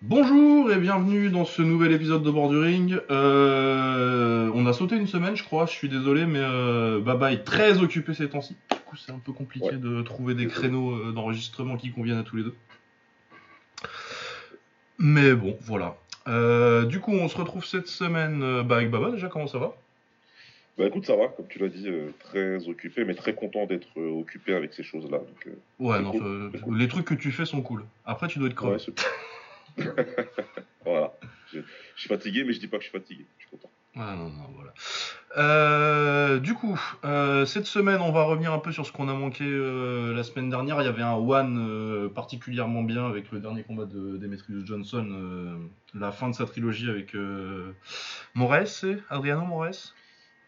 Bonjour et bienvenue dans ce nouvel épisode de Borduring. Euh, on a sauté une semaine, je crois. Je suis désolé, mais euh, Baba est très occupé ces temps-ci. Du coup, c'est un peu compliqué Ouais. de trouver des créneaux euh, d'enregistrement qui conviennent à tous les deux. Mais bon, voilà. Euh, du coup, on se retrouve cette semaine bah, avec Baba. Déjà, comment ça va? Bah écoute, ça va, comme tu l'as dit, très occupé, mais très content d'être occupé avec ces choses-là. Ouais, non, cool, cool. les trucs que tu fais sont cool. Après, tu dois être crevé. ouais, voilà. Je, je suis fatigué, mais je dis pas que je suis fatigué. Je suis content. Ah non, non, voilà. Euh, du coup, euh, cette semaine, on va revenir un peu sur ce qu'on a manqué euh, la semaine dernière. Il y avait un One particulièrement bien avec le dernier combat de Demetrius Johnson, la fin de sa trilogie avec Moraes, c'est Adriano Moraes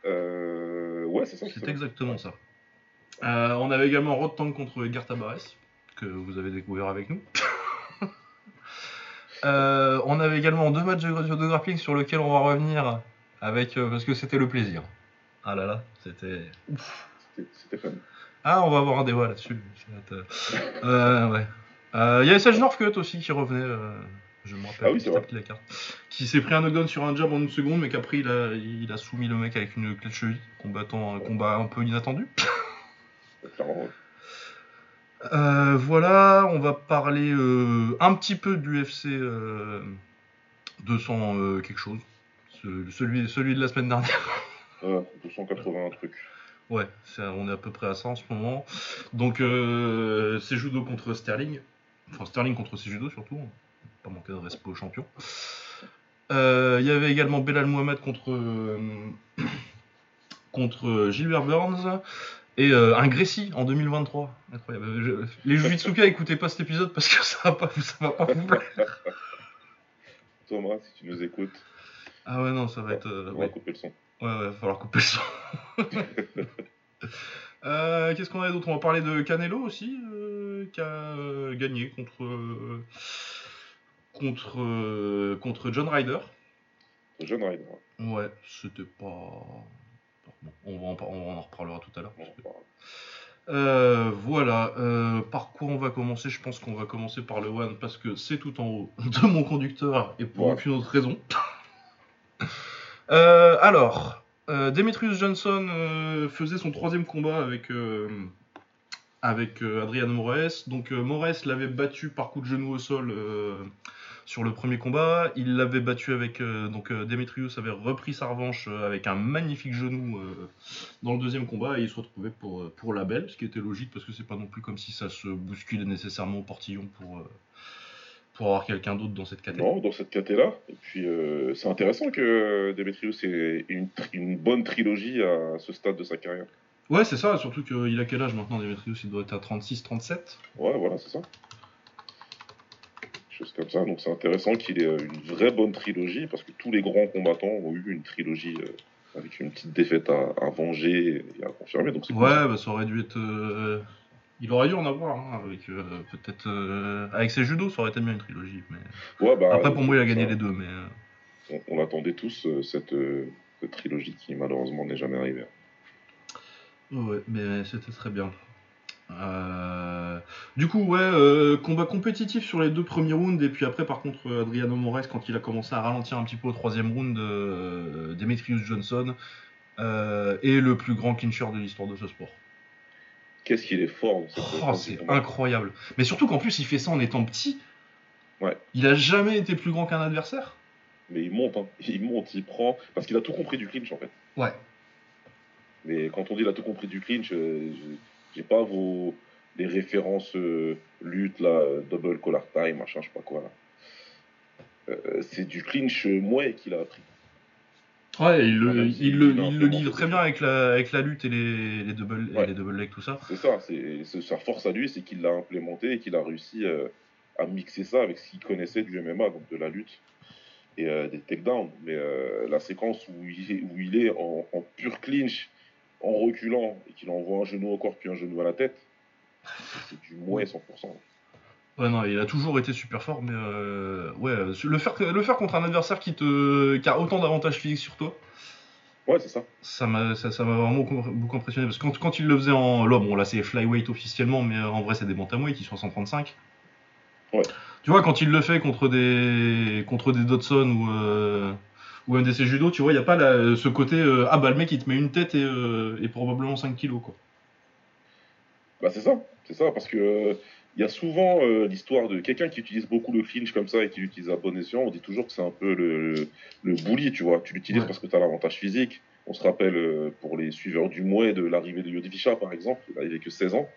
ouais, c'est ça. C'est exactement ça. On avait également Rod Tank contre Edgar Tabares, que vous avez découvert avec nous. Euh, on avait également deux matchs de, de grappling sur lesquels on va revenir avec euh, parce que c'était le plaisir. Ah là là, c'était. C'était- fun. Ah, on va avoir un débat là-dessus. Euh, ouais. Il y avait Sage Northcutt aussi qui revenait. je me rappelle. Ah oui, c'est la carte. Qui s'est pris un knockdown sur un jab en une seconde, mais qu'après il a, il a soumis le mec avec une clé de cheville, combattant un combat un peu inattendu. Euh, voilà, on va parler euh, un petit peu du euh, 200 euh, quelque chose. Ce- celui, celui de la semaine dernière. Ouais, 280 trucs. Ouais, on est à peu près à ça en ce moment. Donc, c'est judo contre Sterling. Enfin, Sterling contre ses judo surtout. Pas manquer de respect au champion. Euh, Il y avait également Belal Mohamed contre, contre Gilbert Burns. Et euh, un Gracie en 2023. Incroyable. Je- les Jujitsuka, écoutez pas cet épisode parce que ça va pas, ça va pas vous plaire. Thomas, si tu nous écoutes, Ah ouais, non, ça va être. euh, on ouais. va couper le son. Ouais, ouais, va falloir couper le son. Euh, Qu'est-ce qu'on a d'autre? On va parler de Canelo aussi, euh, qui a euh, gagné contre euh, contre euh, contre John Ryder. Rider. hein. Ouais, c'était pas. Bon, on, va en, par- on en reparlera tout à l'heure. Euh, voilà, euh, par quoi on va commencer? Je pense qu'on va commencer par le One parce que c'est tout en haut de mon conducteur et pour Ouais. aucune autre raison. Euh, alors, Demetrius Johnson faisait son troisième combat avec, avec Adriano Moraes. Donc Moraes l'avait battu par coup de genou au sol sur le premier combat. Il l'avait battu avec. euh, donc euh, Demetrius avait repris sa revanche euh, avec un magnifique genou dans le deuxième combat et il se retrouvait pour, pour la belle, ce qui était logique parce que c'est pas non plus comme si ça se bousculait nécessairement au portillon pour, pour avoir quelqu'un d'autre dans cette catégorie. Non, dans cette caté-là. Et puis, c'est intéressant que Demetrius ait une, bonne trilogie à ce stade de sa carrière. Ouais, c'est ça, surtout qu'il a quel âge maintenant, Demetrius? Il doit être à 36-37. Ouais, voilà, c'est ça. Comme ça. Donc c'est intéressant qu'il ait euh, une vraie bonne trilogie, parce que tous les grands combattants ont eu une trilogie euh, avec une petite défaite à, à venger et à confirmer. Donc Ouais, ça. bah, ça aurait dû être. euh, Il aurait dû en avoir, hein, avec euh, peut-être. euh, Avec ses judos, ça aurait été bien une trilogie. Mais... Ouais, bah, Après, pour moi, il a gagné ça, les deux, mais. On, on attendait tous cette, cette trilogie qui malheureusement n'est jamais arrivée. Ouais, mais c'était très bien. Euh, Du coup, ouais, euh, combat compétitif sur les deux premiers rounds, et puis après, par contre, euh, Adriano Moraes, quand il a commencé à ralentir un petit peu au troisième round, euh, Demetrius Johnson est le plus grand clincher de l'histoire de ce sport. Qu'est-ce qu'il est fort Oh, c'est incroyable. Mais surtout qu'en plus, il fait ça en étant petit. Ouais. Il a jamais été plus grand qu'un adversaire. Mais il monte, hein. il monte, il prend. Parce qu'il a tout compris du clinch en fait. Ouais. Mais quand on dit il a tout compris du clinch, j'ai- pas vos les références euh, lutte là, euh, double collar time, machin, je sais pas quoi là. Euh, c'est du clinch mouais qu'il a appris. Ouais, il Ah, le, même il, le, il livre très bien avec la, avec la lutte et les, les double, et les double legs, tout ça. C'est ça, c'est c'est- sa force à lui, c'est qu'il l'a implémenté et qu'il a réussi euh, à mixer ça avec ce qu'il connaissait du MMA, donc de la lutte et euh, des takedowns. Mais euh, la séquence où il est, où il est en, en pur clinch, en reculant, et qu'il envoie un genou au corps puis un genou à la tête, c'est du moins 100%. Ouais, non, il a toujours été super fort, mais euh, ouais, le faire, le faire contre un adversaire qui, te, qui a autant d'avantages physiques sur toi, Ouais, c'est ça. ça m'a ça, vraiment beaucoup, impressionné. Parce que quand, quand il le faisait en. Là, bon, là, c'est flyweight officiellement, mais euh, en vrai, c'est des bantamweight, ils sont à 135. Ouais. Tu vois, quand il le fait contre des, contre des Dodson ou, euh, ou un DC Judo, tu vois, il n'y a pas la- ce côté euh, ah bah le mec il te met une tête et, euh, et probablement 5 kilos quoi. Bah c'est ça, c'est ça, parce que euh, il y a souvent euh, l'histoire de quelqu'un qui utilise beaucoup le clinch comme ça et qui l'utilise à bon escient. On dit toujours que c'est un peu le, le, bully, tu vois. Tu l'utilises Ouais. parce que tu as l'avantage physique. On se rappelle pour les suiveurs du Mouet de l'arrivée de Yodivisha, par exemple. Il avait que 16 ans.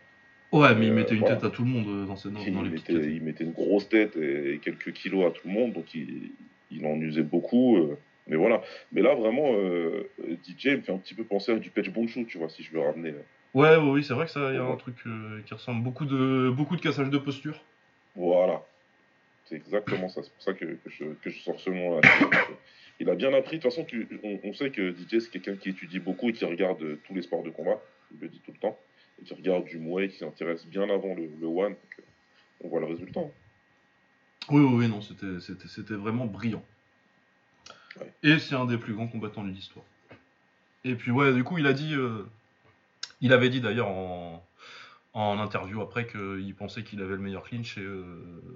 Ouais, mais il mettait une voilà. tête à tout le monde dans, ces, dans, il, dans les mettait, il mettait une grosse tête et quelques kilos à tout le monde, donc il, il en usait beaucoup. euh, mais voilà. Mais là, vraiment, euh, DJ me fait un petit peu penser à du Pech Bonshu, tu vois, si je veux ramener. Ouais, ouais, oui, c'est vrai que ça, il y a un truc euh, qui ressemble beaucoup de beaucoup de cassage de posture. Voilà. C'est exactement ça. C'est pour ça que, que je, que je sors ce nom-là. Il a bien appris. De toute façon, tu- on, on sait que DJ, c'est quelqu'un qui étudie beaucoup et qui regarde euh, tous les sports de combat. Il le dit tout le temps. Et qui regarde du Muay, qui s'intéresse bien avant le, le One. Donc, on voit le résultat. Oui, oui, oui, non, c'était vraiment brillant. Ouais. Et c'est un des plus grands combattants de l'histoire. Et puis, ouais, du coup, il a dit. euh, il avait dit d'ailleurs en, en interview après qu'il pensait qu'il avait le meilleur clinch. Et euh,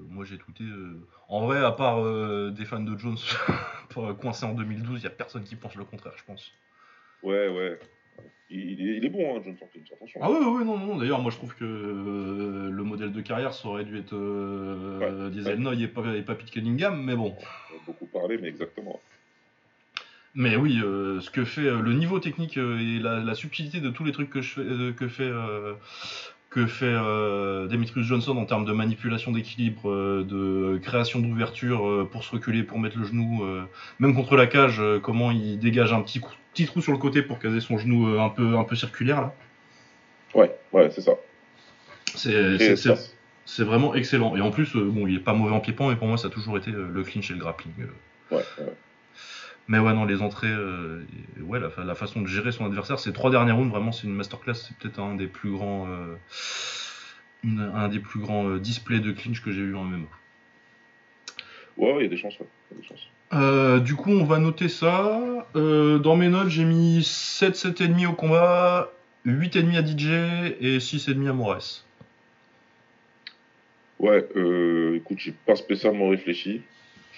moi, j'ai tweeté. euh, en vrai, à part euh, des fans de Jones coincés en 2012, il n'y a personne qui pense le contraire, je pense. Ouais, ouais. Il, il est, il est bon, hein, John Tompkins. Attention. Ah ouais, ouais, non, non, d'ailleurs, moi je trouve que le modèle de carrière, ça aurait dû être Ouais. Diesel Noy et pas, et pas Pete Cunningham, mais bon. On a beaucoup parlé, mais exactement. Mais oui, euh, ce que fait euh, le niveau technique euh, et la, la subtilité de tous les trucs que, je fais, que fait, que fait Demetrius Johnson en termes de manipulation d'équilibre, de création d'ouverture pour se reculer, pour mettre le genou, même contre la cage, comment il dégage un petit, coup- petit trou sur le côté pour caser son genou un, peu, un peu circulaire là. Ouais, ouais, c'est ça. C'est vraiment excellent. Et en plus, bon, il est pas mauvais en pied-point, mais pour moi, ça a toujours été le clinch et le grappling. ouais, ouais. Mais ouais, non, les entrées, euh, ouais, la, fa- la façon de gérer son adversaire, ces trois dernières rounds, vraiment, c'est une masterclass. C'est peut-être un des plus grands, euh, un des plus grands euh, displays de clinch que j'ai eu en MMA. Ouais, ouais, il y a des chances, ouais. Il y a des chances. Du coup, on va noter ça. Dans mes notes, j'ai mis 7, 7,5 au combat, 8,5 à DJ et 6,5 à Moraes. Ouais, euh, écoute, j'ai pas spécialement réfléchi.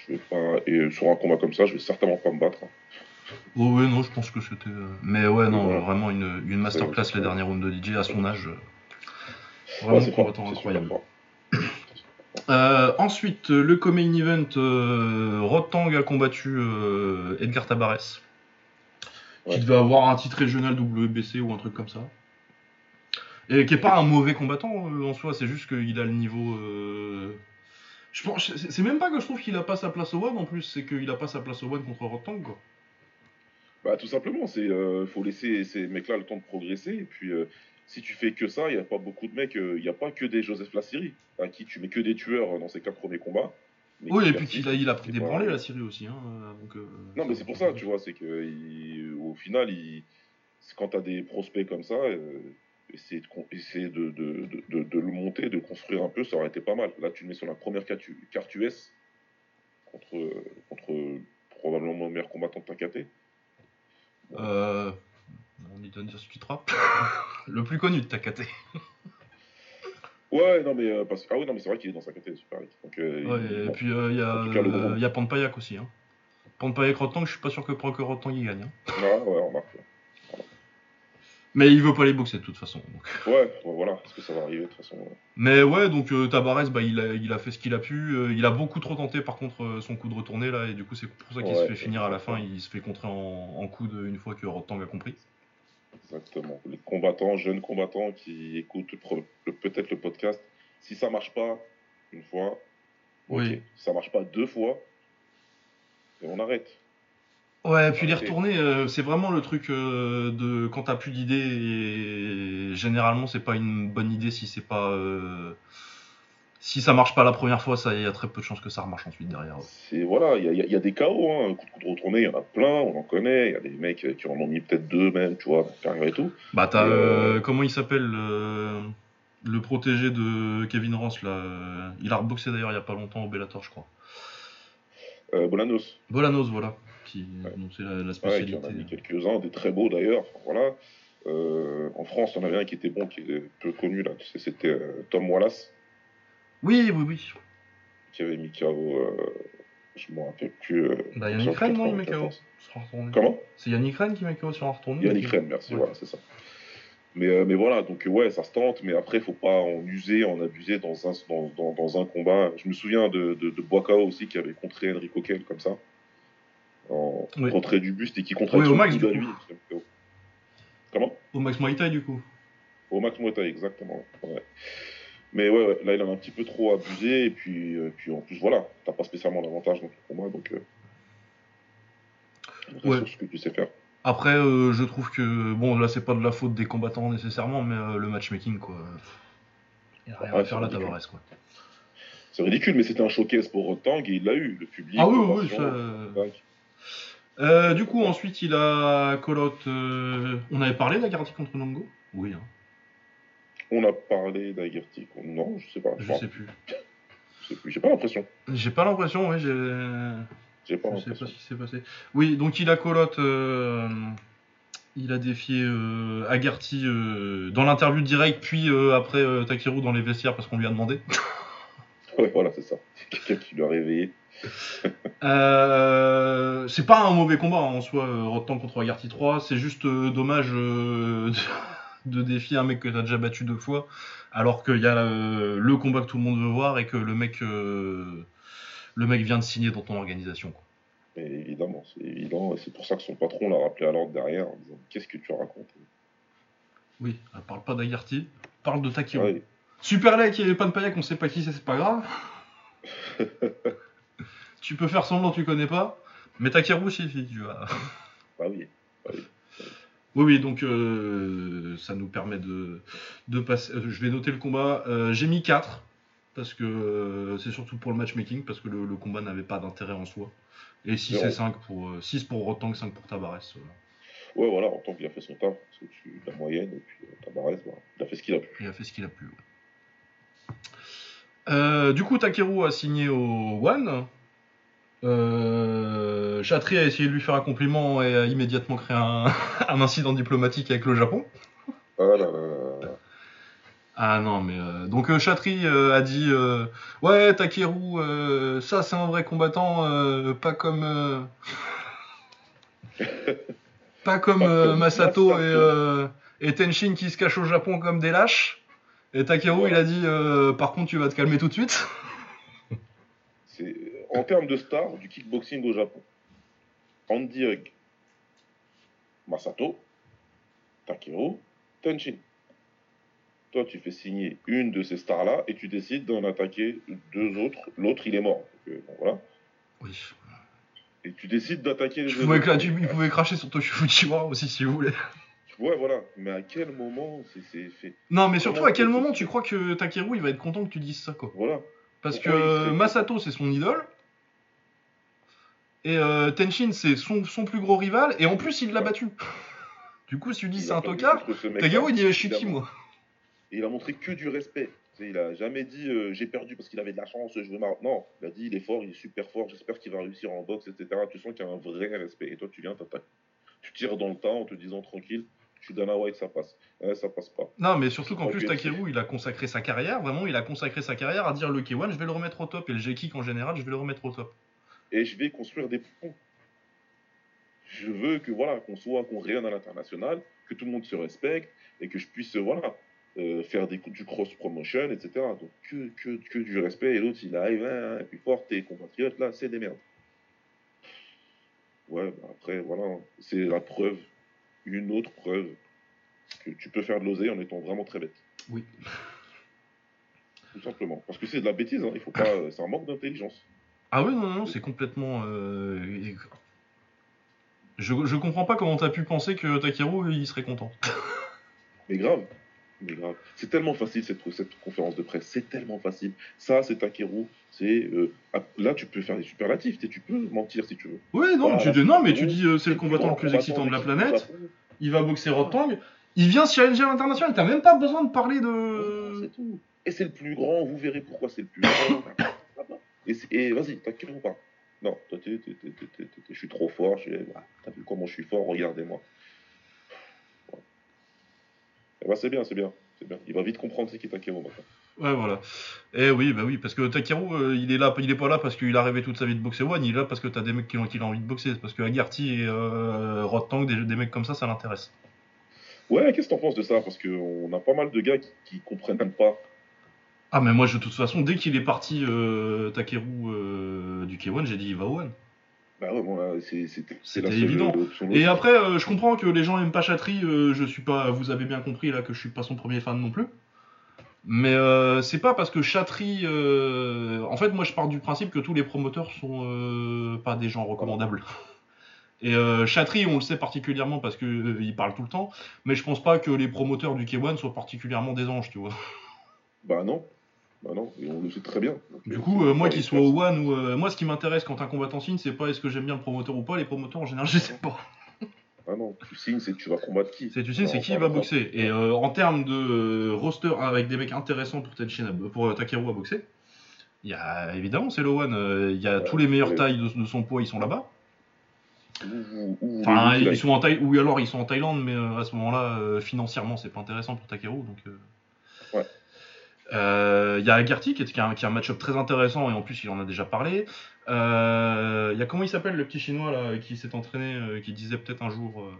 Je vais pas... Et sur un combat comme ça, je vais certainement pas me battre. Oh ouais, non, je pense que c'était... euh, Mais ouais, non, Voilà. vraiment une, une masterclass les dernières rounds de DJ à son âge. euh, Ouais, Vraiment fort, combattant incroyable. Euh, ensuite, le co-main event, euh, Rotang a combattu euh, Edgar Tabares, Ouais. qui devait avoir un titre régional WBC ou un truc comme ça. Et qui est pas un mauvais combattant en soi, c'est juste qu'il a le niveau. Euh, Je pense, c'est même pas que je trouve qu'il a pas sa place au One en plus, c'est qu'il a pas sa place au One contre Rotang quoi. Bah, tout simplement, c'est euh, faut laisser ces mecs-là le temps de progresser. Et puis, euh, si tu fais que ça, il n'y a pas beaucoup de mecs, euh, il n'y a pas que des Joseph Lassiri, à qui tu mets que des tueurs dans ces quatre premiers combats. Oui, et puis qu'il a, il a pris des pas- branlées la Syrie aussi. Hein, Non, mais c'est pour ça, tu vois, c'est que il- au final, il, quand tu as des prospects comme ça, euh, essayer, de, essayer de, de, de, de- de le monter, de construire un peu, ça aurait été pas mal. Là, tu le mets sur la première carte, US contre, contre probablement le meilleur combattant de ta KT. Euh, on y donne qu'il trappe. le plus connu de Takate. Ouais, non, mais, euh, parce... ah oui, non, mais c'est vrai qu'il est dans sa KT super. Donc, euh, Ouais, il- et bon. puis euh, il y a, cas, y a Panpayak aussi. Hein. Panpayak Rotang, je suis pas sûr que, que Rotang il gagne. hein. Ouais, ouais, remarque. Mais il veut pas les boxer de toute façon. donc. Ouais, voilà, parce que ça va arriver de toute façon. ouais. Mais ouais, donc euh, Tabarez, bah, il, a, il a fait ce qu'il a pu. euh, il a beaucoup trop tenté par contre euh, son coup de retourné là, et du coup c'est pour ça qu'il se fait finir à la fin. Il se fait contrer en, en coude une fois que Rotang a compris. Exactement. Les combattants, jeunes combattants qui écoutent peut-être le podcast, si ça marche pas une fois, ok. Oui. Si ça marche pas deux fois, et on arrête. Ouais, et puis les retourner, euh, c'est vraiment le truc euh, de quand t'as plus d'idées. Et généralement, c'est pas une bonne idée si c'est pas. euh, Si ça marche pas la première fois, ça il y a très peu de chances que ça remarche ensuite derrière. C'est voilà, il y a, y y des chaos, hein. Un coup de coup de retourné, il y en a plein, on en connaît. Il y a des mecs qui en ont mis peut-être deux même, tu vois, et tout. Bah t'as comment il s'appelle le protégé de Kevin Ross là. Il a reboxé d'ailleurs il y a pas longtemps au Bellator, je crois. Bolanos, Bolanos, voilà, qui Ouais. dont c'est la, la ouais, qui spécialité. en a mis quelques-uns, des très beaux d'ailleurs. Enfin, voilà. Euh, en France, on avait un qui était bon, qui est peu connu là, tu sais, c'était euh, Tom Wallace. Oui, oui, oui. qui avait mis KO. Euh, je m'en rappelle plus. Euh, bah, Yannick Rennes, non, il met KO. Comment? C'est Yannick Rennes qui met KO sur un retourné. Yannick Rennes, merci, voilà, c'est ça. Mais, euh, mais voilà, donc ouais, ça se tente, mais après, il faut pas en user, en abuser dans un, dans, dans, un combat. Je me souviens de, de, de aussi qui avait contré Enrico Kell comme ça, en retrait du buste et qui oui, au max, du coup. Comment? Au max Muay Thai, du coup. Au max Muay Thai, exactement. Ouais. Mais ouais, là, il en a un petit peu trop abusé, et puis, euh, puis en plus, voilà, t'as pas spécialement l'avantage ton combat, donc. Euh, ouais. ce que tu sais faire. Après, euh, je trouve que, bon, là, c'est pas de la faute des combattants nécessairement, mais euh, le matchmaking, quoi. Il n'y a rien à faire là, Tavares, quoi. C'est ridicule, mais c'était un showcase pour Rotang et il l'a eu, le public. Ah oui, oui, ça... Euh, du coup, ensuite, il a colotte. On avait parlé d'Agarty contre Nongo Oui. Hein. On a parlé d'Agarty Non, je sais pas. Je, sais plus. Je sais plus, j'ai pas l'impression. J'ai pas l'impression, oui. J'ai pas je sais pas ce qui s'est passé. Oui, donc il a colotte. Euh, il a défié euh, Agarty euh, dans l'interview direct, puis après Takiru dans les vestiaires parce qu'on lui a demandé. ouais, voilà, c'est ça. Quelqu'un qui lui a réveillé. c'est pas un mauvais combat hein, en soi, Rotan contre Agarty 3. C'est juste dommage de, de défier un mec que t'as déjà battu deux fois, alors qu'il y a le combat que tout le monde veut voir et que le mec le mec vient de signer dans ton organisation. Quoi. évidemment, c'est évident. C'est pour ça que son patron l'a rappelé à l'ordre derrière en disant Qu'est-ce que tu racontes? Oui, elle parle pas d'Agarty, parle de Takiro. Ouais. Super Lake et Panpayak, on sait pas qui c'est, c'est pas grave. tu peux faire semblant tu connais pas, mais Takiru suffit, tu vois. Bah oui. Bah oui. Oui, oui, donc euh, ça nous permet de, de passer. Euh, je vais noter le combat. Euh, j'ai mis 4 parce que euh, c'est surtout pour le matchmaking, parce que le, combat n'avait pas d'intérêt en soi. Et 6 et 5 pour, 6 euh, pour Rotang, 5 pour Tabares. Ouais, voilà, Rotang il a fait son taf, c'est au-dessus de la moyenne, et puis Tabares, bah, il a fait ce qu'il a pu. Il a fait ce qu'il a pu, ouais. du coup, Takeru a signé au One. Euh, Chatri a essayé de lui faire un compliment et a immédiatement créé un, un incident diplomatique avec le Japon. Ah là là là. Ah non, mais euh, donc euh, Chatri euh, a dit ouais Takeru, ça c'est un vrai combattant, pas comme pas comme Masato et, et Tenshin qui se cachent au Japon comme des lâches. Et Takeru il a dit par contre tu vas te calmer tout de suite. En termes de stars du kickboxing au Japon. Andy Hug, Masato, Takeru, Tenshin toi, tu fais signer une de ces stars-là et tu décides d'en attaquer deux autres. L'autre, il est mort. Euh, voilà. Oui. Et tu décides d'attaquer les deux autres. Tu, il pouvait cracher sur Toshifujiwa aussi, si vous voulez. Ouais, voilà. Mais à quel moment c'est fait? Non, mais surtout, à quel moment tu crois que Takeru, il va être content que tu dises ça, quoi? Voilà. Parce que Masato, c'est son idole. Et euh, Tenshin, c'est son, son, plus gros rival. Et en plus, il l'a battu. Du coup, si tu dis c'est un tocard, Takeru, il dit je suis qui, moi et il a montré que du respect. Il a jamais dit euh, j'ai perdu parce qu'il avait de la chance, je veux marre. Non, il a dit il est fort, il est super fort, j'espère qu'il va réussir en boxe, etc. Tu sens qu'il y a un vrai respect. Et toi, tu viens, tu tires dans le temps en te disant tranquille, je suis Dana White, ça passe. ça passe pas. Non, mais surtout qu'en plus, Takeru, il a consacré sa carrière, vraiment, il a consacré sa carrière à dire le K1, je vais le remettre au top, et le G-Kick en général, je vais le remettre au top. Et je vais construire des ponts. Je veux que voilà, qu'on soit, qu'on rayonne à l'international, que tout le monde se respecte, et que je puisse, voilà, euh, faire des, du cross promotion, etc. Donc que, que, que du respect, et l'autre il arrive, hein, et puis fort, tes compatriotes, là, c'est des merdes. Ouais, bah après, voilà, c'est la preuve, une autre preuve, que tu peux faire de l'oseille en étant vraiment très bête. Oui. Tout simplement. Parce que c'est de la bêtise, hein. il faut pas, c'est un manque d'intelligence. Ah oui, non, non, c'est complètement. Euh, je, je comprends pas comment t'as pu penser que Takeru il serait content. Mais grave. Mais grave. C'est tellement facile cette, cette, conférence de presse, c'est tellement facile. Ça, c'est Takeru. C'est euh, là, tu peux faire des superlatifs, tu peux mentir si tu veux. Oui, non, tu dis non, mais tu dis euh, c'est le combattant le plus excitant de la planète. Il va boxer Rotang. Il vient challenger à l'international. T'as même pas besoin de parler de. C'est tout. Et c'est le plus grand. Vous verrez pourquoi c'est le plus grand. et, vas-y, Takeru ou pas Non, toi, je suis trop fort. T'as vu comment je suis fort Regardez-moi. Eh c'est bien, c'est bien, c'est bien. Il va vite comprendre c'est qui Takemo maintenant. Ouais, voilà. Et oui, bah oui, parce que Takeru, euh, il est là, il est pas là parce qu'il a rêvé toute sa vie de boxer One, il est là parce que t'as des mecs qui ont, qui ont envie de boxer. Parce que Agarty et euh, Rod des, des mecs comme ça, ça l'intéresse. Ouais, qu'est-ce que t'en penses de ça? Parce qu'on a pas mal de gars qui, qui comprennent même pas. Ah, mais moi, je- de toute façon, dès qu'il est parti, euh, Takeru euh, du K1, j'ai dit il va au One. Bah ouais, bon, là, c'est c'était- évident. option Et après, euh, je comprends que les gens aiment pas Chatry, euh, je suis pas, vous avez bien compris là que je suis pas son premier fan non plus. Mais euh, c'est pas parce que Chatry. euh, En fait, moi je pars du principe que tous les promoteurs sont euh, pas des gens recommandables. Et euh, Chatry, on le sait particulièrement parce que euh, il parle tout le temps, mais je pense pas que les promoteurs du K1 soient particulièrement des anges, tu vois. Bah non. Bah non, et on le sait très bien. Donc, Du coup, euh, moi qui sois au One ou euh, moi ce qui m'intéresse quand un combattant signe, c'est pas est-ce que j'aime bien le promoteur ou pas. Les promoteurs en général, je sais pas. Ah non, tu signes, c'est tu vas combattre qui? C'est tu sais, c'est qui va boxer. Et euh, en termes de roster avec des mecs intéressants pour à- pour Takeru à boxer, il y a évidemment c'est le one. Il y a Ouais, tous les meilleures ouais. tailles de, de son poids, ils sont là-bas. Enfin, ils sont en Thaï ou alors ils sont en Thaïlande, mais à ce moment-là, financièrement, c'est pas intéressant pour Takeru. Donc, euh. Euh, Il y a Agarty qui est, qui a un, qui a un match-up très intéressant et en plus il en a déjà parlé. Euh, Il y a comment il s'appelle le petit chinois là qui s'est entraîné, euh, qui disait peut-être un jour. euh,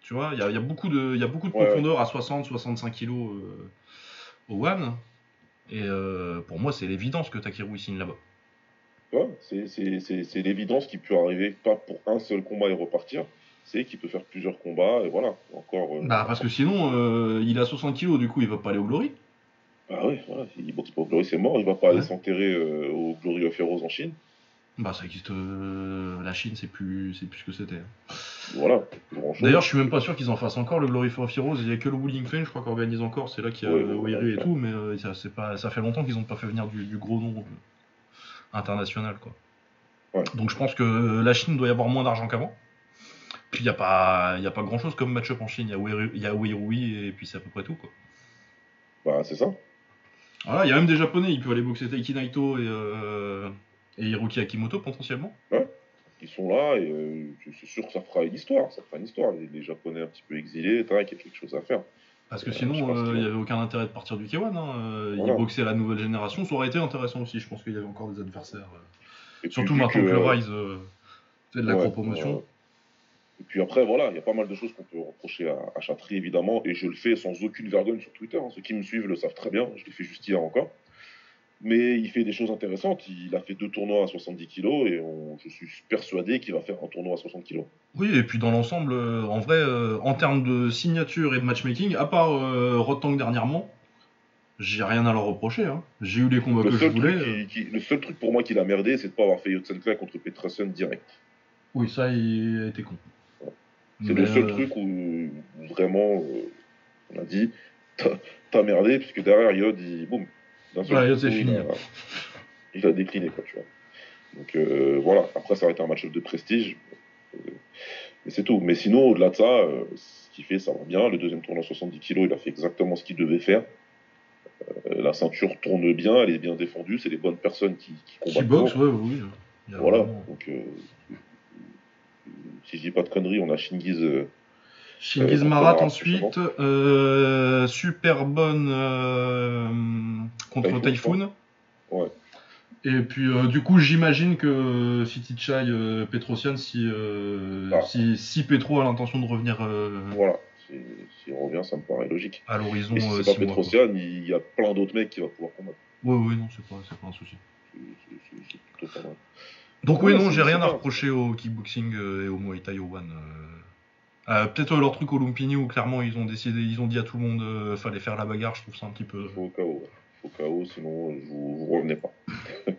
tu vois, il y a, il y a beaucoup de, y a beaucoup de Ouais, profondeur à 60-65 kilos au One. Et pour moi, c'est l'évidence que Takeru il signe là-bas. Ouais, c'est- l'évidence qui peut arriver, pas pour un seul combat et repartir, c'est qu'il peut faire plusieurs combats, et voilà. Encore. euh, Bah parce que sinon, euh, il a 60 kilos, du coup, il va pas aller au Glory. Bah ouais, voilà, il boxe pas au Glory, c'est mort, il va pas aller s'enterrer euh, au Glory of Heroes en Chine. Bah ça existe. euh, la Chine, c'est plus, c'est plus ce que c'était. Voilà, grand chose. D'ailleurs, je suis même pas sûr qu'ils en fassent encore le Glory for Heroes. Il y a que le Wuling Feng, je crois, qui organise encore. C'est là qu'il y a Ouais, euh, ouais, et tout, mais euh, ça, c'est pas, ça fait longtemps qu'ils ont pas fait venir du, du gros nom international, quoi. Ouais. Donc je pense que la Chine doit y avoir moins d'argent qu'avant. Puis il y a pas, il y a pas grand chose comme match-up en Chine. Il y a Weirui et puis c'est à peu près tout, quoi. Bah c'est ça. Voilà, il y a même des japonais. Il peut aller boxer Taiki Naito et euh, et Hiroki Akimoto potentiellement. Ils sont là, et euh, c'est sûr que ça fera une histoire, ça fera une histoire. Les, les Japonais un petit peu exilés, il y a quelque chose à faire. Parce que Euh, sinon, euh, il n'y avait aucun intérêt de partir du K1. Hein. Voilà. Il boxait à la nouvelle génération. Ça aurait été intéressant aussi. Je pense qu'il y avait encore des adversaires. Surtout maintenant que, le Rise fait de la Ouais, promotion. Et puis après, voilà, il y a pas mal de choses qu'on peut reprocher à, à Chatry, évidemment, et je le fais sans aucune vergogne sur Twitter. hein. Ceux qui me suivent le savent très bien, je l'ai fait juste hier encore. Mais il fait des choses intéressantes. Il a fait deux tournois à 70 kilos, et on- je suis persuadé qu'il va faire un tournoi à 60 kilos. Oui, et puis dans l'ensemble, euh, en vrai, euh, en termes de signature et de matchmaking, à part euh, Rotang dernièrement, j'ai rien à leur reprocher. hein. J'ai eu les combats Le que je voulais. truc qui- qui- le seul truc pour moi qu'il a merdé, c'est de pas avoir fait Yotsenka contre Peterson direct. Oui, ça, il a été con. C'est le seul euh, truc où, vraiment euh, on a dit t'as merdé, puisque derrière Yod, il, boum, d'un seul Ouais, coup, c'est il fini. a- Il a décliné, quoi, tu vois. Donc euh, voilà, après ça va être un match de prestige. Euh, Mais c'est tout. Mais sinon, au-delà de ça, euh, ce qu'il fait, ça va bien. Le deuxième tournoi à 70 kg, il a fait exactement ce qu'il devait faire. La ceinture tourne bien, elle est bien défendue, c'est les bonnes personnes qui, qui combattent. Qui boxe, ouais, oui. Voilà. vraiment- Donc, si je dis pas de conneries, on a Shingiz. euh, Shingiz Euh, Marat ensuite, euh, super bonne contre Typhoon, Typhoon. Ouais. Et puis euh, du coup j'imagine que City Chai euh, Petrosian si, euh, Ah. si, si Petro a l'intention de revenir Voilà. Si- S'il revient, ça me paraît logique. à l'horizon si c'est pas mois. Petrosian, il y a plein d'autres mecs qui va pouvoir combattre. Ouais ouais non c'est pas, pas un souci. C'est plutôt pas mal. Donc oui Ouais, non j'ai rien à reprocher au kickboxing euh, et au Muay Thai au One. euh. Euh, Peut-être leur truc au Lumpini où clairement ils ont décidé, ils ont dit à tout le monde euh, fallait faire la bagarre, je trouve ça un petit peu... Faut au KO. ouais. Faut sinon vous, vous revenez pas.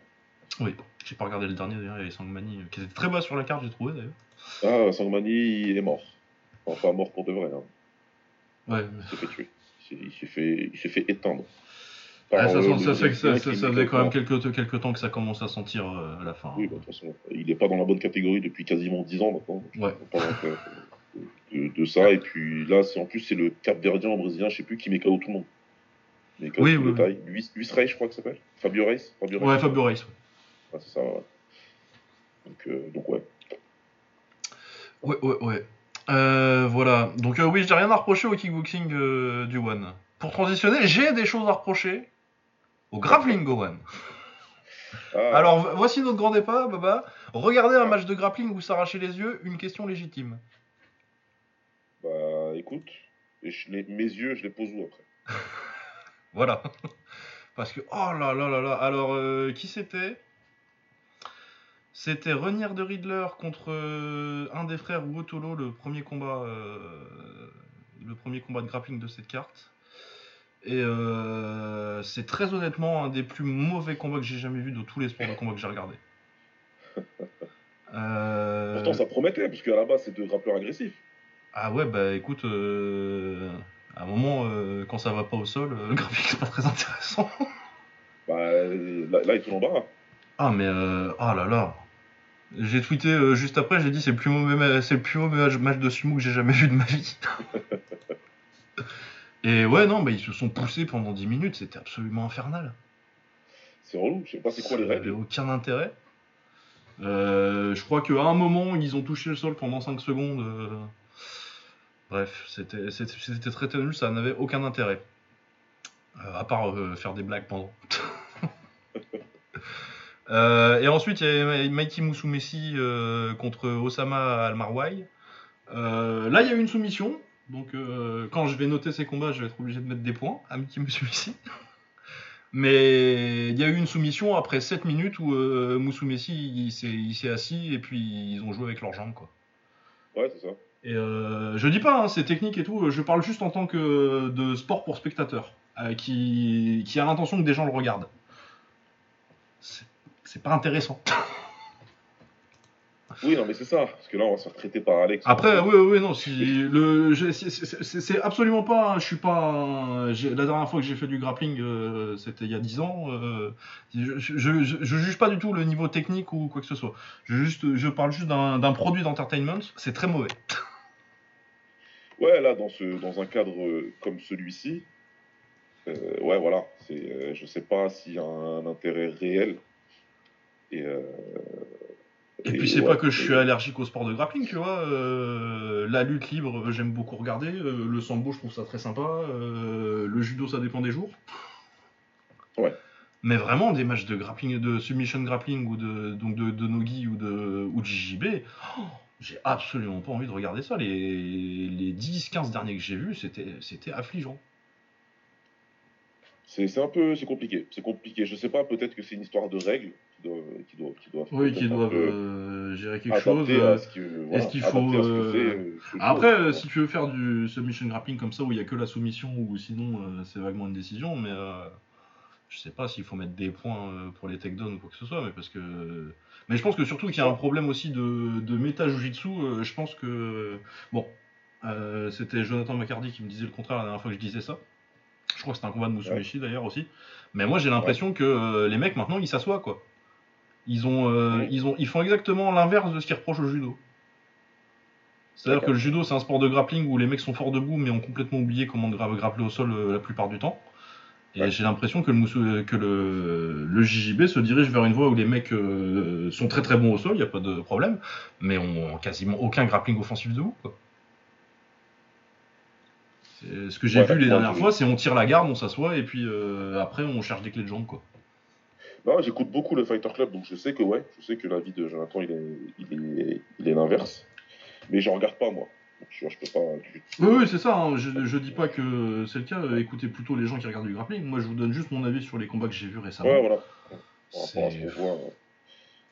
Oui, j'ai pas regardé le dernier d'ailleurs, il y avait Sangmani qui était très bas sur la carte j'ai trouvé d'ailleurs. Ah, Sangmani, il est mort. Enfin, pas mort pour de vrai. Hein. Ouais, Il s'est fait tuer. Il s'est- fait, il s'est fait éteindre. Ah, Par, ça, sent- ça, ça, ça- ça faisait quand même quelques, quelques temps que ça commence à sentir euh, à la fin. Oui, bah, de toute façon, il n'est pas dans la bonne catégorie depuis quasiment 10 ans maintenant. Ouais. On parle donc, euh, de, de ça. Et puis là, c'est en plus, c'est le Cap Verdien brésilien, je sais plus qui met KO tout le monde. Mais Oui, oui. Luis, Luis Reis, je crois que ça s'appelle. Fabio Reis. Fabio Reis. Ouais, Fabio Reis. ouais. Ah, c'est ça, ouais. Donc, euh, donc ouais. Ouais, ouais, ouais. Euh, voilà. Donc, euh, oui, j'ai rien à reprocher au kickboxing euh, du One. pour transitionner, j'ai des choses à reprocher au grappling, Gowan. Ah, Alors, vo- voici notre grand départ, Baba. Regardez un match de grappling vous s'arrachez les yeux, une question légitime. Bah, écoute, et je les- mes yeux, je les pose où après? Voilà. Parce que, oh là là là là. Alors, euh, qui c'était? C'était Renier de Riddler contre euh, un des frères Wotolo, le premier combat, euh, le premier combat de grappling de cette carte. Et euh, c'est très honnêtement un des plus mauvais combats que j'ai jamais vu de tous les sports de combat que j'ai regardé. Euh, Pourtant, ça promettait, parce qu'à la base, c'est deux rappeurs agressifs. Ah ouais, bah écoute, euh, à un moment, euh, quand ça va pas au sol, le graphique c'est pas très intéressant. Bah, là, là, ils sont en bas. Ah mais euh, ah là là. J'ai tweeté juste après, j'ai dit c'est le plus mauvais ma- le plus mauvais match- match de sumo que j'ai jamais vu de ma vie. Et ouais non, bah ils se sont poussés pendant 10 minutes, c'était absolument infernal. C'est relou, je sais pas c'est quoi les règles. aucun intérêt. Euh, je crois qu'à un moment, ils ont touché le sol pendant 5 secondes. euh. Bref, c'était c'était- c'était très nul, ça n'avait aucun intérêt. Euh, à part faire des blagues pendant. Et ensuite, il y avait Mikey Musumesi euh, contre Osama Almarwai. Là, il y a eu une soumission. Donc, euh, quand je vais noter ces combats, je vais être obligé de mettre des points à Mikey Musumesi. Mais il y a eu une soumission après 7 minutes où euh, Musumesi il s'est assis et puis ils ont joué avec leurs jambes. Quoi. Ouais, c'est ça. Et euh, je dis pas, hein, c'est technique et tout, je parle juste en tant que de sport pour spectateur, euh, qui, qui a l'intention que des gens le regardent. C'est pas intéressant. Oui, non, mais c'est ça. Parce que là, on va se faire traiter par Alex. Après, oui, oui, non, si le, c'est- absolument pas, je suis pas, un- la dernière fois que j'ai fait du grappling, euh, c'était il y a 10 ans. euh, je, je, je, je juge pas du tout le niveau technique ou quoi que ce soit. Je juste, je parle juste d'un produit d'entertainment. C'est très mauvais. Ouais, là, dans, ce, dans un cadre euh, comme celui-ci, euh, ouais, voilà. C'est, je sais pas s'il y a un intérêt réel. Et, euh, Et, et puis c'est ouais, pas que je suis allergique au sport de grappling, tu vois. euh, la lutte libre, euh, j'aime beaucoup regarder. euh, le sambo, je trouve ça très sympa. euh, le judo, ça dépend des jours. Ouais. Mais vraiment, des matchs de grappling, de submission grappling ou de, donc de, de nogi ou de, ou de JJB, oh, j'ai absolument pas envie de regarder ça. Les, les 10-15 derniers que j'ai vus, c'était c'était affligeant. C'est, un peu, c'est compliqué. C'est compliqué. Je sais pas, peut-être que c'est une histoire de règles qui doivent, qui doivent, qui doivent Oui, qui doivent euh, gérer quelque chose. euh, à ce que, voilà, qu'il faut, euh, euh. Après, si tu veux faire du submission grappling comme ça où il y a que la soumission ou sinon euh, c'est vaguement une décision, mais je sais pas s'il faut mettre des points pour les takedowns ou quoi que ce soit, mais parce que. Mais je pense que surtout qu'il y a un problème aussi de, de méta jujitsu. je pense que bon, c'était Jonathan McCarty qui me disait le contraire la dernière fois que je disais ça. Je crois que c'était un combat de Musumeshi d'ailleurs aussi. Mais moi j'ai l'impression que euh, les mecs maintenant ils s'assoient quoi. Ils ont, euh, Ouais. ils ont, ils font exactement l'inverse de ce qu'ils reprochent au judo. C'est-à-dire que le judo, c'est un sport de grappling où les mecs sont forts debout, mais ont complètement oublié comment gra- grappler au sol euh, la plupart du temps. Et j'ai l'impression que, le, que le, le JJB se dirige vers une voie où les mecs sont très très bons au sol, il n'y a pas de problème, mais ont quasiment aucun grappling offensif debout. Quoi. C'est- Ce que j'ai Ouais, vu les dernières fois, c'est on tire la garde, on s'assoit, et puis euh, après on cherche des clés de jambes. Quoi. Non, j'écoute beaucoup le Fighter Club, donc je sais que ouais, je sais que l'avis de Jonathan il est, il est, il est l'inverse. Mais j'en regarde pas moi. Donc, je peux pas. du- Oui, oui, c'est ça. hein. Je, je dis pas que c'est le cas. euh, Écoutez plutôt les gens qui regardent du grappling. Moi, je vous donne juste mon avis sur les combats que j'ai vus récemment. Ouais, voilà. Par rapport à ce qu'on voit, euh,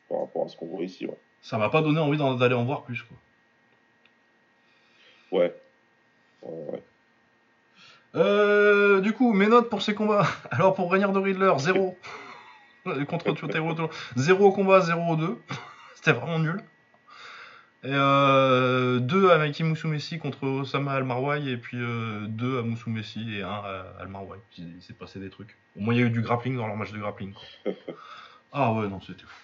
par rapport à ce qu'on voit ici, ouais. Ça m'a pas donné envie d'aller en voir plus. Quoi. Ouais. Ouais, ouais. Euh, du coup, mes notes pour ces combats. Alors, pour Rainier de Riddler, 0. Contre Totoro, 0 au combat, 0 au 2. C'était vraiment nul. Et euh, 2 à Mikey Musumesi contre Osama Almarwai, et puis 2 à Musumesi et 1 à Almarwai. Il s'est passé des trucs. Au moins, il y a eu du grappling dans leur match de grappling. quoi. Ah ouais, non, c'était fou.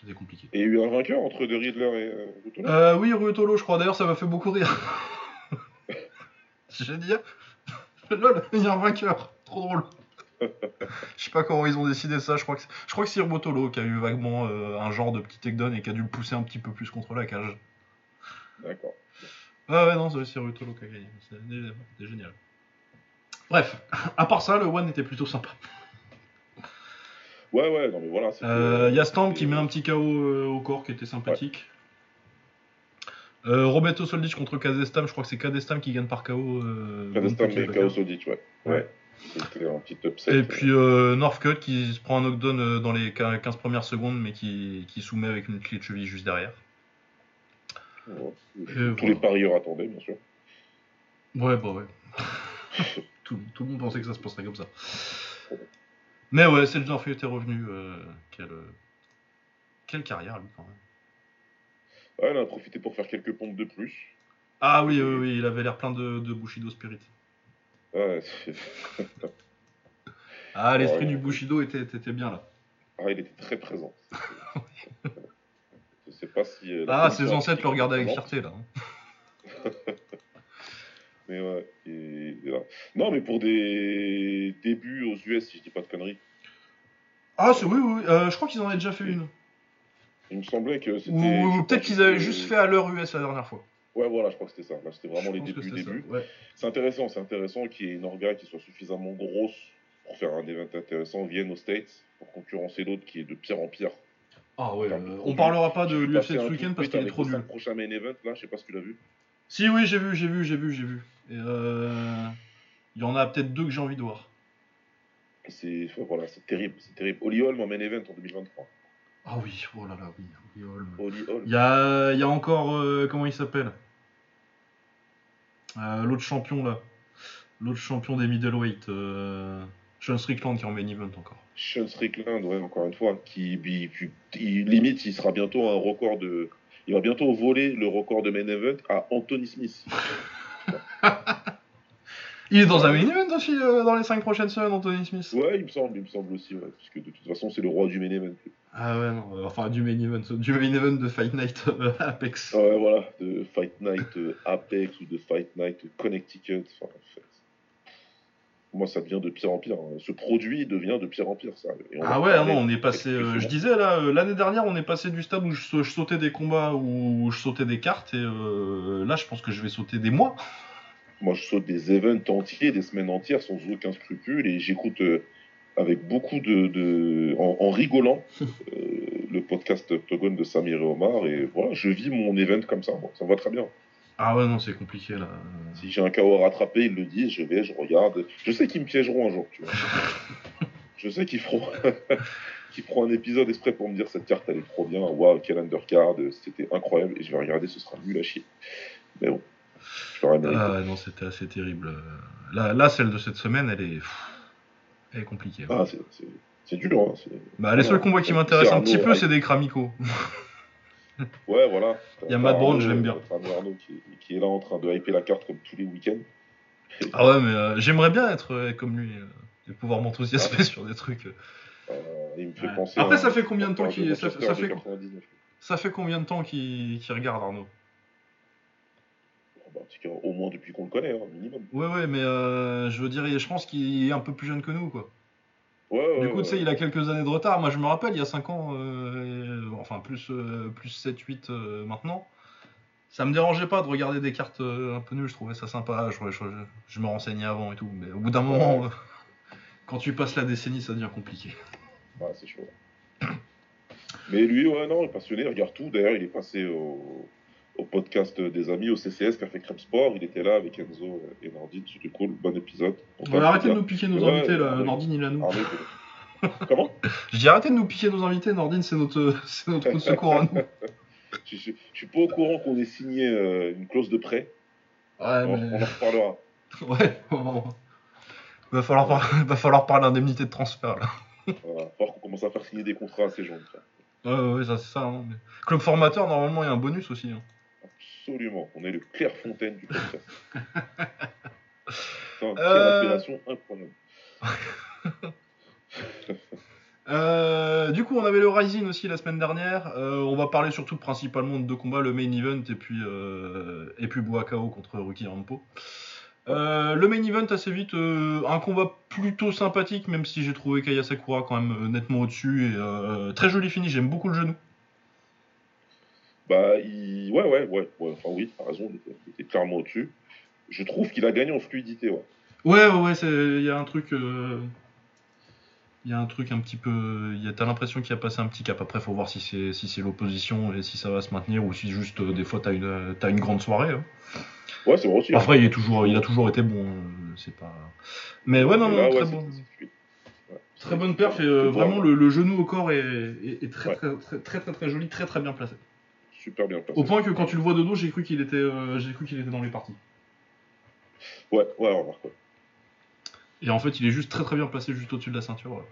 C'était compliqué. Et il y a eu un vainqueur entre The Riddler et euh, Rutolo Euh, oui, Ruotolo, je crois. D'ailleurs, ça m'a fait beaucoup rire. J'ai dit, lol, il y a un vainqueur. Trop drôle. Je sais pas comment ils ont décidé ça. Je crois que c'est, je crois que c'est Ruotolo qui a eu vaguement euh, un genre de petit takedown et qui a dû le pousser un petit peu plus contre la cage. D'accord. Ah ouais, non, c'est Ruotolo qui a gagné. C'est, c'est génial. Bref, à part ça, le One était plutôt sympa. Ouais, ouais, non mais voilà. c'était- Il y a Stamp qui c'était- met un petit KO euh, au corps qui était sympathique. Euh, Roberto Soldic contre Kazestam, je crois que c'est Kazestam qui gagne par KO. Euh, Kadestam Bonne et Chaos Audit, ouais. Ouais. Ouais. C'était un petit upset. Et puis euh, Northcutt qui se prend un knockdown euh, dans les 15 premières secondes, mais qui, qui soumet avec une clé de cheville juste derrière. Ouais. Tous voilà. les parieurs attendaient, bien sûr. Ouais, bah ouais. tout, tout le monde pensait que ça se passerait comme ça. Mais ouais, Seldorf était revenu. euh, quelle, quelle carrière, lui, quand même. Ouais, il en a profité pour faire quelques pompes de plus. Ah oui, oui, oui, il avait l'air plein de, de Bushido Spirit. Ouais, Ah, l'esprit Ouais. du Bushido était, était bien là. ah, il était très présent. Je sais pas si. euh, Ah, ses ancêtres le regardaient avec fierté là. hein. Mais ouais, là. Non, mais pour des débuts aux US, si je dis pas de conneries, Ah, c'est oui, oui, oui. Euh, je crois qu'ils en avaient déjà fait une. Il me semblait que c'était. Ou, peut-être qu'ils avaient juste fait à l'heure US la dernière fois. Ouais, voilà, je crois que c'était ça. Là, c'était vraiment les Je débuts, débuts. ouais. C'est intéressant, c'est intéressant qu'il y ait une orga qui soit suffisamment grosse pour faire un event intéressant, vienne aux States pour concurrencer l'autre qui est de pire en pire. Ah ouais, Enfin, euh, on parlera pas de l'UFC ce week-end parce qu'il est trop le nul. cinq prochain main event, là, je sais pas si tu l'as vu. Si, oui, j'ai vu, j'ai vu, j'ai vu, j'ai vu. Et euh, Il y en a peut-être deux que j'ai envie de voir. C'est voilà, c'est terrible, c'est terrible. Oli Holm en main event en 2023. Ah oui, oh là là, oui. oui, Holm. Oli Holm. Il y a, il y a encore, euh, comment il s'appelle? Euh, L'autre champion là. L'autre champion des middleweight. Euh, Sean Strickland qui est en main event encore. Sean Strickland, ouais, encore une fois, qui, il- limite, il sera bientôt un record de. Il va bientôt voler le record de main event à Anthony Smith. Il est dans un main event aussi euh, dans les 5 prochaines semaines, Anthony Smith. Ouais, il me semble, il me semble aussi, ouais, parce que de toute façon, c'est le roi du main event. Ah ouais, non, euh, enfin du main event, du main event de Fight Night euh, Apex. Ouais, voilà, de Fight Night euh, Apex ou de Fight Night Connecticut. Enfin, en fait, moi, ça devient de pire en pire. hein. Ce produit devient de pire en pire, ça. Ah ouais, non, on est passé. euh, je disais là, l'année dernière, on est passé du stade où je, je sautais des combats, où je sautais des cartes, et là, je pense que je vais sauter des mois. Moi, je saute des events entiers, des semaines entières, sans aucun scrupule, et j'écoute avec beaucoup de, de- en, en rigolant euh, le podcast Octogone de Samir et Omar, et voilà, je vis mon event comme ça. Moi, ça me va très bien. Ah ouais, non, c'est compliqué là. Si j'ai un KO à rattraper, ils le disent, je vais, je regarde. Je sais qu'ils me piégeront un jour, tu vois. je sais qu'ils feront, qu'ils feront un épisode exprès pour me dire cette carte elle est trop bien, waouh, quel undercard, c'était incroyable, et je vais regarder, ce sera nul à chier. Mais bon, je l'aurais mérité. Ah non, c'était assez terrible. Là, là, celle de cette semaine, elle est, est compliquée. ouais. Ah, c'est- dur, hein. Bah, les seuls combats qui m'intéressent un petit peu, c'est des Kramiko. Ouais, voilà. Il y a Matt Brown, je l'aime bien. ami Arnaud qui, qui est là en train de hyper la carte comme tous les week-ends. Ah ouais, mais euh, j'aimerais bien être euh, comme lui euh, et pouvoir m'enthousiasmer sur des trucs. euh. Euh, il me fait Ouais. penser Après, ça fait combien de temps qu'il- ça- ça fait- 99. Ça fait combien de temps qu'il qu'il regarde Arnaud? Bah, au moins depuis qu'on le connaît, hein, minimum. Ouais, ouais, mais euh, je veux dire, je pense qu'il est un peu plus jeune que nous, quoi. Ouais, ouais, Du coup, ouais. tu sais, il a quelques années de retard. Moi, je me rappelle, il y a 5 ans, euh, enfin, plus, euh, plus 7, 8 euh, maintenant. Ça me dérangeait pas de regarder des cartes un peu nulles, je trouvais ça sympa. Je, je- je me renseignais avant et tout. Mais au bout d'un moment, quand tu passes la décennie, ça devient compliqué. Ah, c'est chaud. Mais lui, ouais, non, il est passionné, il regarde tout. D'ailleurs, il est passé au, au podcast des amis, au CCS, Café Crème Sport. Il était là avec Enzo et Nordine. C'était cool, bon épisode. On va arrêter de nous piquer nos invités, là. Nordine, il a nous. Comment? Je dis arrêtez de nous piquer nos invités. Nordine, c'est notre, c'est notre secours à nous. je, je, je suis pas au courant qu'on ait signé euh, une clause de prêt. Ouais, on, mais... on en reparlera. Ouais, bon. va falloir, par- va falloir parler d'indemnité de transfert, là. Voilà. Falloir qu'on commence à faire signer des contrats à ces gens. Ouais, ouais, ça, c'est ça. hein, Club formateur, normalement, il y a un bonus aussi. hein. Absolument. On est le Clairefontaine du podcast. Putain, quelle Euh. appellation incroyable. Euh, du coup, on avait le Rising aussi la semaine dernière. Euh, on va parler surtout principalement de deux combats, le main event et puis, et puis Boakao contre Ruki Rampo. Le main event assez vite, un combat plutôt sympathique, même si j'ai trouvé Kaya Sakura quand même nettement au-dessus. Et, très joli fini, j'aime beaucoup le genou. Bah, il... ouais, ouais, ouais, ouais. Enfin, oui, t'as raison, il était, il était clairement au-dessus. Je trouve qu'il a gagné en fluidité, ouais. Ouais, ouais, ouais, il y a un truc. euh, Il y a un truc un petit peu. y a- T'as l'impression qu'il a passé un petit cap. Après, faut voir si c'est si c'est l'opposition et si ça va se maintenir ou si juste euh, des fois t'as une, t'as une grande soirée. hein. Ouais, c'est vrai aussi. hein. Après, il, est toujours, il a toujours été bon. euh, C'est pas. Mais ouais, non, non, là, très ouais, bon. Très bonne perf et euh, vraiment le, le genou au corps est, est- est très, Ouais. très, très, très, très, très joli, très, très bien placé. Super bien placé. Au point que quand tu le vois de dos, j'ai cru qu'il était, euh, j'ai cru qu'il était dans les parties. Ouais, ouais, remarque. ouais. Et en fait, il est juste très très bien placé juste au-dessus de la ceinture. ouais.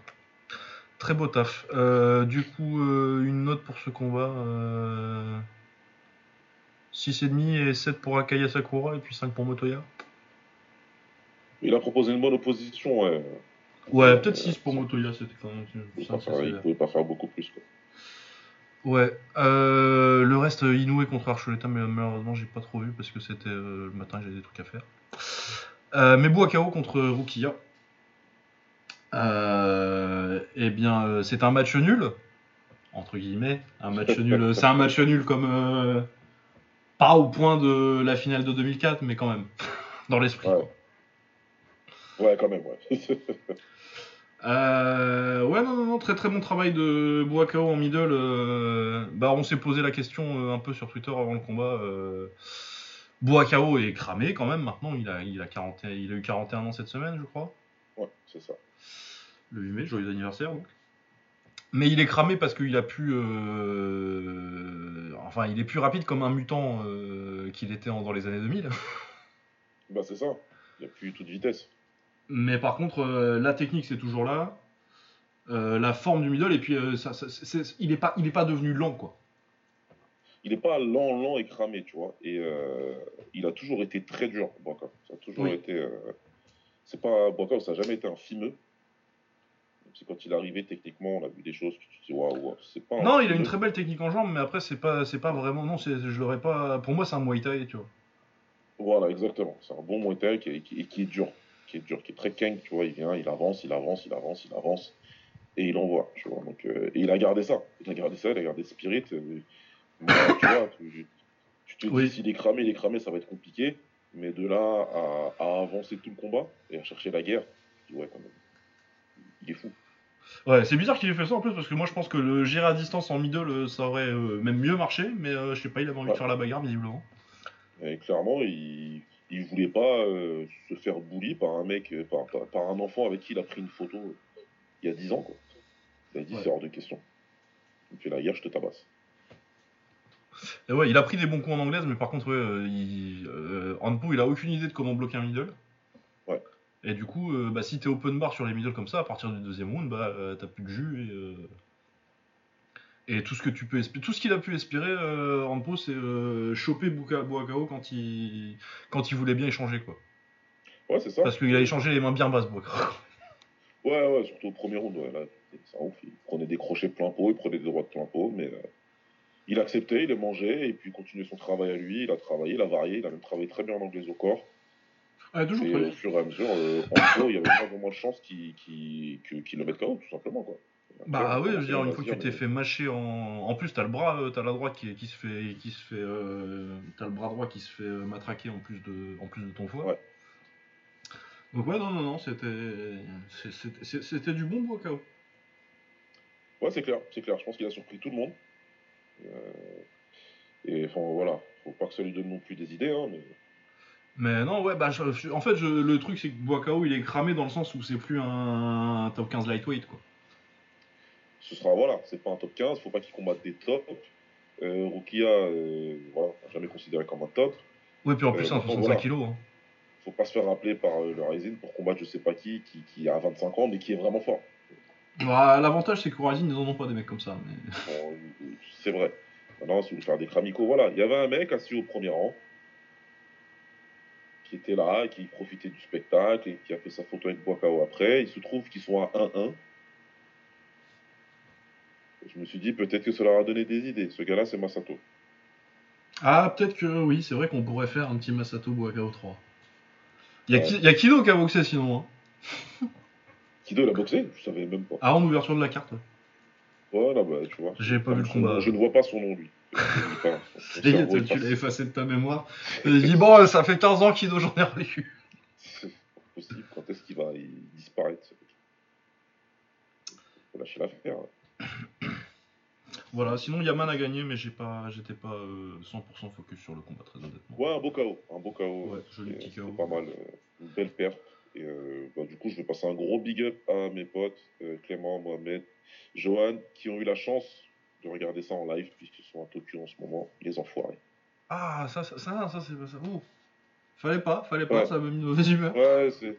Très beau taf. Euh, du coup, euh, une note pour ce combat. Euh... 6,5 et 7 pour Akaya Sakura et puis 5 pour Motoya. Il a proposé une bonne opposition. Ouais. Ouais, peut-être Euh, 6 pour Motoya, c'était quand même. Il il pouvait pas faire beaucoup plus. Quoi. Ouais. Euh, le reste, euh, Inoue contre Archuleta, mais malheureusement, j'ai pas trop vu parce que c'était euh, le matin, j'avais des trucs à faire. Euh, Mebu Akao contre Rukia. Euh, eh bien, euh, c'est un match nul, entre guillemets. Un match nul. euh, C'est un match nul comme. euh, pas au point de la finale de 2004, mais quand même. Dans l'esprit. Ouais. Ouais, quand même, ouais. Euh, ouais, non, non, non, très très bon travail de Boakao en middle. euh, bah, on s'est posé la question euh, un peu sur Twitter avant le combat. Euh, Boakao est cramé quand même maintenant. Il a, il, a 40, il a eu 41 ans cette semaine, je crois. ouais, c'est ça. Le 8 mai, joyeux anniversaire donc. Mais il est cramé parce qu'il a pu. euh, Enfin, il est plus rapide comme un mutant qu'il était en- dans les années 2000. Bah, c'est ça. Il a plus toute vitesse. Mais par contre, euh, la technique c'est toujours là. Euh, la forme du middle, et puis euh, ça, ça- c'est- c'est- il n'est pas, il est pas devenu lent quoi. Il n'est pas lent, lent et cramé, tu vois. Et il a toujours été très dur, Boaka. Ça a toujours Oui. été. C'est pas. Ça n'a jamais été un fimeux. C'est quand il est arrivé, techniquement, on a vu des choses que tu te dis, waouh, c'est pas. Non, il a une très belle technique en jambes, mais après c'est pas, c'est pas vraiment, non, c'est, je l'aurais pas. Pour moi, c'est un Muay Thai, tu vois. Voilà, exactement. C'est un bon Muay Thai qui est dur. Qui est dur, qui est très keng, tu vois. Il vient, il avance, il avance, il avance, il avance. Et il envoie, tu vois. Donc, euh, et il a gardé ça. Il a gardé ça, il a gardé Spirit. euh, tu vois, tu, tu te dis, Oui. s'il est cramé, il est cramé, ça va être compliqué. Mais de là à, à avancer tout le combat et à chercher la guerre, je dis, ouais, quand même. Il est fou. Ouais, c'est bizarre qu'il ait fait ça en plus, parce que moi je pense que le gérer à distance en middle, euh, ça aurait euh, même mieux marché, mais euh, je sais pas, il avait envie de faire la bagarre visiblement. Et clairement, il, il voulait pas euh, se faire bully par un mec, euh, par, par, par un enfant avec qui il a pris une photo euh, il y a 10 ans, quoi. Il a dit, Ouais. c'est hors de question. Me fais la guerre, je te tabasse. Et ouais, il a pris des bons coups en anglaise, mais par contre, ouais, il, euh, Hanpo, il a aucune idée de comment bloquer un middle. Ouais. Et du coup, bah, si t'es open bar sur les middle comme ça, à partir du deuxième round, bah, t'as plus de jus et. Et tout ce que tu peux espérer, tout ce qu'il a pu espérer, euh, Hanpo, c'est euh, choper Boakao quand il, quand il voulait bien échanger, quoi. Ouais, c'est ça. Parce qu'il a échangé les mains bien basses, Boakao. Ouais, ouais, surtout au premier round, ouais, là, c'est un ouf. Il prenait des crochets plein pot, il prenait des droits de plein pot, mais euh, il acceptait, il les mangeait, et puis il continuait son travail à lui. Il a travaillé, il a varié, il a même travaillé très bien en anglais au corps. Toujours Et au fur et à mesure, euh, en gros, il y avait pas vraiment de chance qu'il qu'il- que- qu'il le mette KO, tout simplement, quoi. Bah oui, je veux dire, une fois que tu t'es fait mâcher en. En plus, t'as le bras, euh, t'as la droite qui, qui se fait. Qui se fait euh, T'as le bras droit qui se fait euh, matraquer en plus de, en plus de ton foie. Ouais. Donc ouais, non, non, non, c'était. C'était du bon bois KO. Ouais, c'est clair, c'est clair. Je pense qu'il a surpris tout le monde. Euh, et enfin, voilà, faut pas que ça lui donne non plus des idées, hein, mais Mais non, ouais, bah je- en fait, je- le truc c'est que Boakao il est cramé dans le sens où c'est plus un, un top 15 lightweight quoi. Ce sera, voilà, c'est pas un top 15, faut pas qu'il combatte des tops. Euh, Rukia, euh, voilà, jamais considéré comme un top. Ouais, puis en plus, Euh, c'est un maintenant, 65 voilà. kilos. hein. Faut pas se faire rappeler par euh, le Rising pour combattre je sais pas qui, qui, qui a 25 ans, mais qui est vraiment fort. Bah, L'avantage c'est que Horizon ils en ont pas des mecs comme ça. Mais... Bon, euh, c'est vrai. Maintenant, si vous voulez faire des kramikos, voilà. Il y avait un mec assis au premier rang qui était là, qui profitait du spectacle et qui a fait sa photo avec Boakao après. Il se trouve qu'ils sont à 1-1. Je me suis dit, peut-être que ça leur a donné des idées. Ce gars-là, c'est Masato. Ah, peut-être que oui, c'est vrai qu'on pourrait faire un petit Masato Boakao 3. Il y, a Ouais. Y a Kido qui a boxé sinon. Hein. Kido, il a boxé Je savais même pas. Ah, en ouverture de la carte. ouais. Non, bah, tu vois. J'ai pas vu le combat. nom, Je ne vois pas son nom, lui. Son cerveau tu l'as effacé de ta mémoire. Il dit bon, ça fait 15 ans Kido, j'en ai rien eu. possible. Quand est-ce qu'il va il disparaître Faut lâcher l'affaire. hein. Voilà, sinon Yaman a gagné, mais j'ai pas, j'étais pas euh, 100% focus sur le combat, très honnêtement. Ouais, un beau KO. Un beau KO. Ouais, joli Et petit KO. pas mal. euh, Une belle perte. Et euh, bah, du coup, je vais passer un gros big up à mes potes, euh, Clément, Mohamed, Johan, qui ont eu la chance de regarder ça en live, puisqu'ils sont à Tokyo en ce moment, les enfoirés. Ah, ça, ça, ça, ça, c'est pas ça. Oh. Fallait pas, fallait pas, Ouais. ça m'a mis de mauvaise humeur. Ouais, c'est.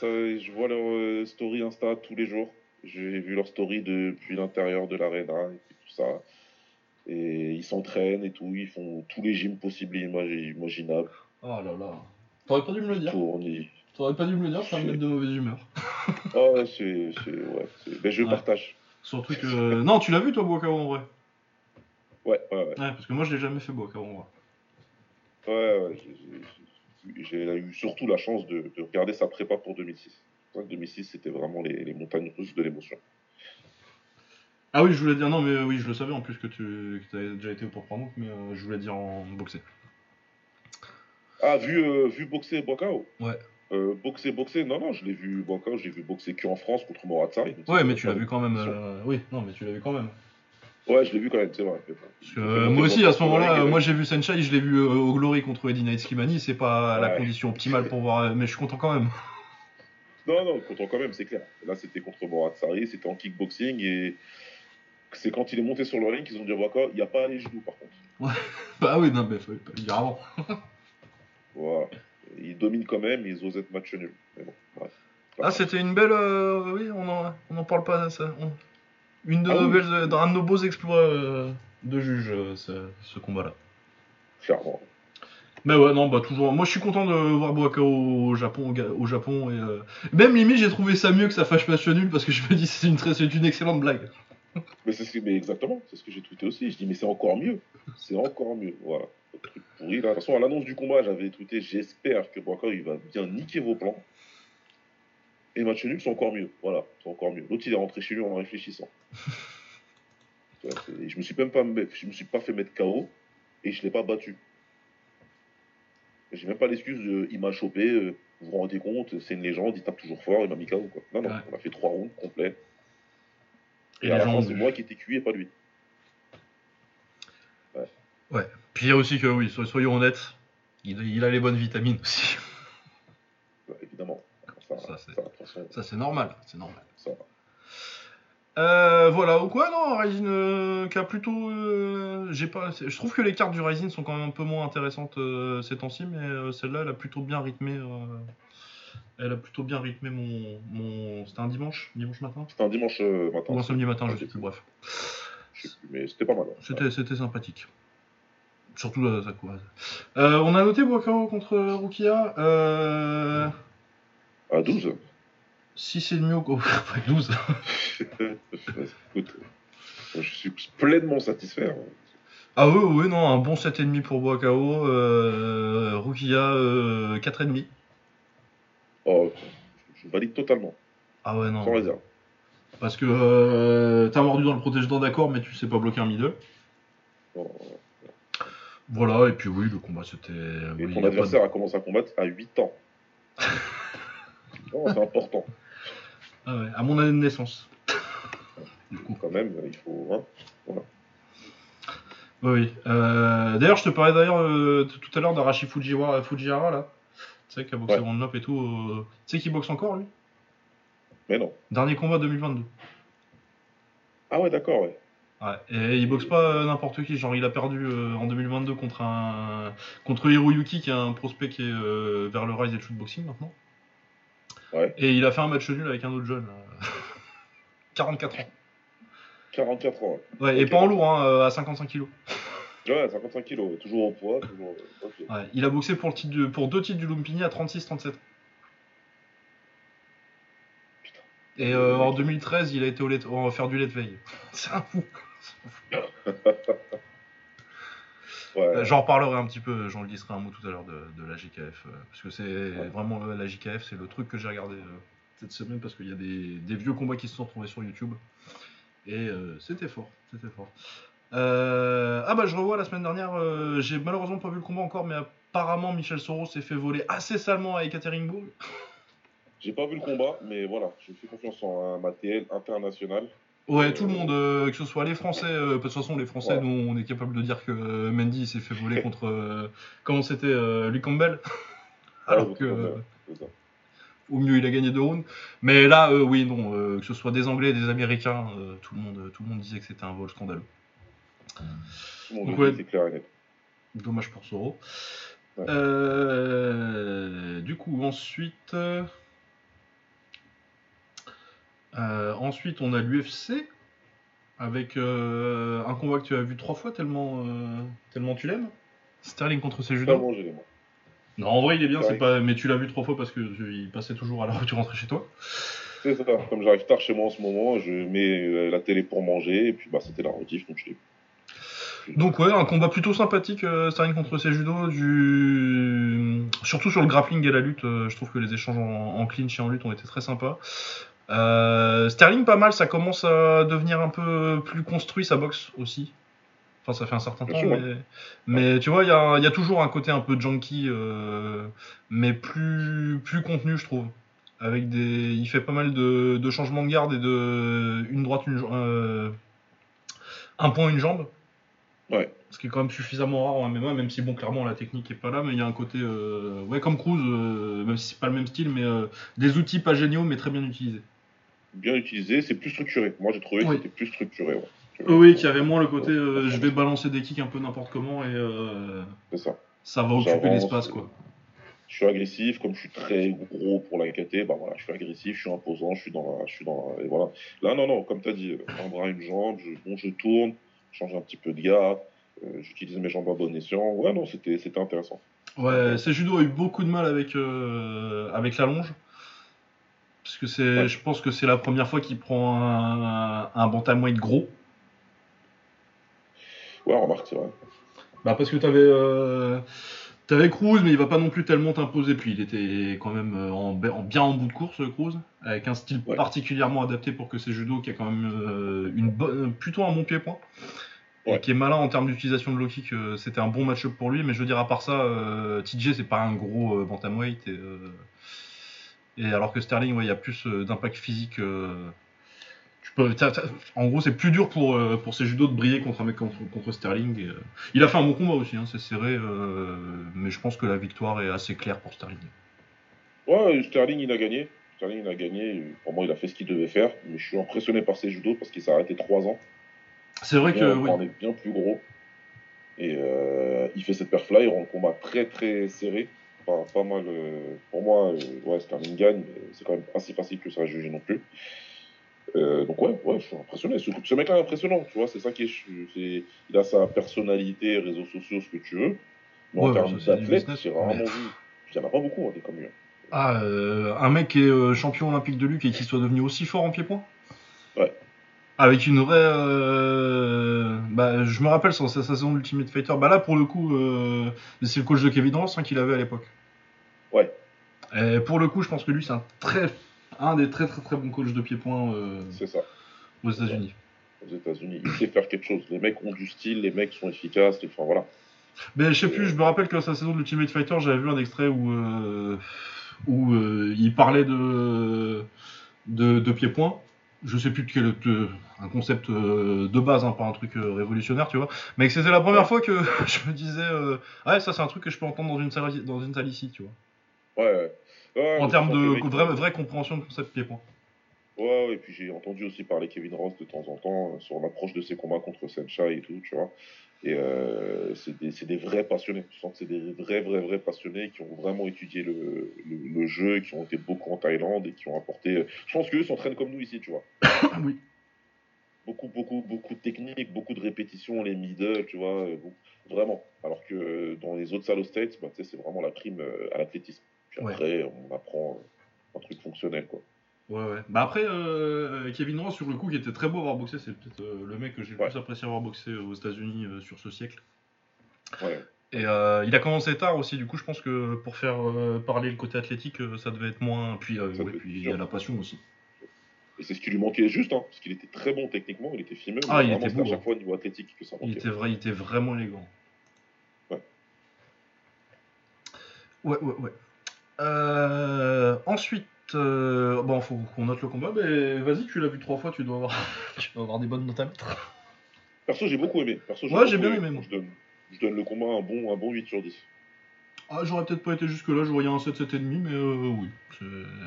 je vois leur euh, story Insta tous les jours. J'ai vu leur story depuis l'intérieur de l'arena et puis tout ça. Et ils s'entraînent et tout, ils font tous les gyms possibles et imagi- imaginables. Oh là là. T'aurais pas dû me le dire. T'aurais pas dû me le dire, ça me mettre de mauvaise humeur. Ah ouais, c'est. Ouais, ben, je Ouais. partage. Surtout que. Non, tu l'as vu toi, Boakao en vrai? Ouais, ouais, ouais. Ouais, parce que moi je l'ai jamais fait, Boakao en vrai. Ouais, ouais, j'ai- eu surtout la chance de, de regarder sa prépa pour 2006. C'est vrai que 2006, c'était vraiment les, les montagnes russes de l'émotion. Ah oui, je voulais dire, non, mais euh, oui, je le savais en plus que tu que avais déjà été au propre Amouk, mais euh, je voulais dire en boxer. Ah, vu, euh, vu boxer Boakao Ouais. Euh, boxer, boxer, non, non, je l'ai vu Boakao, je l'ai vu boxer que en France contre Moratsari. donc Ouais, mais tu l'as vu quand même. Oui, non, mais tu l'as vu quand même. Ouais, je l'ai vu quand même, c'est vrai. Parce que, euh, moi aussi, à ce moment-là, moi j'ai vu Senshai, je l'ai vu euh, au Glory contre Eddie Knight c'est pas la condition optimale pour voir, mais je suis content quand même. Non, non, content quand même, c'est clair. Là, c'était contre Moratsari, c'était en kickboxing et c'est quand il est monté sur le ring qu'ils ont dit à Boakao, il n'y a pas les genoux par contre. Bah oui, non, mais fallait pas le dire avant. Voilà. Il domine quand même, ils osent être match nul. Mais bon, bref. Ah, c'était une belle. euh, oui, on en, on en parle pas ça. On- Une de Ah nos oui. belles, un de nos beaux exploits euh, de juge, euh, ce, ce combat-là. Clairement. Mais ouais, non, bah toujours. Moi, je suis content de voir Boakao au Japon, au, Japon et euh, même limite, j'ai trouvé ça mieux que ça fasse match nul parce que je me dis c'est une très, une excellente blague. Mais c'est ce mais exactement, c'est ce que j'ai tweeté aussi. Je dis, mais c'est encore mieux. C'est encore mieux. Voilà. Le truc pourri, là. De toute façon, à l'annonce du combat, j'avais tweeté, j'espère que Boakao, il va bien niquer vos plans. Et match nul, c'est encore mieux. Voilà, c'est encore mieux. L'autre, il est rentré chez lui en réfléchissant. Je me suis même pas, je me suis pas fait mettre KO et je l'ai pas battu. J'ai même pas l'excuse de, il m'a chopé, euh, vous vous rendez compte, c'est une légende, il tape toujours fort, il m'a mis KO, quoi. Non, non, Ouais. on a fait trois rounds complets. Et, Et, les à la fin, c'est moi qui étais cuit et pas lui. Puis il y a aussi que oui, so- soyons honnêtes, il, il a les bonnes vitamines aussi. Ouais, évidemment. Ça, c'est- normal, c'est normal. ça. Euh, voilà, ou quoi, non, Ryzen euh, qui a plutôt. euh, j'ai pas, je trouve que les cartes du Ryzen sont quand même un peu moins intéressantes euh, ces temps-ci, mais celle-là, elle a plutôt bien rythmé. Euh, elle a plutôt bien rythmé mon. mon c'était un dimanche Dimanche matin? C'était un dimanche euh, matin. Ou un samedi matin, je sais plus, bref. Je sais plus, mais c'était pas mal. hein. C'était, c'était sympathique. Surtout la Zakura. Euh, on a noté Boakao contre Rukia. Euh, À 12 si c'est mieux qu'au. Enfin, 12. Écoute, je suis pleinement satisfait. hein. Ah oui, oui, non, un bon 7,5 pour Boakao. Euh, Rukia, euh, 4,5. Oh, je valide totalement, Ah ouais, non. sans réserve. Parce que euh, t'as mordu dans le protège-dents, d'accord, mais tu sais pas bloquer un middle. Non, Voilà, et puis oui, le combat c'était. Et oui, ton pas adversaire a commencé à combattre à 8 ans. non, c'est important. Ah ouais, à mon année de naissance. du coup. Quand même, il faut. Hein Oui, oui. Euh, d'ailleurs, je te parlais d'ailleurs euh, tout à l'heure d'Arashi Fujiwara, Fujihara, là. Tu sais, qui a boxé Ouais. One Up et tout. euh, Tu sais qui boxe encore, lui? Mais non. Dernier combat 2022. Ah ouais, d'accord, ouais. Ouais, et il boxe pas euh, n'importe qui, genre il a perdu euh, en 2022 contre un contre Hiroyuki qui est un prospect qui est euh, vers le Rise et le shootboxing maintenant. Ouais. Et il a fait un match nul avec un autre jeune. là. 44 ans. 44 ans. Ouais, et Ok. pas en lourd, hein, à 55 kilos. Ouais, ouais 55 kilos, ouais. toujours au poids, toujours. euh. Ouais, il a boxé pour, le titre du- pour deux titres du Lumpini à 36-37. Putain. Et euh, en 2013, il a été au lait- faire du lait de veille. C'est un fou. Ouais, Euh, J'en reparlerai un petit peu, j'en glisserai un mot tout à l'heure de, de la JKF. parce que c'est vraiment la JKF, c'est le truc que j'ai regardé cette semaine parce qu'il y a des, des vieux combats qui se sont retrouvés sur YouTube. Et euh, c'était fort, c'était fort. Euh, ah bah je revois la semaine dernière, euh, j'ai malheureusement pas vu le combat encore, mais apparemment Michel Soro s'est fait voler assez salement à Ekaterinbourg. J'ai pas vu le combat, mais voilà, je fais confiance en un Mattel international. Ouais, tout le monde, euh, que ce soit les Français, euh, de toute façon, les Français, Ouais. nous, on est capable de dire que euh, Mendy s'est fait voler contre. comment c'était Luc Campbell Alors que. au mieux, il a gagné deux rounds. Mais là, oui, non, que ce soit des Anglais, des Américains, tout, le monde, tout le monde disait que c'était un vol scandaleux. Donc, ouais. clair et net. Dommage pour Soro. Ouais. Euh, du coup, ensuite. euh, ensuite, on a l'UFC. Avec euh, un combat que tu as vu trois fois tellement, tellement tu l'aimes. Sterling contre ses judo. Non, en vrai, il est bien, c'est pas... mais tu l'as vu trois fois parce que tu- il passait toujours à l'heure où tu rentrais chez toi. C'est ça, comme j'arrive tard chez moi en ce moment, je mets la télé pour manger, et puis bah, c'était la rediff, donc je l'ai Donc ouais, un combat plutôt sympathique, euh, Sterling contre ses judo, du... surtout sur le grappling et la lutte, euh, je trouve que les échanges en, en clinch et en lutte ont été très sympas. Euh, Sterling pas mal, ça commence à devenir un peu plus construit sa boxe aussi. Enfin ça fait un certain temps, mais, mais tu vois, il y a, y a toujours un côté un peu junkie, euh, mais plus, plus contenu je trouve. Avec des... Il fait pas mal de, de changements de garde et de une droite, une... euh, un point, une jambe. Ouais. Ce qui est quand même suffisamment rare en MMA, même si bon clairement la technique est pas là, mais il y a un côté euh, ouais comme Cruz, euh, même si c'est pas le même style, mais euh, des outils pas géniaux mais très bien utilisés. bien utilisé, c'est plus structuré. Moi j'ai trouvé Oui. que c'était plus structuré. Ouais. Oui, qui avait moins le côté euh, je vais balancer des kicks un peu n'importe comment et C'est ça. ça va occuper l'espace quoi. Je suis agressif, comme je suis très gros pour la KT, bah voilà, je suis agressif, je suis imposant, je suis dans la, je suis dans la- et voilà. Là non non, comme tu as dit, un bras, une jambe, je, bon je tourne, change un petit peu de garde, euh, j'utilise mes jambes à bon escient. Ouais non, c'était c'était intéressant. Ouais, ces judo a eu beaucoup de mal avec euh, avec la longe. Parce que c'est, Ouais. je pense que c'est la première fois qu'il prend un, un bantamweight gros. Ouais, remarque, c'est vrai. Bah parce que t'avais euh, t'avais Cruz, mais il va pas non plus tellement t'imposer. Puis il était quand même euh, en, en- bien en bout de course, Cruz, avec un style Ouais. particulièrement adapté pour que c'est judo, qui a quand même euh, une bonne, plutôt un bon pied-point. Et qui est malin en termes d'utilisation de low kick, euh, c'était un bon match-up pour lui, mais je veux dire, à part ça, euh, TJ c'est pas un gros euh, bantamweight, et, euh, et alors que Sterling, ouais, il y a plus euh, d'impact physique. Tu peux, en gros, c'est plus dur pour, euh, pour ces judos de briller contre un mec contre, contre Sterling. et, euh, il a fait un bon combat aussi, hein, c'est serré, euh, mais je pense que la victoire est assez claire pour Sterling. Ouais, Sterling il a gagné. Sterling il a gagné. Pour moi, il a fait ce qu'il devait faire. Mais je suis impressionné par ses judos parce qu'il s'est arrêté 3 ans. C'est vrai que oui. On est bien plus gros. Et euh, il fait cette perf-là, il rend le combat très très serré. Enfin, pas mal. pour moi, ouais, Sterling gagne, mais c'est quand même pas si facile que ça à juger non plus. Euh, donc ouais, ouais, je suis impressionné. Ce, ce mec-là est impressionnant, tu vois. C'est ça qui est, c'est, il a sa personnalité, réseaux sociaux, ce que tu veux. Mais Ouais, en termes c'est d'athlète, j'ai rarement mais- vu. Il n'y en a pas beaucoup, hein, des comme lui. Ah, euh, un mec qui est euh, champion olympique de lutte et qui soit devenu aussi fort en pied-point? Ouais. Avec une vraie. Bah, je me rappelle sur sa saison d'Ultimate Fighter. Bah là, pour le coup, c'est le coach de Kevin Ross hein, qu'il avait à l'époque. Ouais. Et pour le coup, je pense que lui, c'est un très, un des très très très bons coachs de pied-point euh, ça. aux États-Unis. aux États-Unis. Il sait faire quelque chose. Les mecs ont du style, les mecs sont efficaces. Enfin voilà. Mais je sais plus, je me rappelle que sa saison de Ultimate Fighter, j'avais vu un extrait où, euh, où euh, il parlait de, de, de pied-point. Je sais plus de quel de- un concept de base, hein, pas un truc révolutionnaire, tu vois. Mais que c'était la première fois que je me disais, ah ouais, ça c'est un truc que je peux entendre dans une salle, dans une salle ici, tu vois. Ouais, ouais. Ouais, En termes de vraie, vraie compréhension de concept pied-point. Ouais, ouais, et puis j'ai entendu aussi parler Kevin Ross de temps en temps euh, sur l'approche de ses combats contre Senshai et tout, tu vois. Et euh, c'est des, vrais passionnés. Je sens que c'est des vrais, vrais, vrais passionnés qui ont vraiment étudié le, le, le jeu, qui ont été beaucoup en Thaïlande et qui ont apporté. euh, Je pense qu'eux s'entraînent comme nous ici, tu vois. oui. Beaucoup, beaucoup, beaucoup de techniques, beaucoup de répétitions, les middle, tu vois. beaucoup- vraiment. Alors que dans les autres salles aux States, bah, c'est vraiment la prime à l'athlétisme. Puis Ouais. après, on apprend euh, un truc fonctionnel, quoi. Ouais, ouais. Bah après, euh, Kevin Ross, sur le coup, qui était très beau à avoir boxé, c'est peut-être euh, le mec que j'ai le Ouais. plus apprécié avoir boxé aux États-Unis euh, sur ce siècle. Ouais. Et euh, il a commencé tard aussi, du coup, je pense que pour faire euh, parler le côté athlétique, euh, ça devait être moins. Puis, euh, ouais, puis il y a la passion aussi. Et c'est ce qui lui manquait juste, hein, parce qu'il était très bon techniquement, il était fimeux, mais Ah, il était c'était à beau, chaque hein. fois au niveau athlétique que ça Il était, vrai, il était vraiment élégant. Ouais. Ouais, ouais, ouais. Euh, ensuite, euh, bon, faut qu'on note le combat, mais vas-y, tu l'as vu trois fois, tu dois avoir, tu dois avoir des bonnes notes à mettre. Perso, j'ai beaucoup aimé. Perso, Ouais, j'ai bien aimé, moi. Je donne, je donne le combat un bon, un bon 8 sur 10. Ah, j'aurais peut-être pas été jusque-là, je voyais un 7, 7,5, mais euh, oui.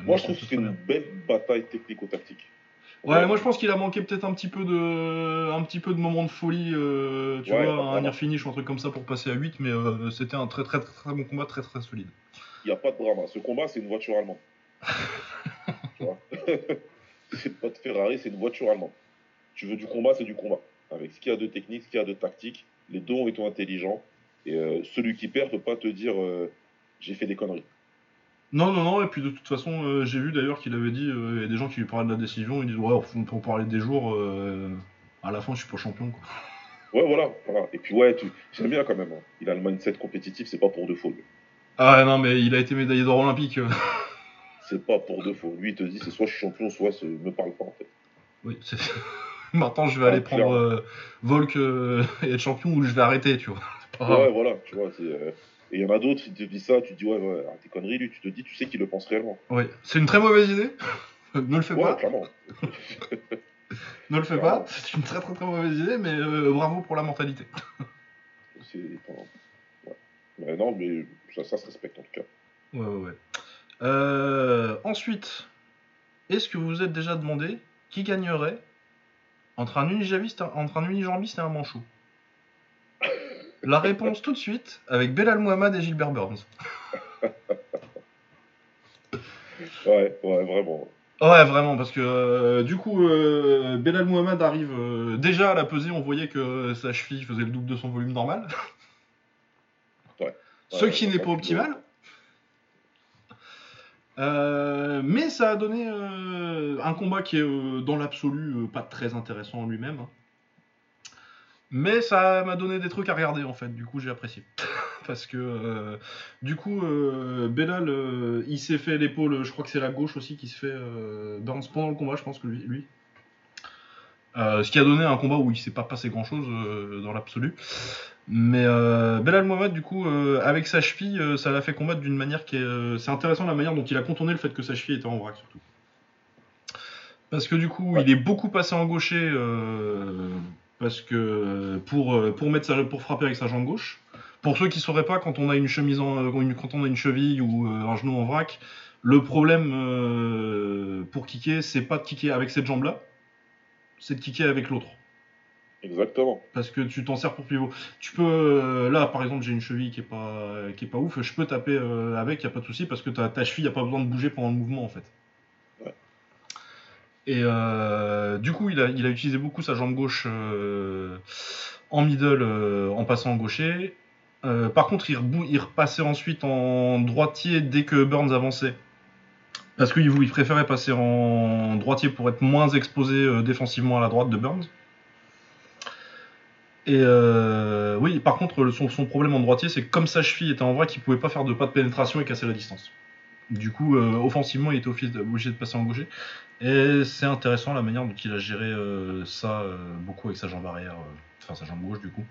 Moi, je trouve que c'est une belle bataille technico-tactique. Ouais, moi je pense qu'il a manqué peut-être un petit peu de, un petit peu de moments de folie, euh, tu Ouais, vois, un near finish ou un truc comme ça pour passer à 8, mais euh, c'était un très, très très très bon combat, très très solide. Il n'y a pas de drama. Ce combat, c'est une voiture allemande. tu vois C'est pas de Ferrari, c'est une voiture allemande. Tu veux du combat, c'est du combat. Avec ce qu'il y a de technique, ce qu'il y a de tactique, les deux ont été intelligents. Et euh, celui qui perd peut pas te dire euh, j'ai fait des conneries. Non, non, non, et puis de toute façon, euh, j'ai vu d'ailleurs qu'il avait dit, il y a des gens qui lui parlaient de la décision, ils disent, ouais, on peut parler des jours, à la fin je suis pas champion, quoi. Ouais, voilà. voilà. Et puis, ouais, tu... j'aime bien quand même. hein. Il a le mindset compétitif, c'est pas pour de faux. Ah non, mais il a été médaillé d'or olympique. C'est pas pour de faux. Lui, il te dit c'est soit je suis champion, soit c'est- me parle pas en fait. Oui, c'est... Maintenant je vais aller Ah, prendre euh, Volk euh, et être champion ou je vais arrêter, tu vois. Pas. Ouais, voilà, tu vois. euh, Et il y en a d'autres, ils te disent ça, tu te dis ouais, ouais, tes conneries, lui, tu te dis, tu sais qu'il le pense réellement. Ouais, c'est une très mauvaise idée. ne le fais Ouais, pas. clairement. Ne le fais Clairement. pas. C'est une très très très mauvaise idée, mais bravo pour la mentalité. C'est. ouais. Mais non, mais ça, ça se respecte en tout cas. Ouais, ouais, ouais. Euh, ensuite, est-ce que vous vous êtes déjà demandé qui gagnerait entre un unijambiste, entre un unijambiste et un manchot? La réponse tout de suite avec Belal Mohamed et Gilbert Burns. Ouais, ouais, vraiment. Ouais, vraiment, parce que euh, du coup, euh, Belal Mohamed arrive euh, déjà à la pesée, on voyait que sa cheville faisait le double de son volume normal. Ce qui n'est pas optimal. Euh, mais ça a donné euh, un combat qui est euh, dans l'absolu pas très intéressant en lui-même. hein. Mais ça m'a donné des trucs à regarder en fait, du coup j'ai apprécié. Parce que du coup, Belal, il s'est fait l'épaule, je crois que c'est la gauche aussi qui se fait Burns pendant le combat, je pense que lui. lui. Ce qui a donné un combat où il s'est pas passé grand chose dans l'absolu. Mais euh, Belal Mohamed, du coup, euh, avec sa cheville, euh, ça l'a fait combattre d'une manière qui est. c'est intéressant la manière dont il a contourné le fait que sa cheville était en vrac, surtout. Parce que du coup, Ouais. il est beaucoup passé en gaucher. parce que pour, pour, mettre sa, pour frapper avec sa jambe gauche. Pour ceux qui ne sauraient pas, quand on a une chemise en, quand on a une cheville ou un genou en vrac, le problème pour kicker, c'est pas de kicker avec cette jambe-là, c'est de kicker avec l'autre Exactement. parce que tu t'en sers pour pivot. Tu peux euh, là par exemple j'ai une cheville qui est pas qui est pas ouf, je peux taper euh, avec, y a pas de souci parce que ta, ta cheville y a pas besoin de bouger pendant le mouvement en fait. Ouais. Et euh, du coup il a, il a utilisé beaucoup sa jambe gauche euh, en middle euh, en passant en gaucher. Par contre il, rebou- il repassait ensuite en droitier dès que Burns avançait. Parce qu'il il préférait passer en droitier pour être moins exposé défensivement à la droite de Burns. Et euh, oui, par contre, son, problème en droitier, c'est que comme sa cheville était en vrac, il pouvait pas faire de pas de pénétration et casser la distance. Du coup, euh, offensivement, il était obligé de passer en gaucher. Et c'est intéressant la manière dont il a géré euh, ça beaucoup avec sa jambe arrière, enfin sa jambe gauche du coup.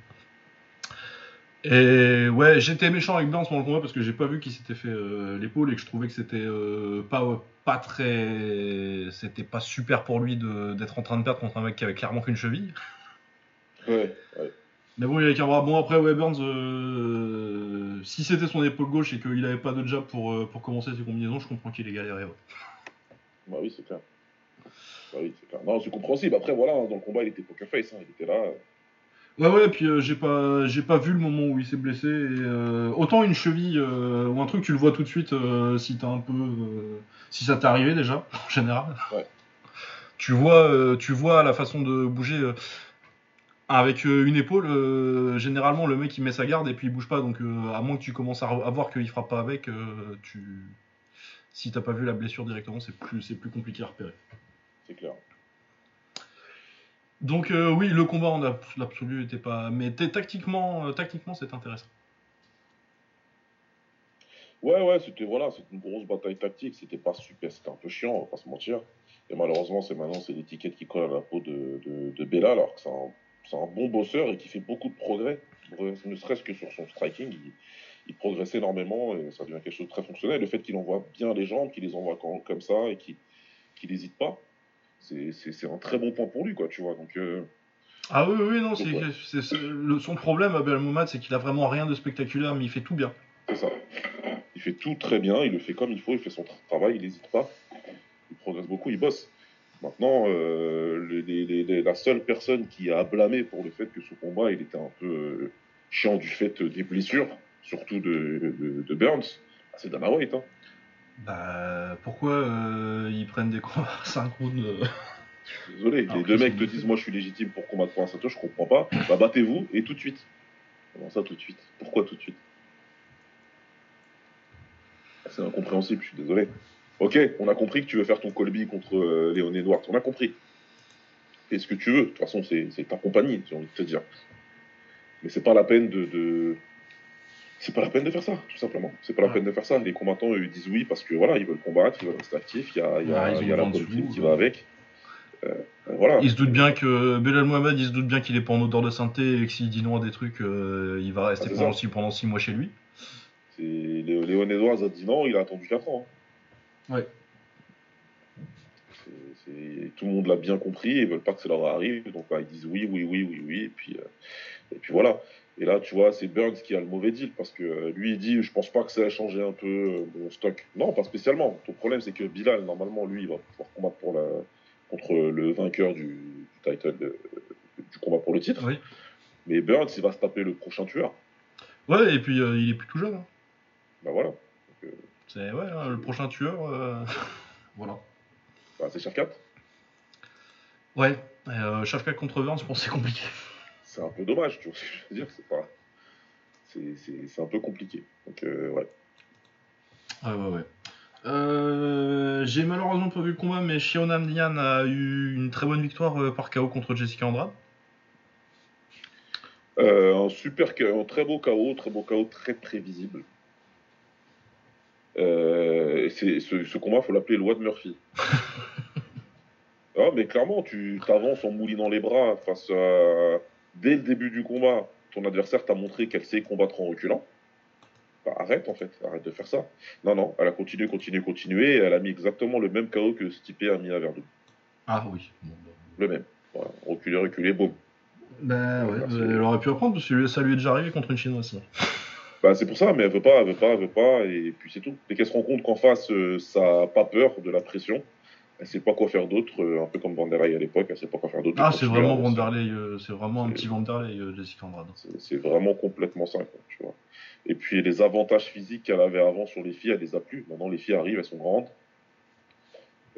Et ouais, j'étais méchant avec Burns pendant le combat parce que j'ai pas vu qu'il s'était fait l'épaule et que je trouvais que c'était pas pas très, c'était pas super pour lui d'être en train de perdre contre un mec qui avait clairement qu'une cheville. Ouais, ouais. Mais bon, il avait qu'un bras. Bon, après, Burns, euh, si c'était son épaule gauche et qu'il avait pas de jab pour, euh, pour commencer ses combinaisons, je comprends qu'il ait galéré. ouais. Bah oui, c'est clair. Bah oui, c'est clair. Non, c'est compréhensible. Après, voilà, hein, dans le combat, il était poker face. hein, Il était là. Ouais, ouais, puis euh, j'ai pas, j'ai pas vu le moment où il s'est blessé. Et, autant une cheville ou un truc, tu le vois tout de suite si t'as un peu. si ça t'est arrivé déjà, en général. Ouais. Tu vois, tu vois la façon de bouger. Avec euh, une épaule, euh, généralement le mec il met sa garde et puis il bouge pas. Donc euh, à moins que tu commences à, à voir qu'il frappe pas avec, euh, tu... si t'as pas vu la blessure directement, c'est plus, c'est plus compliqué à repérer. C'est clair. Donc oui, le combat en abs- l'absolu était pas, mais tactiquement, tactiquement c'est intéressant. Ouais, ouais, c'était voilà, c'était une grosse bataille tactique. C'était pas super, c'était un peu chiant, on va pas se mentir. Et malheureusement, c'est maintenant c'est l'étiquette qui colle à la peau de, de, de Bella, alors que c'est un, c'est un bon bosseur et qui fait beaucoup de progrès. Ne serait-ce que sur son striking, il, il progresse énormément et ça devient quelque chose de très fonctionnel. Le fait qu'il envoie bien les jambes, qu'il les envoie comme ça et qu'il n'hésite pas, c'est un très bon point pour lui, quoi, tu vois. Donc, euh, ah oui, oui, non, c'est son problème, Abel Mohamed, c'est qu'il a vraiment rien de spectaculaire, mais il fait tout bien. C'est ça. Il fait tout très bien, il le fait comme il faut, il fait son travail, il n'hésite pas. Il progresse beaucoup, il bosse. Maintenant, euh, la seule personne qui a blâmé pour le fait que ce combat, il était un peu euh, chiant du fait des blessures, surtout de, de, Burns, c'est Dana White. Hein. Bah, pourquoi euh, ils prennent des combats 5 rounds Désolé, les deux mecs te disent Moi je suis légitime pour combattre pour un ceinture, je comprends pas. Bah, battez-vous et tout de suite. Comment ça tout de suite? Pourquoi tout de suite? C'est incompréhensible, je suis désolé. Ok, on a compris que tu veux faire ton Colby contre euh, Léon Edwards, on a compris. Fais ce que tu veux, de toute façon c'est ta compagnie, j'ai envie de te dire. Mais c'est pas la peine de, c'est pas la peine de faire ça, tout simplement. C'est pas la peine de faire ça. Les combattants, eux, disent oui parce que voilà, ils veulent combattre, ils veulent rester actifs. Il y a, y a, il y a la politique qui va avec. Euh, voilà. Il se doute bien que Belal Mohamed, il se doute bien qu'il est pas en odeur de santé et que s'il dit non à des trucs, euh, il va rester ah, pendant, six, pendant mois chez lui. Léon Edwards a dit non, il a attendu 4 ans. Hein. Ouais. tout le monde l'a bien compris, ils veulent pas que ça leur arrive, donc bah, ils disent oui, oui, oui, oui, oui, et puis, euh, et puis voilà. Et là, tu vois, c'est Burns qui a le mauvais deal parce que lui, il dit Je pense pas que ça a changé un peu mon stock. Non, pas spécialement. Ton problème, c'est que Bilal, normalement, lui, il va pouvoir combattre pour la, contre le vainqueur du, title du combat pour le titre. Mais Burns, il va se taper le prochain tueur. Ouais, et puis euh, il est plus tout jeune. Hein. Bah voilà. Euh, c'est ouais, hein, le prochain tueur. Euh, voilà. Bah, c'est Shafkat Ouais, euh, Shafkat contre Burns, je pense c'est compliqué. C'est un peu dommage, tu vois ce que je veux dire. C'est pas. C'est un peu compliqué. Donc, ouais. Ouais, ouais, ouais. Euh, j'ai malheureusement pas vu le combat, mais Shionam Dian a eu une très bonne victoire euh, par KO contre Jessica Andrade. Euh, un super KO, très beau KO, très beau KO, très prévisible. C'est, ce, ce, combat, faut l'appeler loi de Murphy. ah, mais clairement, tu t'avances en moulinant les bras face à. Dès le début du combat, ton adversaire t'a montré qu'elle sait combattre en reculant. Bah, arrête en fait, arrête de faire ça. Non, non, elle a continué, continué, continué, et elle a mis exactement le même KO que Stipe a mis à Verdun. Ah oui. Le même. Voilà. Reculer, reculer, boum. Ben ouais, elle aurait pu apprendre parce que ça lui est déjà arrivé contre une chinoise. Bah, c'est pour ça, mais elle veut pas, elle veut pas, elle veut pas, et puis c'est tout. Dès qu'elle se rend compte qu'en face, euh, ça n'a pas peur de la pression, elle sait pas quoi faire d'autre, euh, un peu comme Vanderlei à l'époque, elle sait pas quoi faire d'autre. Ah, c'est vraiment Vanderlei, euh, c'est vraiment un petit Vanderlei, Jessica Andrade. C'est vraiment complètement ça, tu vois. Et puis les avantages physiques qu'elle avait avant sur les filles, elle les a plus. Maintenant, les filles arrivent, elles sont grandes,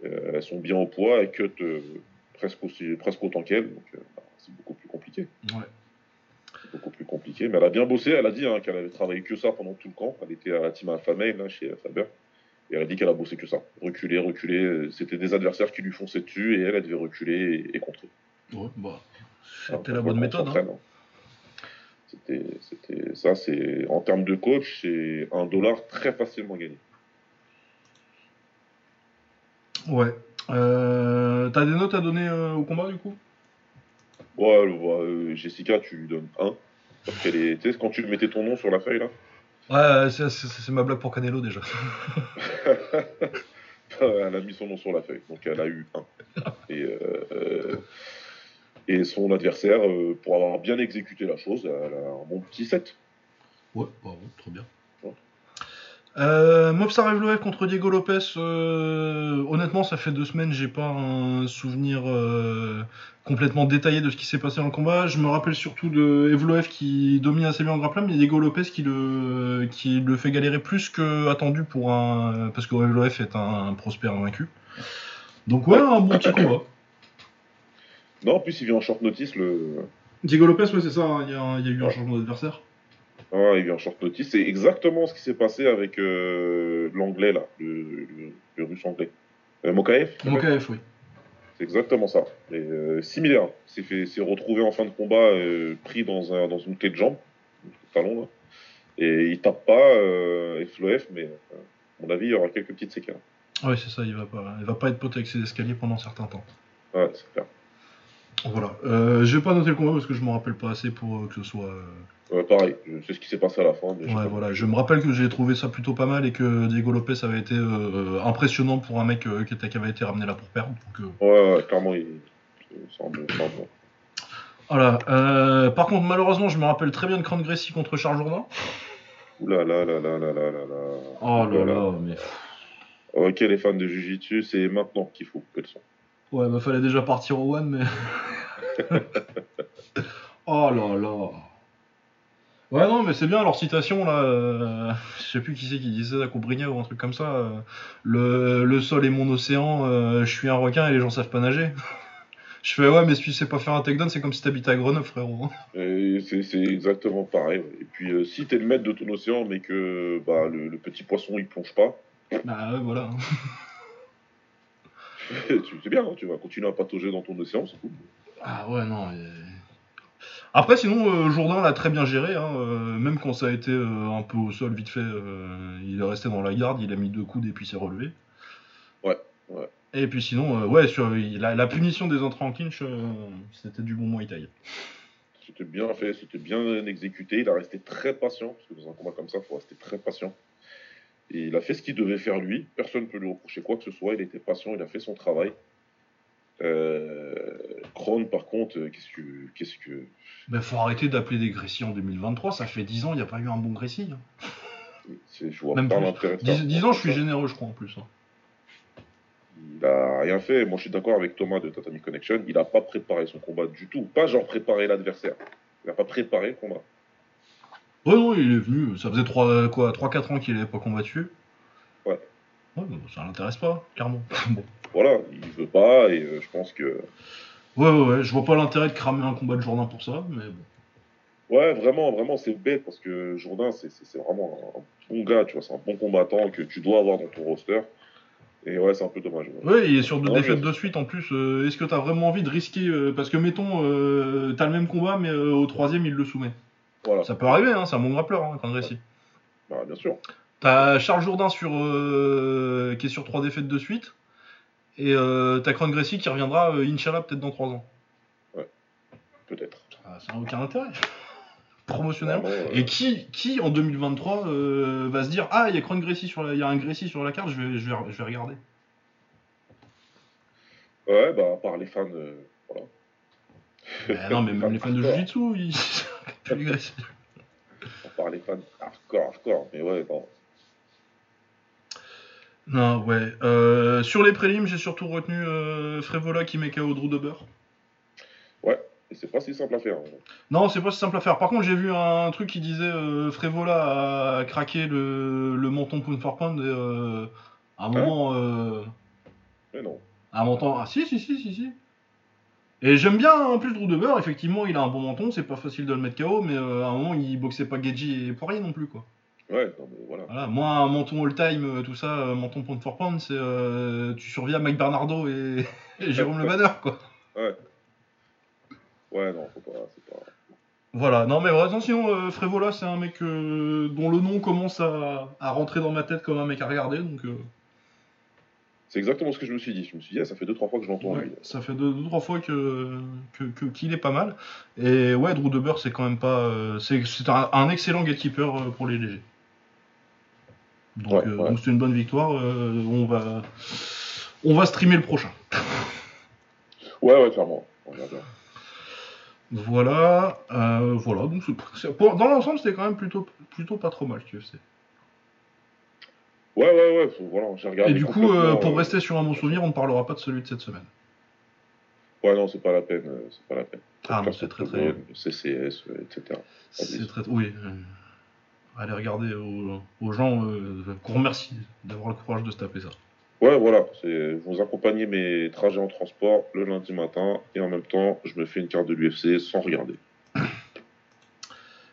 elles sont bien au poids, elles cut presque, aussi, presque autant qu'elle. Donc, bah, c'est beaucoup plus compliqué. Ouais. C'est beaucoup plus compliqué. Mais elle a bien bossé. Elle a dit hein, qu'elle avait travaillé que ça pendant tout le camp. Elle était à la team Alpha Male chez Faber. Et elle a dit qu'elle a bossé que ça. Reculer, reculer. C'était des adversaires qui lui fonçaient dessus et elle, elle devait reculer et, contrer. Ouais, bah, c'était la bonne méthode. Hein. Hein. C'était, ça, c'est en termes de coach, c'est un dollar très facilement gagné. Ouais. Euh, T'as des notes à donner euh, au combat du coup? Ouais, euh, Jessica, tu lui donnes un. Parce qu'elle est, tu sais, quand tu mettais ton nom sur la feuille là. Ouais, c'est ma blague pour Canelo déjà. elle a mis son nom sur la feuille, donc elle a eu un. Et euh, et son adversaire, euh, pour avoir bien exécuté la chose, elle a un bon petit set. Ouais, bravo, trop bien. Euh, Mobstar Evloev contre Diego Lopez. Euh, honnêtement, ça fait deux semaines, j'ai pas un souvenir euh, complètement détaillé de ce qui s'est passé dans le combat. Je me rappelle surtout de Evloev qui domine assez bien en grappling, mais Diego Lopez qui le, qui le fait galérer plus que attendu pour un. Parce que Evloev est un, un prospère vaincu. Donc, ouais, un bon petit combat. Non, en plus, il vient en short notice. Le... Diego Lopez, ouais, c'est ça, hein, il y, a, eu un changement d'adversaire. Ah, il vient en short notice. C'est exactement ce qui s'est passé avec euh, l'anglais, là, le, russe anglais. Euh, Mokaev Mokaev, oui. C'est exactement ça. Et, euh, similaire. C'est s'est retrouvé en fin de combat euh, pris dans, un, dans une clé de jambe, talon, là. Et il tape pas Floef, mais à mon avis, il y aura quelques petites séquelles. Oui, c'est ça, il va pas, il va pas être poté avec ses escaliers pendant un certain temps. Ouais, c'est clair. Voilà. Euh, je vais pas noter le combat parce que je me rappelle pas assez pour euh, que ce soit. Ouais, pareil, je sais ce qui s'est passé à la fin. mais Ouais, voilà. Je me rappelle que j'ai trouvé ça plutôt pas mal et que Diego Lopez avait été euh, impressionnant pour un mec euh, qui, était- qui avait été ramené là pour perdre. Donc, euh, Ouais, ouais, clairement, il. C'est un bon. c'est. Voilà. Par contre, malheureusement, je me rappelle très bien de Cran Gracie contre Charles Jourdain. Ouh là là là là là là là là. Oh là là, mais. Ok, les fans de Jiu-Jitsu, c'est maintenant qu'il faut couper le son. Ouais, bah fallait déjà partir au One, mais. oh là là. Ouais, non, mais c'est bien leur citation là. euh, je sais plus qui c'est qui disait ça, Cobrinha ou un truc comme ça. euh, le, le sol est mon océan, euh, je suis un requin et les gens savent pas nager. je fais ouais, mais si tu sais pas faire un takedown, c'est comme si t'habitais à Grenoble, frérot. Et C'est c'est exactement pareil. ouais. Et puis, euh, si t'es le maître de ton océan, mais que bah, le, le petit poisson il plonge pas, bah ouais, voilà. tu c'est bien, hein, tu vas continuer à patauger dans ton océan, c'est cool. Ah ouais, non. mais- Après, sinon, euh, Jourdain l'a très bien géré. hein, euh, même quand ça a été euh, un peu au sol, vite fait, il est resté dans la garde, il a mis deux coudes et puis s'est relevé. Ouais, ouais. Et puis sinon, euh, ouais, sur la, la punition des entrées en clinch, euh, c'était du bon Muay Thai. C'était bien fait, c'était bien exécuté. Il a resté très patient, parce que dans un combat comme ça, il faut rester très patient. Et il a fait ce qu'il devait faire lui. Personne ne peut lui reprocher quoi que ce soit. Il était patient, il a fait son travail. Euh... Kron, par contre, euh, qu'est-ce que. Qu'est-ce que... Mais faut arrêter d'appeler des Grécy en 2023, ça fait 10 ans, il n'y a pas eu un bon Grécy. hein. c'est- Je vois Même pas l'intérêt de faire 10, ça. ans, je suis généreux, je crois, en plus. hein. Il a rien fait. Moi, je suis d'accord avec Thomas de Tatami Connection. Il n'a pas préparé son combat du tout. Pas genre préparer l'adversaire. Il n'a pas préparé le combat. Ouais, non, il est venu, ça faisait 3, quoi, 3-4 ans qu'il n'avait pas combattu. Ouais. Ouais, bah, ça l'intéresse pas, clairement. bon. Voilà, il veut pas et euh, je pense que. Ouais, ouais, ouais, je vois pas l'intérêt de cramer un combat de Jourdain pour ça, mais bon. Ouais, vraiment, vraiment, c'est bête parce que Jourdain, c'est c'est- c'est vraiment un, bon gars, tu vois. C'est un bon combattant que tu dois avoir dans ton roster. Et ouais, c'est un peu dommage. ouais. Ouais, il est sur deux Ouais, défaites mais- de suite en plus. euh, Est-ce que t'as vraiment envie de risquer euh, Parce que, mettons, t'as le même combat, mais au troisième, il le soumet. Voilà, Ça peut arriver, hein, c'est un bon grappleur, hein, quand réussi. Bah, bien sûr. T'as Charles Jourdain sur, euh, qui est sur trois défaites de suite. Et euh, t'as Cron Gracie qui reviendra, euh, Inch'Allah, peut-être dans trois ans. Peut-être. Ah, ça n'a aucun intérêt. Promotionnellement. Et qui, qui en 2023 euh, va se dire Ah, il y a Cron Gracie sur la, il y a un Gracie sur la carte, je vais, je vais, je vais regarder. Ouais, bah, à part les fans. euh, voilà. Bah non, mais même les fans de. Jiu-Jitsu, ils. Part les fans hardcore, hardcore. Mais ouais, non. Non, ouais. Euh, sur les prélims, j'ai surtout retenu euh, Frévola qui met KO Drew Dober. Et c'est pas si simple à faire. hein. Non, c'est pas si simple à faire. Par contre, j'ai vu un truc qui disait euh, Frévola a craqué le, le menton pound for pound et euh, à un moment. euh, Mais non. à un menton. Ah, si, si, si, si, si. Et j'aime bien en plus Drew Dober, effectivement, il a un bon menton, c'est pas facile de le mettre KO, mais à un moment, il boxait pas Geji et Poirier non plus, quoi. Ouais, non, mais voilà. Voilà, moi, un menton all-time, euh, tout ça, euh, menton pound for pound, c'est. euh, tu survis à Mike Bernardo et, et Jérôme Le Banner, quoi. Ouais. Ouais, non, faut pas. C'est pas... Voilà, non mais sinon euh, Frévola c'est un mec euh, dont le nom commence à, à rentrer dans ma tête comme un mec à regarder, donc C'est exactement ce que je me suis dit. Je me suis dit, ah, ça fait 2-3 fois que je l'entends ouais, ça fait deux, deux, trois fois que que- que- qu'il est pas mal. Et ouais, Drew Dober c'est quand même pas... c'est c'est un, un excellent gatekeeper pour les légers. Donc Ouais, euh, ouais. donc c'est une bonne victoire, euh, on, va, on va streamer le prochain. Ouais, ouais, clairement. On. Voilà, euh, voilà, donc pour- dans l'ensemble c'était quand même plutôt, plutôt pas trop mal UFC. Ouais, ouais, ouais. voilà, j'ai regardé. Et du coup, euh, pour euh, rester sur un bon souvenir, on ne parlera pas de celui de cette semaine. Ouais, non, c'est pas la peine. C'est pas la peine. Ah non, c'est très très. CCS, etc. C'est très. Oui. Euh, Allez regarder aux, aux gens euh, qu'on remercie d'avoir le courage de se taper ça. Ouais, voilà. C'est vous accompagnez mes trajets en transport le lundi matin et en même temps, je me fais une carte de l'UFC sans regarder.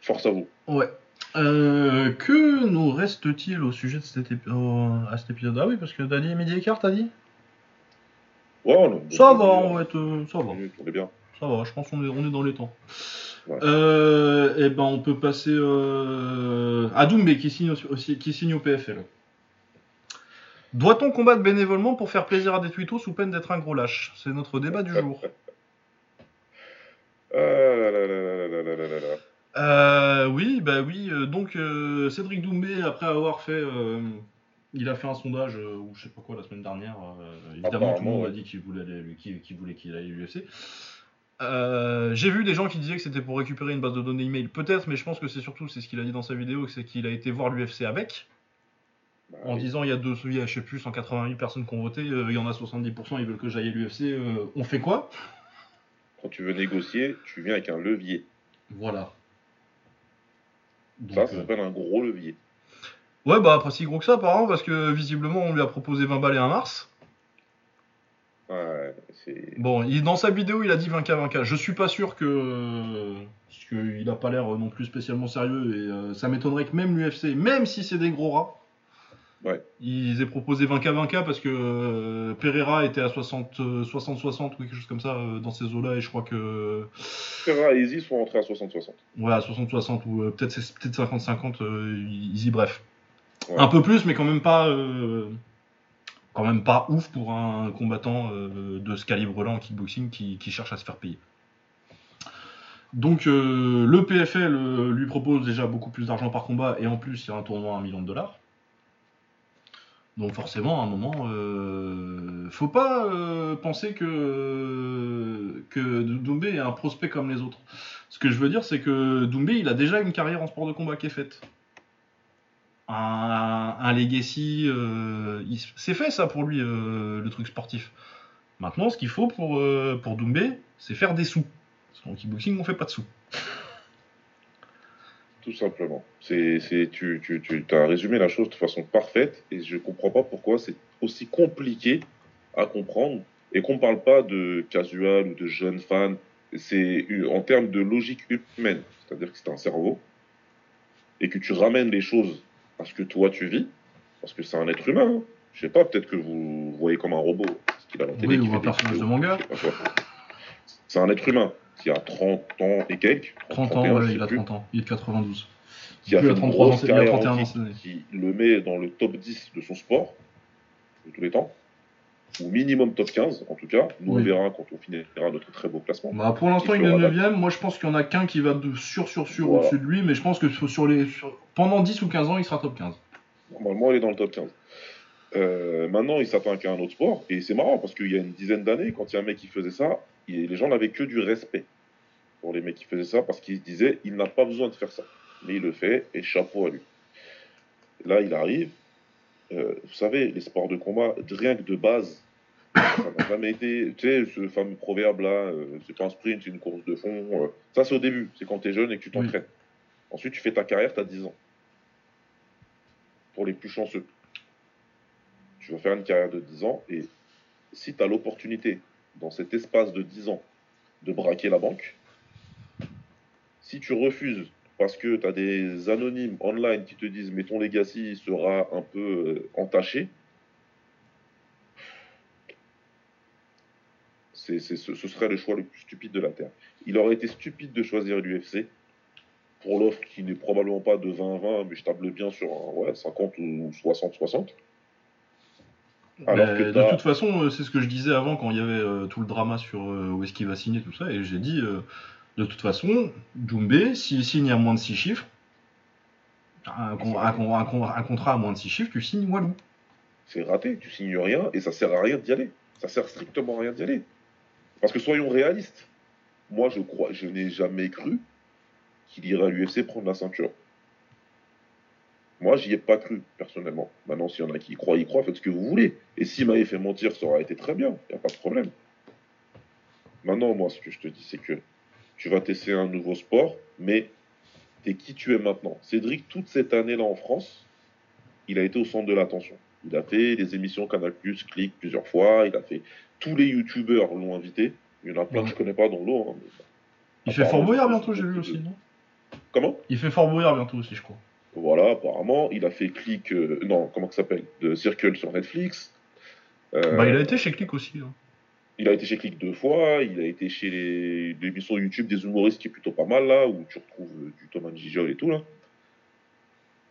Force à vous. Ouais. Euh, que nous reste-t-il au sujet de cet, épi- au- à cet épisode? Ah oui, parce que dit midi et quart, t'as dit? Ouais, on a une Ça va, on va être. euh, ça va. on est bien. Ça va, je pense qu'on est, on est dans les temps. Voilà. Euh, et ben on peut passer euh, à Doumbé qui signe, au PFL. Doit-on combattre bénévolement pour faire plaisir à des tweetos sous peine d'être un gros lâche? C'est notre débat du jour. oui, bah oui. Euh, donc euh, Cédric Doumbé, après avoir fait, il a fait un sondage ou je sais pas quoi la semaine dernière. évidemment, tout le monde a dit qu'il voulait, qu'il aille à l'UFC. Euh, j'ai vu des gens qui disaient que c'était pour récupérer une base de données email. Peut-être, mais je pense que c'est surtout, c'est ce qu'il a dit dans sa vidéo, c'est qu'il a été voir l'UFC avec, Bah, en oui. disant il y a deux, il y a, je sais plus, 188 personnes qui ont voté, euh, il y en a 70%, ils veulent que j'aille à l'UFC. euh, on fait quoi? Quand tu veux négocier, tu viens avec un levier. Voilà. Donc, ça, ça s'appelle un gros levier. Ouais, bah pas si gros que ça, apparemment, parce que visiblement on lui a proposé 20 balles et un mars. Ouais. Bon, il- dans sa vidéo, il a dit 20K, 20K. Je suis pas sûr que. Parce qu'il a pas l'air non plus spécialement sérieux, et euh, ça m'étonnerait que même l'UFC, même si c'est des gros rats, Ouais. ils aient proposé 20K, 20K parce que euh, Pereira était à 60, euh, 60-60 ou quelque chose comme ça euh, dans ces eaux-là, et je crois que. Ferra et Easy sont rentrés à 60-60. Ouais, à 60-60 ou peut-être c'est peut-être 50-50, euh, ils y bref. Ouais. Un peu plus, mais quand même pas. Quand même pas ouf pour un combattant euh, de ce calibre-là en kickboxing qui, cherche à se faire payer. Donc euh, le PFL euh, lui propose déjà beaucoup plus d'argent par combat et en plus il y a un tournoi à 1 million de dollars. Donc forcément à un moment, faut pas penser que, que Doumbé est un prospect comme les autres. Ce que je veux dire c'est que Doumbé il a déjà une carrière en sport de combat qui est faite. Un, legacy, euh, c'est fait ça pour lui euh, le truc sportif. Maintenant ce qu'il faut pour, euh, pour Doumbé c'est faire des sous. Parce qu'en kickboxing, on fait pas de sous. Tout simplement. C'est, tu, tu, as résumé la chose de façon parfaite et je comprends pas pourquoi c'est aussi compliqué à comprendre et qu'on ne parle pas de casual ou de jeunes fans. C'est en termes de logique humaine, c'est-à-dire que c'est un cerveau et que tu ramènes les choses à ce que toi tu vis, parce que c'est un être humain. hein. Je sais pas, peut-être que vous voyez comme un robot, parce qu'il a la télé Oui, qui ou un personnage de manga. C'est un être humain qui a 30 ans et quelques. 30 ans, 31, je ouais, il a plus. 30 ans. Il est de 92. qui a fait à une 33 ans, il a carrière 31 en ans qui le met dans le top 10 de son sport, de tous les temps, ou minimum top 15 en tout cas. Nous, Oui. on verra quand on finira notre très beau classement. Bah, pour l'instant, Il est fera 9ème. Moi, je pense qu'il y en a qu'un qui va de sur, sur, sur Voilà. au-dessus de lui. Mais je pense que sur les, sur- pendant 10 ou 15 ans, il sera top 15. Normalement, il est dans le top 15. Euh, maintenant, il s'attaque à un autre sport, et c'est marrant parce qu'il y a une dizaine d'années, quand il y a un mec qui faisait ça, les gens n'avaient que du respect pour les mecs qui faisaient ça parce qu'ils se disaient il n'a pas besoin de faire ça. Mais il le fait, et chapeau à lui. Là, il arrive. Euh, vous savez, les sports de combat, rien que de base, ça n'a jamais été. Tu sais, ce fameux proverbe-là, euh, c'est pas un sprint, c'est une course de fond. euh, ça, c'est au début, c'est quand tu es jeune et que tu Oui. t'entraînes. Ensuite, tu fais ta carrière, tu as 10 ans. Pour les plus chanceux. Tu vas faire une carrière de 10 ans et si tu as l'opportunité, dans cet espace de 10 ans, de braquer la banque, si tu refuses parce que tu as des anonymes online qui te disent mais ton legacy sera un peu euh, entaché, c'est, c'est- ce, ce serait le choix le plus stupide de la Terre. Il aurait été stupide de choisir l'UFC pour l'offre qui n'est probablement pas de 20-20, mais je table bien sur un, ouais, 50 ou 60-60. Alors Mais que de toute façon, euh, c'est ce que je disais avant quand il y avait euh, tout le drama sur euh, où est-ce qu'il va signer, tout ça. Et j'ai dit, euh, de toute façon, Doumbé, s'il signe à moins de 6 chiffres, un, con- un con- un con- un contrat à moins de 6 chiffres, tu signes Walou. c'est raté, tu signes rien et ça sert à rien d'y aller. Ça sert strictement à rien d'y aller. Parce que soyons réalistes, moi je crois, je n'ai jamais cru qu'il irait à l'UFC prendre la ceinture. Moi, j'y ai pas cru, personnellement. Maintenant, s'il y en a qui y croient, y croient, faites ce que vous voulez. Et s'il m'avait fait mentir, ça aurait été très bien, il n'y a pas de problème. Maintenant, moi, ce que je te dis, c'est que tu vas tester un nouveau sport, mais t'es qui tu es maintenant. Cédric, toute cette année-là en France, il a été au centre de l'attention. Il a fait des émissions Canal+, Click plusieurs fois, il a fait... Tous les youtubeurs l'ont invité. Il y en a plein que je connais pas dans l'eau. hein, mais- Il fait Fort Boyard bientôt, j'ai vu aussi, non? Comment? Il fait Fort Boyard bientôt aussi, je crois. Voilà, apparemment, il a fait Click... euh, non, comment ça s'appelle? De Circle sur Netflix. Euh, Bah, il a été chez Click aussi. hein. Il a été chez Click deux fois, il a été chez les l'émission YouTube des humoristes qui est plutôt pas mal là, où tu retrouves euh, du Thomas Gijol et tout là.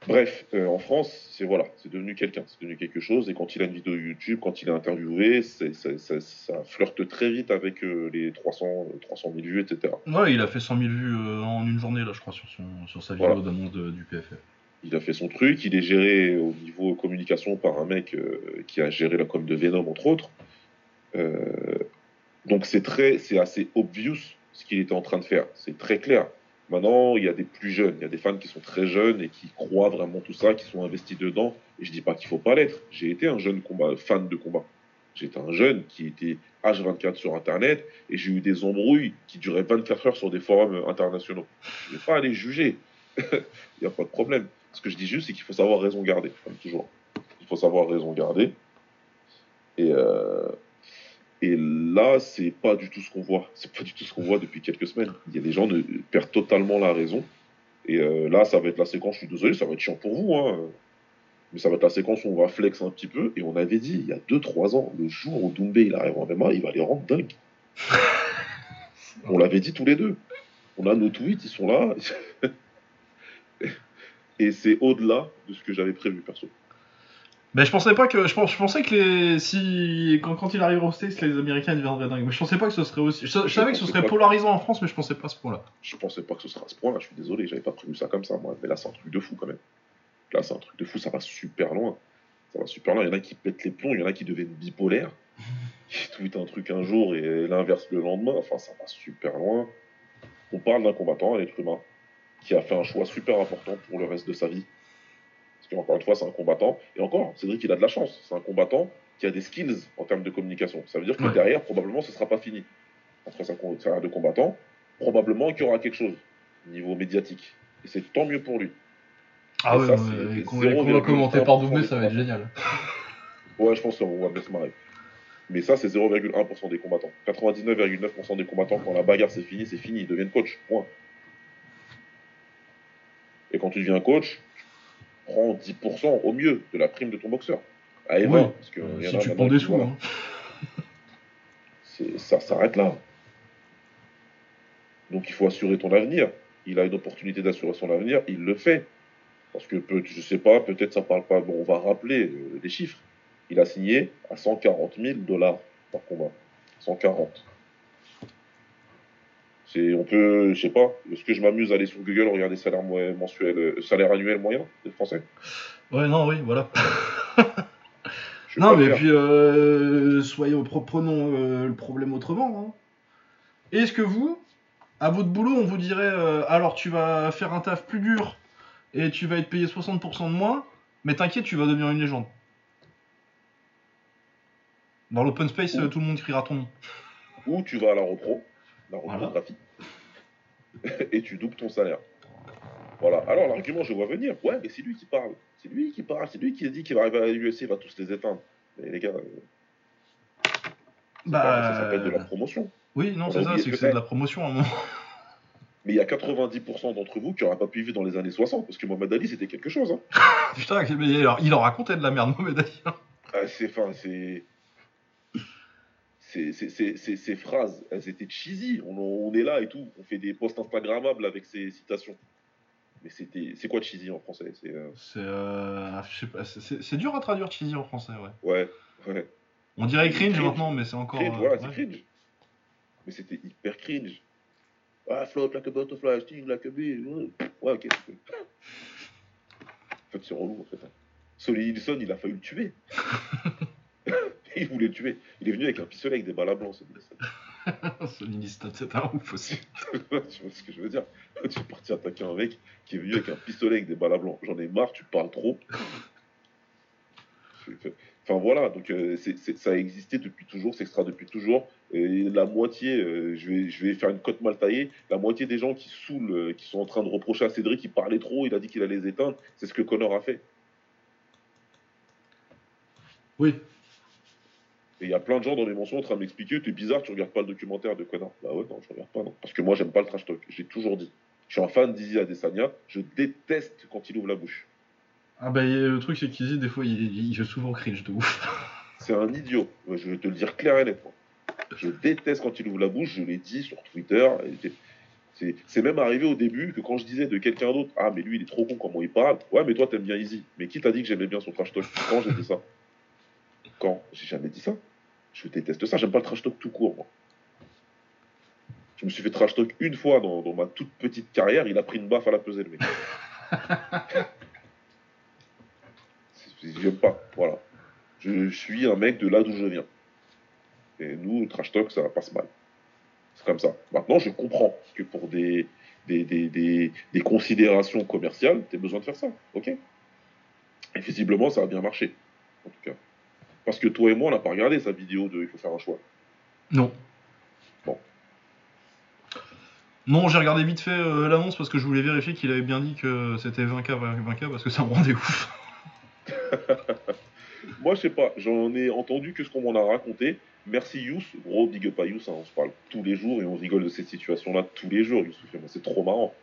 Bref, euh, en France, c'est voilà, c'est devenu quelqu'un, c'est devenu quelque chose. Et quand il a une vidéo YouTube, quand il est interviewé, c'est- ça, flirte très vite avec euh, les 300, euh, 300 000 vues, etc. Ouais, il a fait 100 000 vues euh, en une journée, là, je crois, sur, son, sur sa vidéo Voilà. d'annonce de- du PFF. Il a fait son truc, il est géré au niveau communication par un mec qui a géré la com de Venom, entre autres. Euh, donc c'est très, c'est assez obvious ce qu'il était en train de faire. C'est très clair. Maintenant, il y a des plus jeunes, il y a des fans qui sont très jeunes et qui croient vraiment tout ça, qui sont investis dedans. Et je dis pas qu'il faut pas l'être. J'ai été un jeune fan de combat. J'étais un jeune qui était H24 sur Internet et j'ai eu des embrouilles qui duraient 24 heures sur des forums internationaux. Je vais pas aller juger. Il n'y a pas de problème. Ce que je dis juste, c'est qu'il faut savoir raison garder, comme toujours. Il faut savoir raison garder. Et, euh, et là, c'est pas du tout ce qu'on voit. C'est pas du tout ce qu'on voit depuis quelques semaines. Il y a des gens qui perdent totalement la raison. Et euh, là, ça va être la séquence, je suis désolé, ça va être chiant pour vous, hein. mais ça va être la séquence où on va flex un petit peu. Et on avait dit, il y a 2-3 ans, le jour où Doumbé il arrive en MMA, il va les rendre dingues. on l'avait dit tous les deux. On a nos tweets, ils sont là. Et c'est au-delà de ce que j'avais prévu, perso. Mais je pensais pas que. Je, pens- je pensais que les. Si. Quand, quand il arriverait au States, les Américains deviendraient dingues. Mais je pensais pas que ce serait aussi. Je, je savais que ce serait polarisant en France, mais je pensais pas à ce point-là. Je pensais pas que ce serait à ce point-là, je suis désolé, j'avais pas prévu ça comme ça, moi. Mais là, c'est un truc de fou quand même. Là, c'est un truc de fou, ça va super loin. Ça va super loin. Il y en a qui pètent les plombs, il y en a qui deviennent bipolaires, qui tweetent un truc un jour et l'inverse le lendemain. Enfin, ça va super loin. On parle d'un combattant, un être humain, qui a fait un choix super important pour le reste de sa vie. Parce qu'encore une fois, c'est un combattant. Et encore, Cédric, il a de la chance. C'est un combattant qui a des skills en termes de communication. Ça veut dire que Ouais. derrière, probablement, ce sera pas fini. Après sa carrière de combattant, probablement qu'il y aura quelque chose niveau médiatique. Et c'est tant mieux pour lui. Ah Et ouais, ça, ouais, et qu'on 0,1% va commenter par doublé, ça va être génial. Ouais, je pense qu'on va bien se marrer. Mais ça, c'est 0,1% des combattants. 99,9% des combattants, quand la bagarre c'est fini, c'est fini. Ils deviennent coach. Point. Et quand tu deviens coach, prends 10% au mieux de la prime de ton boxeur. À Eva, Oui. parce que Euh, si tu prends des sous, hein. ça s'arrête là. Donc il faut assurer ton avenir. Il a une opportunité d'assurer son avenir, il le fait. Parce que peut, je sais pas, peut-être ça parle pas. Bon, on va rappeler euh, les chiffres. Il a signé à 140 000 dollars par combat. 140. C'est, on peut, je sais pas. Est-ce que je m'amuse à aller sur Google regarder salaire mensuel, euh, salaire annuel moyen des Français? Ouais, non, oui, voilà. Non, mais faire. puis, euh, soyons, pre- prenons euh, le problème autrement. hein. Est-ce que vous, à votre boulot, on vous dirait euh, alors tu vas faire un taf plus dur et tu vas être payé 60% de moins, mais t'inquiète, tu vas devenir une légende? Dans l'open space, Ouh. tout le monde criera ton nom. Ou tu vas à la repro, la Voilà. reprographie, et tu doubles ton salaire. Voilà. Alors l'argument, je vois venir. Ouais, mais c'est lui qui parle. C'est lui qui parle. C'est lui qui a dit qu'il va arriver à l'UFC, il va tous les éteindre. Mais les gars, euh, pas- ça s'appelle de la promotion. Oui, non, On c'est ça, c'est que que c'est de la promotion à un moment. Mais il y a 90% d'entre vous qui n'auraient pas pu vivre dans les années 60, parce que Mohamed Ali, c'était quelque chose. Hein. Putain, mais alors, il en racontait de la merde, Mohamed Ali. Ah, c'est, enfin, c'est... Ces phrases, elles étaient cheesy. On, on est là et tout. On fait des posts Instagrammables avec ces citations. Mais c'était, c'est quoi cheesy en français? C'est euh, C'est euh, c'est- c'est dur à traduire cheesy en français, ouais. ouais, ouais. On dirait cringe, Cringe. maintenant, mais c'est encore. Cringe, euh, voilà, ouais. c'est cringe. Mais c'était hyper cringe. Ah, float like a butterfly, sting like a bee. Ouais, ok. En fait, c'est relou, en fait. hein. Solly Wilson, il a failli le tuer. il voulait le tuer. Il est venu avec un pistolet avec des balles à blanc, Solly Wilson. Sonny Liston, c'est un ouf aussi. tu vois ce que je veux dire? Tu es parti attaquer un mec qui est venu avec un pistolet avec des balles à blanc. J'en ai marre, tu parles trop. Enfin voilà, donc euh, ça a existé depuis toujours, c'est extra depuis toujours. Et la moitié, euh, je, vais, je vais faire une cote mal taillée, la moitié des gens qui saoulent, euh, qui sont en train de reprocher à Cédric, qui parlait trop, il a dit qu'il allait les éteindre, c'est ce que Connor a fait. Oui. Et il y a plein de gens dans les mentions en train de m'expliquer, t'es bizarre, tu regardes pas le documentaire de Connor. Bah ouais, non, je regarde pas, non. Parce que moi, j'aime pas le trash talk, j'ai toujours dit. Je suis un fan d'Izzy Adesanya, je déteste quand il ouvre la bouche. Ah bah le truc c'est qu'Izzy des fois il, fait souvent cringe de ouf. C'est un idiot. Je vais te le dire clair et nettement. Je déteste quand il ouvre la bouche, je l'ai dit sur Twitter. c'est même arrivé au début que quand je disais de quelqu'un d'autre, ah mais lui il est trop con comment il parle, ouais mais toi t'aimes bien Easy. Mais qui t'a dit que j'aimais bien son trash talk? Quand j'ai dit ça? Quand? J'ai jamais dit ça. Je déteste ça, j'aime pas le trash talk tout court moi. Je me suis fait trash talk une fois dans, dans ma toute petite carrière, il a pris une baffe à la pesée le mec. J'aime pas, voilà. Je, je suis un mec de là d'où je viens. Et nous, le trash talk, ça passe mal. C'est comme ça. Maintenant, je comprends que pour des, des, des, des, des considérations commerciales, tu as besoin de faire ça. OK? Et visiblement, ça a bien marché. En tout cas. Parce que toi et moi, on n'a pas regardé sa vidéo de Il faut faire un choix. Non. Bon. Non, j'ai regardé vite fait euh, l'annonce parce que je voulais vérifier qu'il avait bien dit que c'était 20K, 20K parce que ça me rendait ouf. Moi, je sais pas. J'en ai entendu que ce qu'on m'en a raconté. Merci Yous. Gros big up à Yous. hein. On se parle tous les jours et on rigole de cette situation-là tous les jours. C'est trop marrant.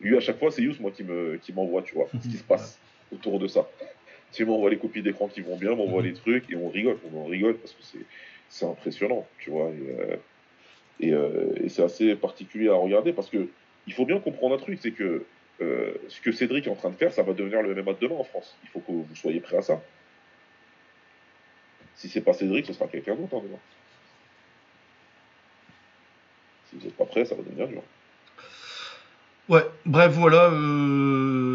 Lui, à chaque fois, c'est Yous, moi, qui me, qui m'envoie, tu vois, ce qui se passe autour de ça. Tu m'envoies les copies d'écran qui vont bien, m'envoie les trucs et on rigole. On en rigole parce que c'est, impressionnant, tu vois. Et, euh, et, euh, et c'est assez particulier à regarder parce que il faut bien comprendre un truc, c'est que euh, ce que Cédric est en train de faire, ça va devenir le MMA de demain en France. Il faut que vous soyez prêts à ça. Si c'est pas Cédric, ce sera quelqu'un d'autre hein, demain. Si vous n'êtes pas prêts, ça va devenir dur. Ouais, bref, voilà. euh,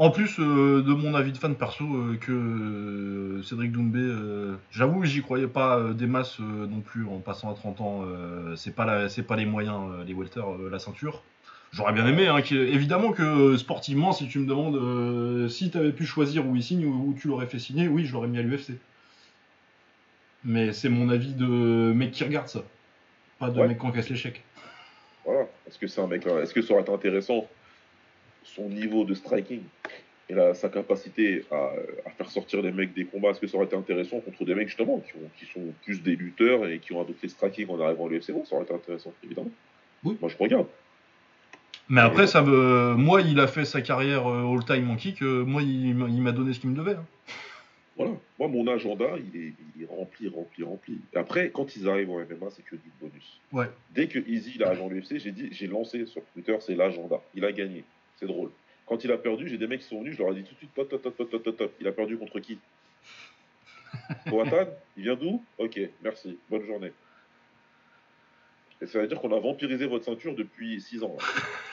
En plus euh, de mon avis de fan perso, euh, que euh, Cédric Doumbé, j'avoue, j'y croyais pas des masses non plus en passant à 30 ans. c'est pas, la- c'est pas les moyens, les welter, la ceinture. J'aurais bien aimé, hein, évidemment que sportivement, si tu me demandes si tu avais pu choisir où il signe ou où tu l'aurais fait signer, oui, je l'aurais mis à l'UFC. Mais c'est mon avis de mec qui regarde ça, pas de Ouais. mec qui encaisse l'échec. Voilà. Est-ce que c'est un mec là Est-ce que ça aurait été intéressant son niveau de striking et la- sa capacité à, à faire sortir les mecs des combats Est-ce que ça aurait été intéressant contre des mecs justement qui, ont- qui sont plus des lutteurs et qui ont adopté le striking en arrivant à l'UFC Bon, ça aurait été intéressant, évidemment. Oui. Moi, je regarde. Mais après, ça me... moi, il a fait sa carrière euh, all-time en kick. euh, moi, il m'a donné ce qu'il me devait. hein. Voilà. Moi, mon agenda, il est, il est rempli, rempli, rempli. Et après, quand ils arrivent en MMA, c'est que du bonus. Ouais. Dès que Easy il arrive en UFC, j'ai dit, j'ai lancé sur Twitter, c'est l'agenda. Il a gagné. C'est drôle. Quand il a perdu, j'ai des mecs qui sont venus, je leur ai dit tout de suite, top, top, top, top, top, top. Il a perdu contre qui? Poatan Il vient d'où? Ok, merci. Bonne journée. Et ça veut dire qu'on a vampirisé votre ceinture depuis 6 ans.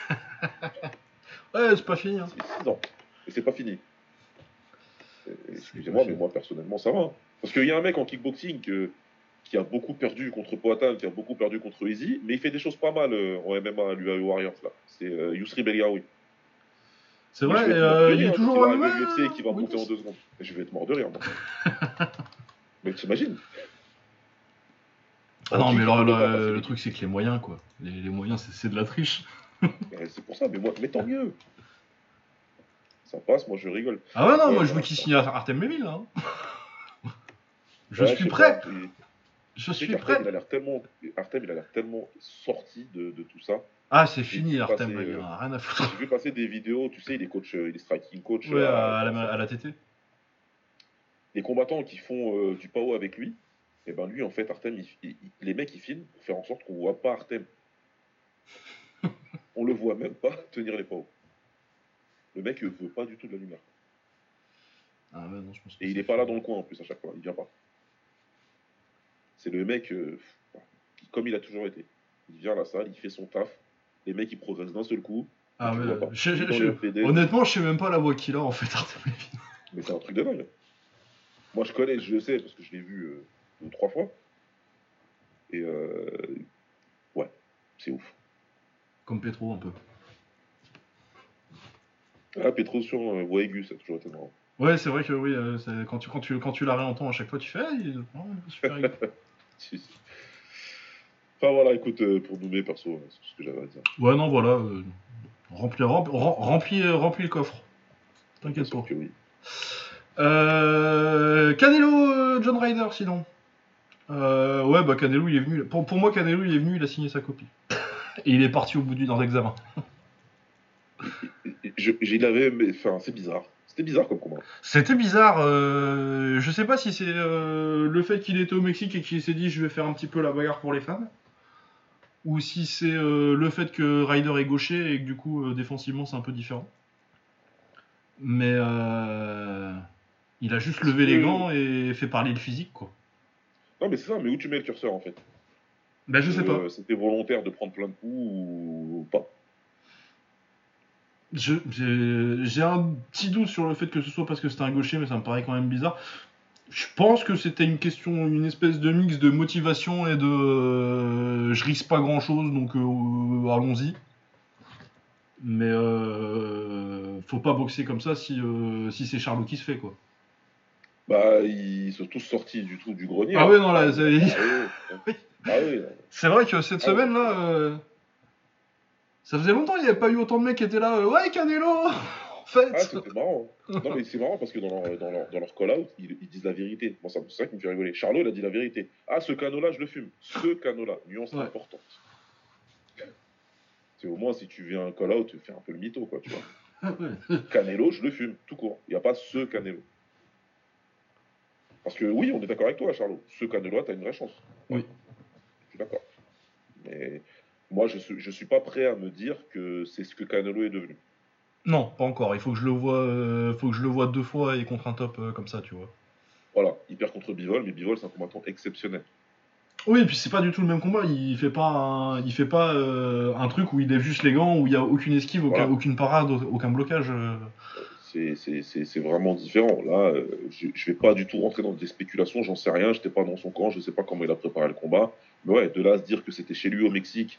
là. Ouais, c'est pas fini. hein. C'est 6 ans. Et c'est pas fini. Excusez-moi, mais moi personnellement ça va. hein. Parce qu'il y a un mec en kickboxing que- qui a beaucoup perdu contre Poatan, qui a beaucoup perdu contre Easy, mais il fait des choses pas mal euh, en MMA à l'UAE Warriors là. C'est euh, Belgaoui. C'est vrai, euh, il est toujours l'UFC et qui va oui, monter en deux secondes. Et je vais être mort de rire. moi. mais t'imagines Ah non, mais passer le les truc, c'est que les moyens, quoi. Les, les moyens, c'est- c'est de la triche. C'est pour ça, mais moi, mais tant mieux. Ça passe, moi je rigole. Ah ouais, non, moi, je veux voilà. qu'il signe à Artem Leville, là. hein. Je Ouais, suis prêt. pas, Je suis qu'Artem, prêt. il a l'air tellement, Artem, il a l'air tellement sorti de, de tout ça. Ah, c'est fini, Artem, passer, il euh, rien à foutre. J'ai vu passer des vidéos, tu sais, il est coach, euh, il est striking coach. Ouais, euh, à la, à la TT. Les combattants qui font du PAO avec lui, et ben lui, en fait, Artem, il- il- il- les mecs, ils filment pour faire en sorte qu'on voit pas Artem. On le voit même pas tenir les PAO. Le mec euh, veut pas du tout de la lumière. Ah ouais, non, je pense que Et il est pas là dans le coin en plus à chaque fois, il vient pas. C'est le mec, euh, comme il a toujours été. Il vient à la salle, il fait son taf. Les mecs, ils progressent d'un seul coup. Ah ouais, je- PD, honnêtement, je sais même pas la voix qu'il a, en fait. Mais c'est un truc de dingue. Moi, je connais, je le sais, parce que je l'ai vu euh, deux ou trois fois. Et euh, ouais, c'est ouf. Comme Petro, un peu. Ah, Petrosian, euh, voix aiguë, ça a toujours été marrant. Ouais, c'est vrai que oui, euh, quand tu, quand, tu, quand tu la réentends à chaque fois, tu fais. Ah, il- super rigolo. Enfin voilà, écoute, euh, pour nommer perso, euh, c'est ce que j'avais à dire. Ouais, non, voilà. euh, remplis, remplis, remplis, remplis le coffre. T'inquiète pas. que oui. Euh, Canelo, euh, John Ryder, sinon. Euh, ouais, bah Canelo, il est venu. Pour, pour moi, Canelo, il est venu, il a signé sa copie. Et il est parti au bout du d'un examen. Je, avait, mais, enfin, c'est bizarre. C'était bizarre comme combat. C'était bizarre. euh, je sais pas si c'est euh, le fait qu'il était au Mexique et qu'il s'est dit je vais faire un petit peu la bagarre pour les fans. Ou si c'est euh, le fait que Ryder est gaucher et que du coup, euh, défensivement, c'est un peu différent. Mais euh, il a juste levé les gants et fait parler le physique, quoi. Non, mais c'est ça, mais où tu mets le curseur en fait? Bah, je sais pas. C'était volontaire de prendre plein de coups ou pas? J'ai un petit doute sur le fait que ce soit parce que c'était un gaucher, mais ça me paraît quand même bizarre. Je pense que c'était une question, une espèce de mix de motivation et de euh, je risque pas grand chose, donc euh, allons-y. Mais euh, faut pas boxer comme ça si, euh, si c'est Charlot qui se fait quoi. Bah, ils sont tous sortis du trou du grenier. Ah ouais, non, là, c'est- Ah oui. Ah oui. C'est vrai que cette Ah semaine là, euh, ça faisait longtemps qu'il n'y avait pas eu autant de mecs qui étaient là. euh, ouais, Canelo fait Ah, c'était marrant. hein. Non, mais c'est marrant parce que dans leur, dans leur, dans leur call-out, ils, ils disent la vérité. Moi, ça- c'est ça qui me fait rigoler. Charlot, il a dit la vérité. Ah, ce canot-là, je le fume. Ce canot-là. Nuance Ouais. importante. C'est au moins, si tu viens un call-out, tu fais un peu le mytho, quoi, tu vois. Ouais. Canelo, je le fume, tout court. Il n'y a pas ce Canelo. Parce que oui, on est d'accord avec toi, Charlot. Ce Canelo-là, tu as une vraie chance. Oui. Je suis d'accord. Mais moi, je ne suis, suis pas prêt à me dire que c'est ce que Canelo est devenu. Non, pas encore. Il faut que je le vois, euh, faut que je le vois deux fois et contre un top euh, comme ça, tu vois. Voilà, il perd contre Bivol, mais Bivol, c'est un combattant exceptionnel. Oui, et puis c'est pas du tout le même combat. Il fait pas, un, il fait pas euh, un truc où il lève juste les gants, où il y a aucune esquive, aucun, aucune parade, aucun blocage. C'est- vraiment différent. Là, je ne vais pas du tout rentrer dans des spéculations, j'en sais rien, j'étais pas dans son camp, je sais pas comment il a préparé le combat. Mais ouais, de là à se dire que c'était chez lui au Mexique,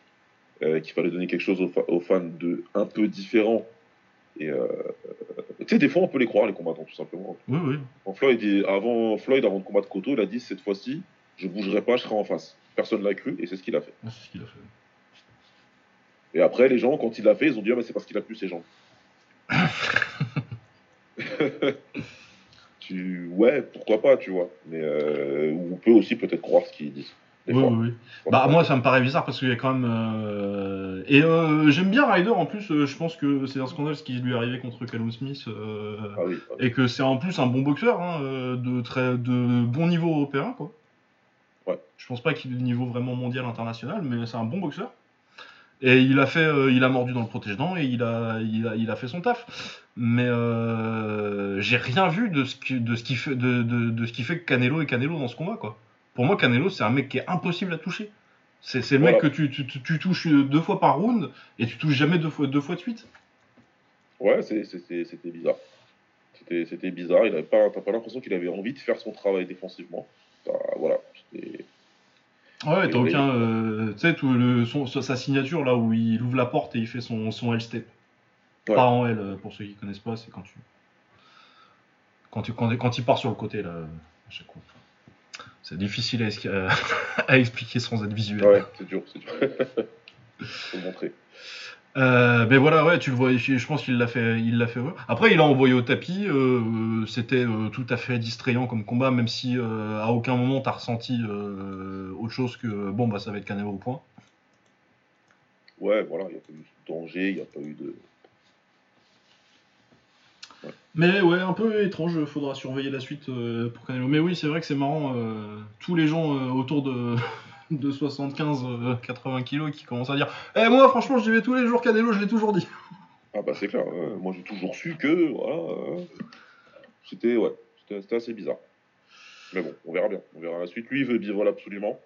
qu'il fallait donner quelque chose aux, fa- aux fans de un peu différent. Et euh, tu sais, des fois, on peut les croire, les combattants, tout simplement. Oui, oui. Quand Floyd, est- avant, Floyd, avant de combattre Cotto, il a dit cette fois-ci, je bougerai pas, je serai en face. Personne l'a cru, et c'est ce qu'il a fait. Ouais, C'est ce qu'il a fait. Et après, les gens, quand il l'a fait, ils ont dit ah, mais c'est parce qu'il a plus ses jambes. tu... Ouais, pourquoi pas, tu vois. Mais euh, on peut aussi peut-être croire ce qu'ils disent. Oui, fois. oui, oui. Bah moi ça me paraît bizarre parce qu'il y a quand même euh, et euh, j'aime bien Ryder en plus euh, je pense que c'est un scandale ce qui lui est arrivé contre Callum Smith Ah oui, ah oui. et que c'est en plus un bon boxeur hein, de très de bon niveau européen quoi. Ouais. Je pense pas qu'il ait le niveau vraiment mondial international mais c'est un bon boxeur. Et il a fait euh, il a mordu dans le protège-dents et il a, il a il a fait son taf. Mais euh, j'ai rien vu de ce qui de ce qui fait de, de, de ce qui fait que Canelo est Canelo dans ce combat quoi. Pour moi, Canelo, c'est un mec qui est impossible à toucher. C'est le mec que tu, tu, tu- tu touches deux fois par round et tu touches jamais deux fois, deux fois de suite. Ouais, c'était bizarre. C'était bizarre. Il avait pas, t'as pas l'impression qu'il avait envie de faire son travail défensivement. Voilà. Ouais, t'as aucun. euh, tu sais, tout le- son- sa signature là où il ouvre la porte et il fait son, son L-step. Ouais. Pas en L, pour ceux qui connaissent pas, c'est quand tu. Quand, tu, quand, quand il part sur le côté là, à chaque fois. C'est difficile à, expliquer sans être visuel. Ouais, c'est dur, c'est dur. Faut montrer. Euh, mais voilà, ouais, tu le vois, je pense qu'il l'a fait, il l'a fait. ouais. Après, il a envoyé au tapis. euh, C'était euh, tout à fait distrayant comme combat, même si à aucun moment t'as ressenti autre chose que bon bah ça va être Canelo au point. Ouais, voilà, il n'y a pas eu de danger, il n'y a pas eu de. Mais ouais, un peu étrange. Faudra surveiller la suite euh, pour Canelo. Mais oui, c'est vrai que c'est marrant. euh, tous les gens euh, autour de de 75-80 kilos qui commencent à dire Eh moi franchement je vais tous les jours Canelo je l'ai toujours dit Ah bah c'est clair, moi j'ai toujours su que voilà, c'était ouais, c'était assez bizarre. Mais bon, on verra bien, on verra la suite. Lui il veut Bivol absolument.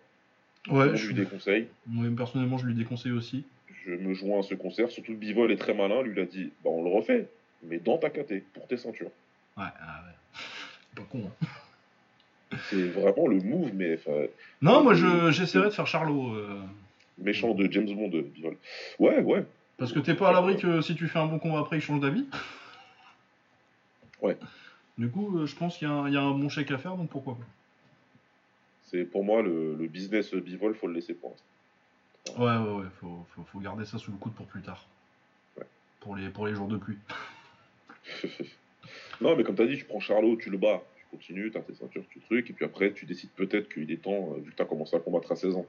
ouais Moi, je lui déconseille. moi, personnellement je lui déconseille aussi Je me joins à ce concert, surtout que Bivol est très malin, lui il a dit bah on le refait, mais dans ta KT, pour tes ceintures. ouais, ah ouais. pas con hein. C'est vraiment le move, mais Non, moi je- j'essaierai de faire Charlot. euh, méchant de James Bond, euh, Bivol. Ouais, ouais, parce que t'es pas à l'abri que si tu fais un bon combat après, il change d'avis. Ouais. Du coup, euh, je pense qu'il y, a un- il y a un bon chèque à faire, donc pourquoi pas. c'est pour moi le, le business Bivol, faut le laisser pour l'instant. Ouais, ouais, ouais, faut, faut, faut garder ça sous le coude pour plus tard. Ouais. Pour, les, pour les jours de pluie. non, mais comme tu as dit, tu prends Charlot, tu le bats, tu continues, tu as tes ceintures, tu trucs, et puis après, tu décides peut-être qu'il est temps, euh, vu que tu as commencé à combattre à 16 ans,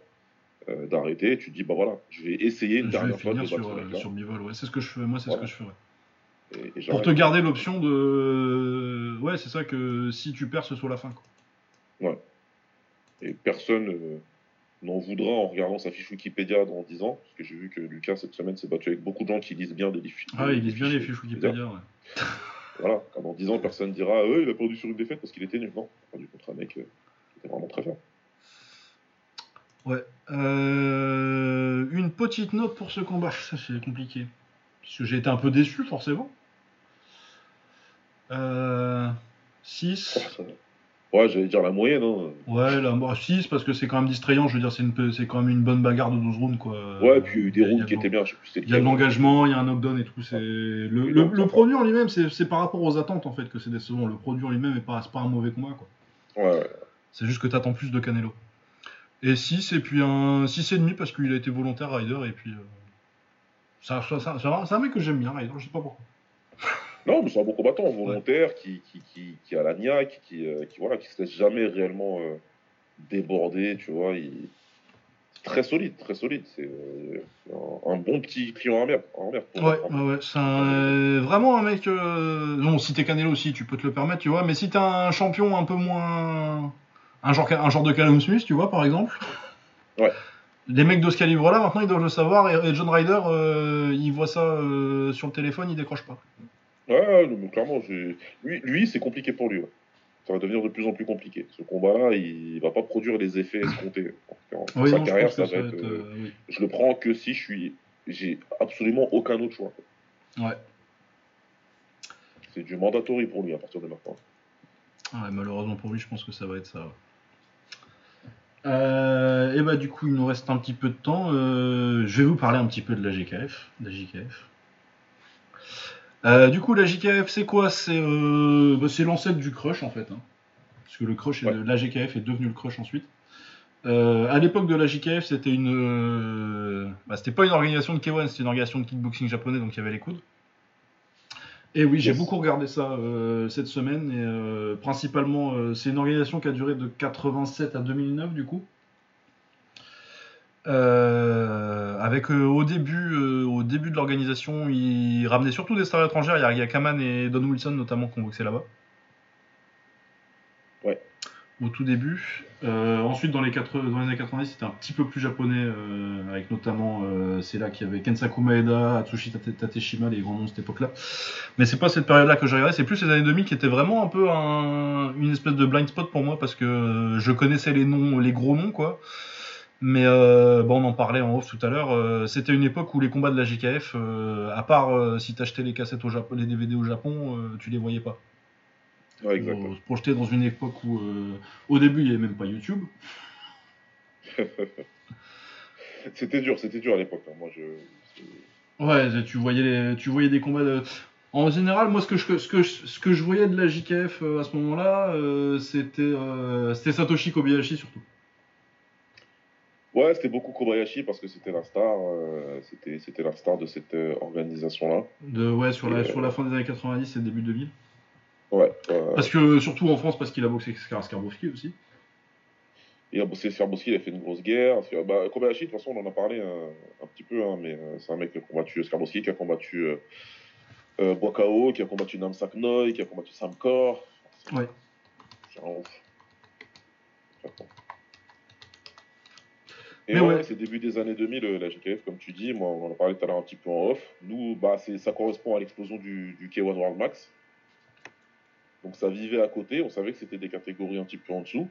euh, d'arrêter. Tu te dis, bah voilà, je vais essayer une Je vais dernière fois de battre sur, euh, sur Bivol, ouais, c'est ce que je fais, moi c'est Voilà. ce que je ferais. et- et Pour te garder l'option de. Ouais, c'est ça que si tu perds, ce soit la fin. Quoi. Et personne, euh, n'en voudra en regardant sa fiche Wikipédia dans 10 ans, parce que j'ai vu que Lucas cette semaine s'est battu avec beaucoup de gens qui lisent bien des fiches. Ah, il lit bien les fiches Wikipédia, ouais. Voilà, dans 10 ans, personne dira euh, il a perdu sur une défaite parce qu'il était nul. Non, il a perdu contre un mec euh, qui était vraiment très fort. Ouais. Euh, une petite note pour ce combat, ça c'est compliqué. Parce que j'ai été un peu déçu, forcément. 6. Ouais, j'allais dire la moyenne. Hein. Ouais, la 6 parce que c'est quand même distrayant. Je veux dire, c'est, une, c'est quand même une bonne bagarre de 12 rounds. Quoi. Ouais, puis il y a eu des rounds qui étaient bien. Il y a de l'engagement, il y a un knockdown et tout. C'est... Le, le, produit en lui-même, c'est, par rapport aux attentes en fait que c'est décevant. Le produit en lui-même n'est pas, c'est pas un mauvais combat. Quoi. Ouais, C'est juste que t'attends plus de Canelo. Et 6, et puis un 6,5 parce qu'il a été volontaire Ryder. Et puis. Euh... Ça, ça, ça, c'est un mec que j'aime bien, Ryder. Je sais pas pourquoi. Non, mais c'est un bon combattant, volontaire, qui, qui, qui, qui, a la niaque, qui, euh, qui, voilà, qui se laisse jamais réellement euh, déborder, tu vois. Il... Très solide, très solide. C'est euh, un, bon petit client en mer. ouais, ouais, c'est vraiment un mec. Non, si t'es Canelo aussi, tu peux te le permettre, tu vois. Mais si t'es un champion un peu moins. Un genre, un genre de Callum Smith, tu vois, par exemple. Ouais. Les mecs de ce calibre-là, maintenant, ils doivent le savoir. Et, John Ryder, il voit ça sur le téléphone, il décroche pas. Ouais, clairement, lui, lui c'est compliqué pour lui. Ça va devenir de plus en plus compliqué. Ce combat-là, il va pas produire les effets escomptés. En, sa carrière, ça va être. Euh, je le prends que si je suis. J'ai absolument aucun autre choix. Ouais. C'est du mandatory pour lui à partir de maintenant. Ouais, malheureusement pour lui, je pense que ça va être ça. Euh, et bah du coup, il nous reste un petit peu de temps. Euh, je vais vous parler un petit peu de la GKF. De la GKF. Euh, du coup, la JKF, c'est quoi? Euh, bah, C'est l'ancêtre du Crush en fait. Hein. Parce que le Crush, la GKF est devenu le Crush ensuite. Euh, à l'époque de la JKF, c'était une. Bah, c'était pas une organisation de K1, c'était une organisation de kickboxing japonais, donc il y avait les coudes. Et oui, j'ai beaucoup regardé ça cette semaine. Et principalement, c'est une organisation qui a duré de 87 à 2009 du coup. Euh, avec euh, au début, euh, au début de l'organisation, ils ramenaient surtout des stars étrangères. Il y a, Kaman et Don Wilson notamment boxé là-bas. Ouais. Au tout début. ensuite, dans les, dans les années 90, c'était un petit peu plus japonais, avec notamment, c'est là qu'il y avait Kensaku Maeda, Atsushi Tateshima, les grands noms de cette époque-là. Mais c'est pas cette période-là que regardais, c'est plus les années 2000 qui étaient vraiment un peu une espèce de blind spot pour moi parce que je connaissais les noms, les gros noms, quoi. Mais euh, bon, on en parlait en off tout à l'heure. Euh, c'était une époque où les combats de la GKF, euh, à part si tu achetais les cassettes au Japon, les DVD au Japon, tu les voyais pas. Ouais, exactement. se projeter dans une époque où, au début, il n'y avait même pas YouTube. c'était dur, c'était dur à l'époque. Hein. Moi, je. Ouais, tu voyais, tu voyais des combats. De... En général, moi, ce que je, ce que ce que je voyais de la JKF à ce moment-là, c'était, c'était Satoshi Kobayashi surtout. Ouais, c'était beaucoup Kobayashi parce que c'était la star, euh, c'était, c'était la star de cette euh, organisation-là. De, ouais, sur la, sur la fin des années 90 et début 2000. Ouais. parce que, surtout en France, parce qu'il a boxé Skarbowski aussi. Il a bossé Skarbowski, il a fait une grosse guerre. Bah, Kobayashi, de toute façon, on en a parlé euh, un, petit peu, hein, mais c'est un mec qui a combattu Skarbowski, qui a combattu euh, Boakao, qui a combattu Namsak Noi, qui a combattu Samkor. Ouais. C'est un ouf. Et ouais, c'est début des années 2000, euh, la GKF, comme tu dis. Moi, on en a parlé tout à l'heure un petit peu en off. Nous, bah, ça correspond à l'explosion du, du K1 World Max. Donc ça vivait à côté. On savait que c'était des catégories un petit peu en dessous.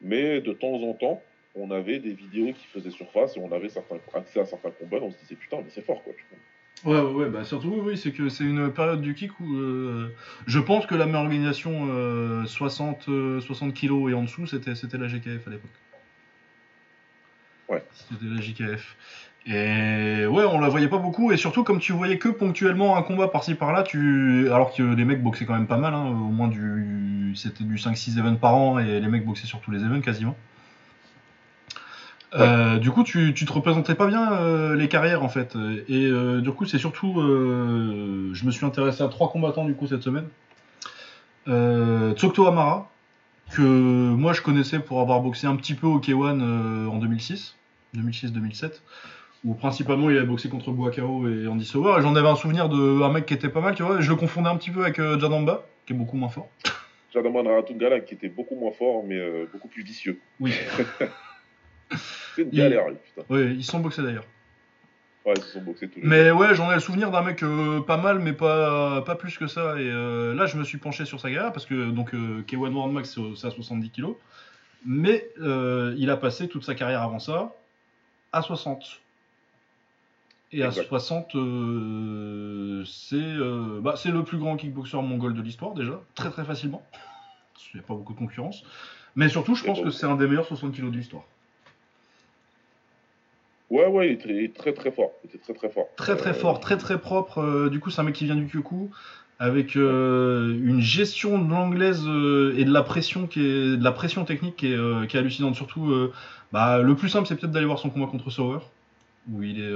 Mais de temps en temps, on avait des vidéos qui faisaient surface et on avait certains, accès à certains combats. On se disait putain, mais c'est fort quoi. Ouais, ouais, ouais, bah surtout, oui, c'est que c'est une période du kick où euh, je pense que la meilleure organisation 60, euh, 60 kilos et en dessous, c'était la GKF à l'époque. C'était la JKF. Et ouais, on la voyait pas beaucoup, et surtout comme tu voyais que ponctuellement un combat par-ci par-là, tu... alors que les mecs boxaient quand même pas mal, hein, au moins du... c'était du 5-6 events par an, et les mecs boxaient sur tous les events quasiment. Euh, du coup, tu, tu, te représentais pas bien euh, les carrières en fait. Et euh, du coup, c'est surtout. je me suis intéressé à trois combattants du coup cette semaine. Tsokto Amara, que moi je connaissais pour avoir boxé un petit peu au K1 en 2006. 2006-2007, où principalement il a boxé contre Boakao et Andy Sauer. Et j'en avais un souvenir de un mec qui était pas mal, tu vois. je le confondais un petit peu avec euh, Jadamba, qui est beaucoup moins fort. Jadamba Naratungala, qui était beaucoup moins fort, mais euh, beaucoup plus vicieux. Oui. C'est une galère, lui, putain. Oui, ils sont boxés d'ailleurs. Ouais, ils se sont boxés tous les Mais ouais, j'en ai le souvenir d'un mec euh, pas mal, mais pas, pas plus que ça. Et euh, là, je me suis penché sur sa carrière parce que donc euh, K1 World Max, c'est à 70 kilos. Mais il a passé toute sa carrière avant ça à 60. Et à Exact. 60, euh, c'est euh, bah, le plus grand kickboxer mongol de l'histoire déjà, très très facilement. Qu'il n'y a pas beaucoup de concurrence. Mais surtout, je pense bon. que c'est un des meilleurs 60 kilos de l'histoire. Ouais, ouais, il était il était très très fort. Il était très très fort. Très très Euh, fort, très très propre. Euh, du coup, c'est un mec qui vient du Kyoku avec euh, une gestion de l'anglaise euh, et de la pression qui est de la pression technique qui est, euh, qui est hallucinante. Surtout, bah, le plus simple, c'est peut-être d'aller voir son combat contre Sauer, où il est,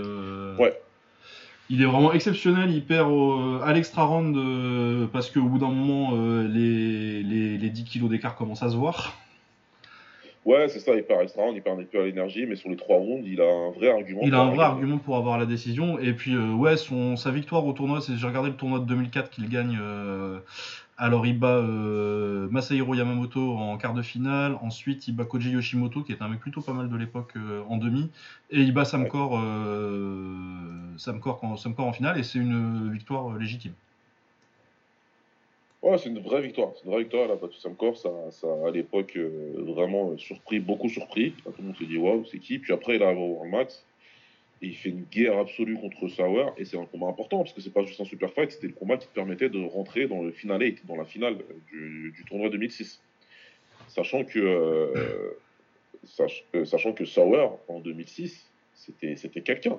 Ouais. il est vraiment exceptionnel. Il perd au- à l'extra round parce qu'au bout d'un moment, les, les, les 10 kilos d'écart commencent à se voir. Ouais, c'est ça, il perd extra round, il perd plus à l'énergie, mais sur les trois rounds, il a un vrai argument. Il a pour un vrai argument pour avoir la décision. Et puis, euh, ouais, son, sa victoire au tournoi, c'est, j'ai regardé le tournoi de 2004 qu'il gagne. euh, alors, il bat euh, Masahiro Yamamoto en quart de finale. Ensuite, il bat Koji Yoshimoto, qui est un mec plutôt pas mal de l'époque, euh, en demi. Et il bat Samkor, euh, Samkor, en, finale. Et c'est une victoire euh, légitime. Ouais, c'est une vraie victoire. C'est une vraie victoire. Elle a battu Samkor. Ça, ça à l'époque euh, vraiment euh, surpris, beaucoup surpris. Tout le monde s'est dit waouh, c'est qui? Puis après, il arrive au World Max. Et il fait une guerre absolue contre Sauer. Et c'est un combat important parce que c'est pas juste un super fight. C'était le combat qui te permettait de rentrer dans le final 8, dans la finale euh, du, du tournoi 2006. Sachant que, sach- sachant que Sauer, en 2006, c'était c'était quelqu'un.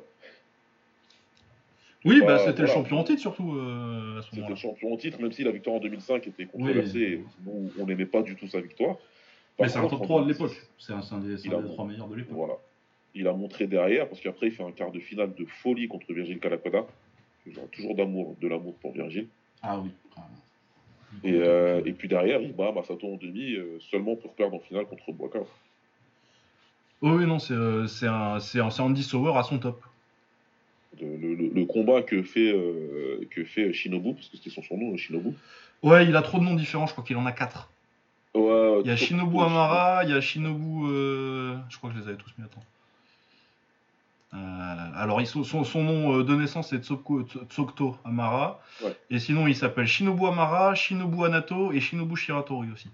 Oui, Bah, bah, c'était le champion en titre, surtout, euh, à ce C'était le champion en titre, même si la victoire en 2005 était controversée. et Nous, on n'aimait pas du tout sa victoire. Mais c'est un top en 3 de 2006, l'époque. C'est un, des, un meilleurs de l'époque. Voilà. Il a montré derrière, parce qu'après, il fait un quart de finale de folie contre Virgil Calacoda. J'ai toujours d'amour, de l'amour pour Virgil. Ah oui. Et, euh, et puis derrière, il bat Masato en demi, euh, seulement pour perdre en finale contre Boaka. Oh oui, non, c'est euh, un, un, Andy Sauer à son top. Le, le- le combat que fait, euh, que fait Shinobu, parce que c'était son surnom, Shinobu. Ouais, il a trop de noms différents, je crois qu'il en a 4. Ouais, Il y a Shinobu Amara, il y a Shinobu. euh, Je crois que je les avais tous mis, attends. Euh, alors, son, son- nom euh, de naissance c'est Tsoko- Tso- Tsokto Amara. Ouais. Et sinon, il s'appelle Shinobu Amara, Shinobu Anato et Shinobu Shiratori aussi.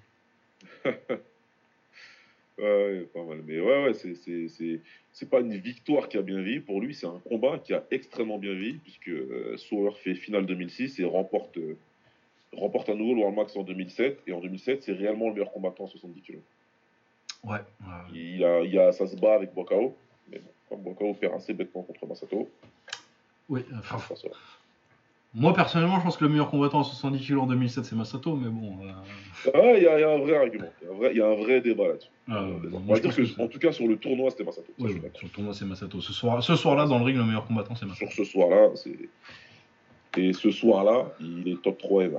Ouais, pas mal. Mais ouais, ouais, c'est, c'est, c'est, c'est pas une victoire qui a bien vie. Pour lui, c'est un combat qui a extrêmement bien vie, puisque euh, Sauer fait finale 2006 et remporte, euh, remporte à nouveau le World Max en 2007. Et en 2007, c'est réellement le meilleur combattant à 70 kg. Ouais. euh, Il a, il a, ça se bat avec Bokao. Mais bon, Bokao perd assez bêtement contre Masato, oui, enfin, sort. Moi, personnellement, je pense que le meilleur combattant à 70 kg en 2007, c'est Masato, mais bon. euh, Ah, il y, a- il y a un vrai argument. Il y a un vrai, il y a un vrai débat là-dessus. euh, moi, va je dire que, en tout cas, sur le tournoi, c'était Masato. Ouais, ouais, sur le tournoi, c'est Masato. Ce soir, ce soir-là, dans le ring, le meilleur combattant, c'est Masato. sur ce soir-là, c'est. Et ce soir-là, il est top 3 ever.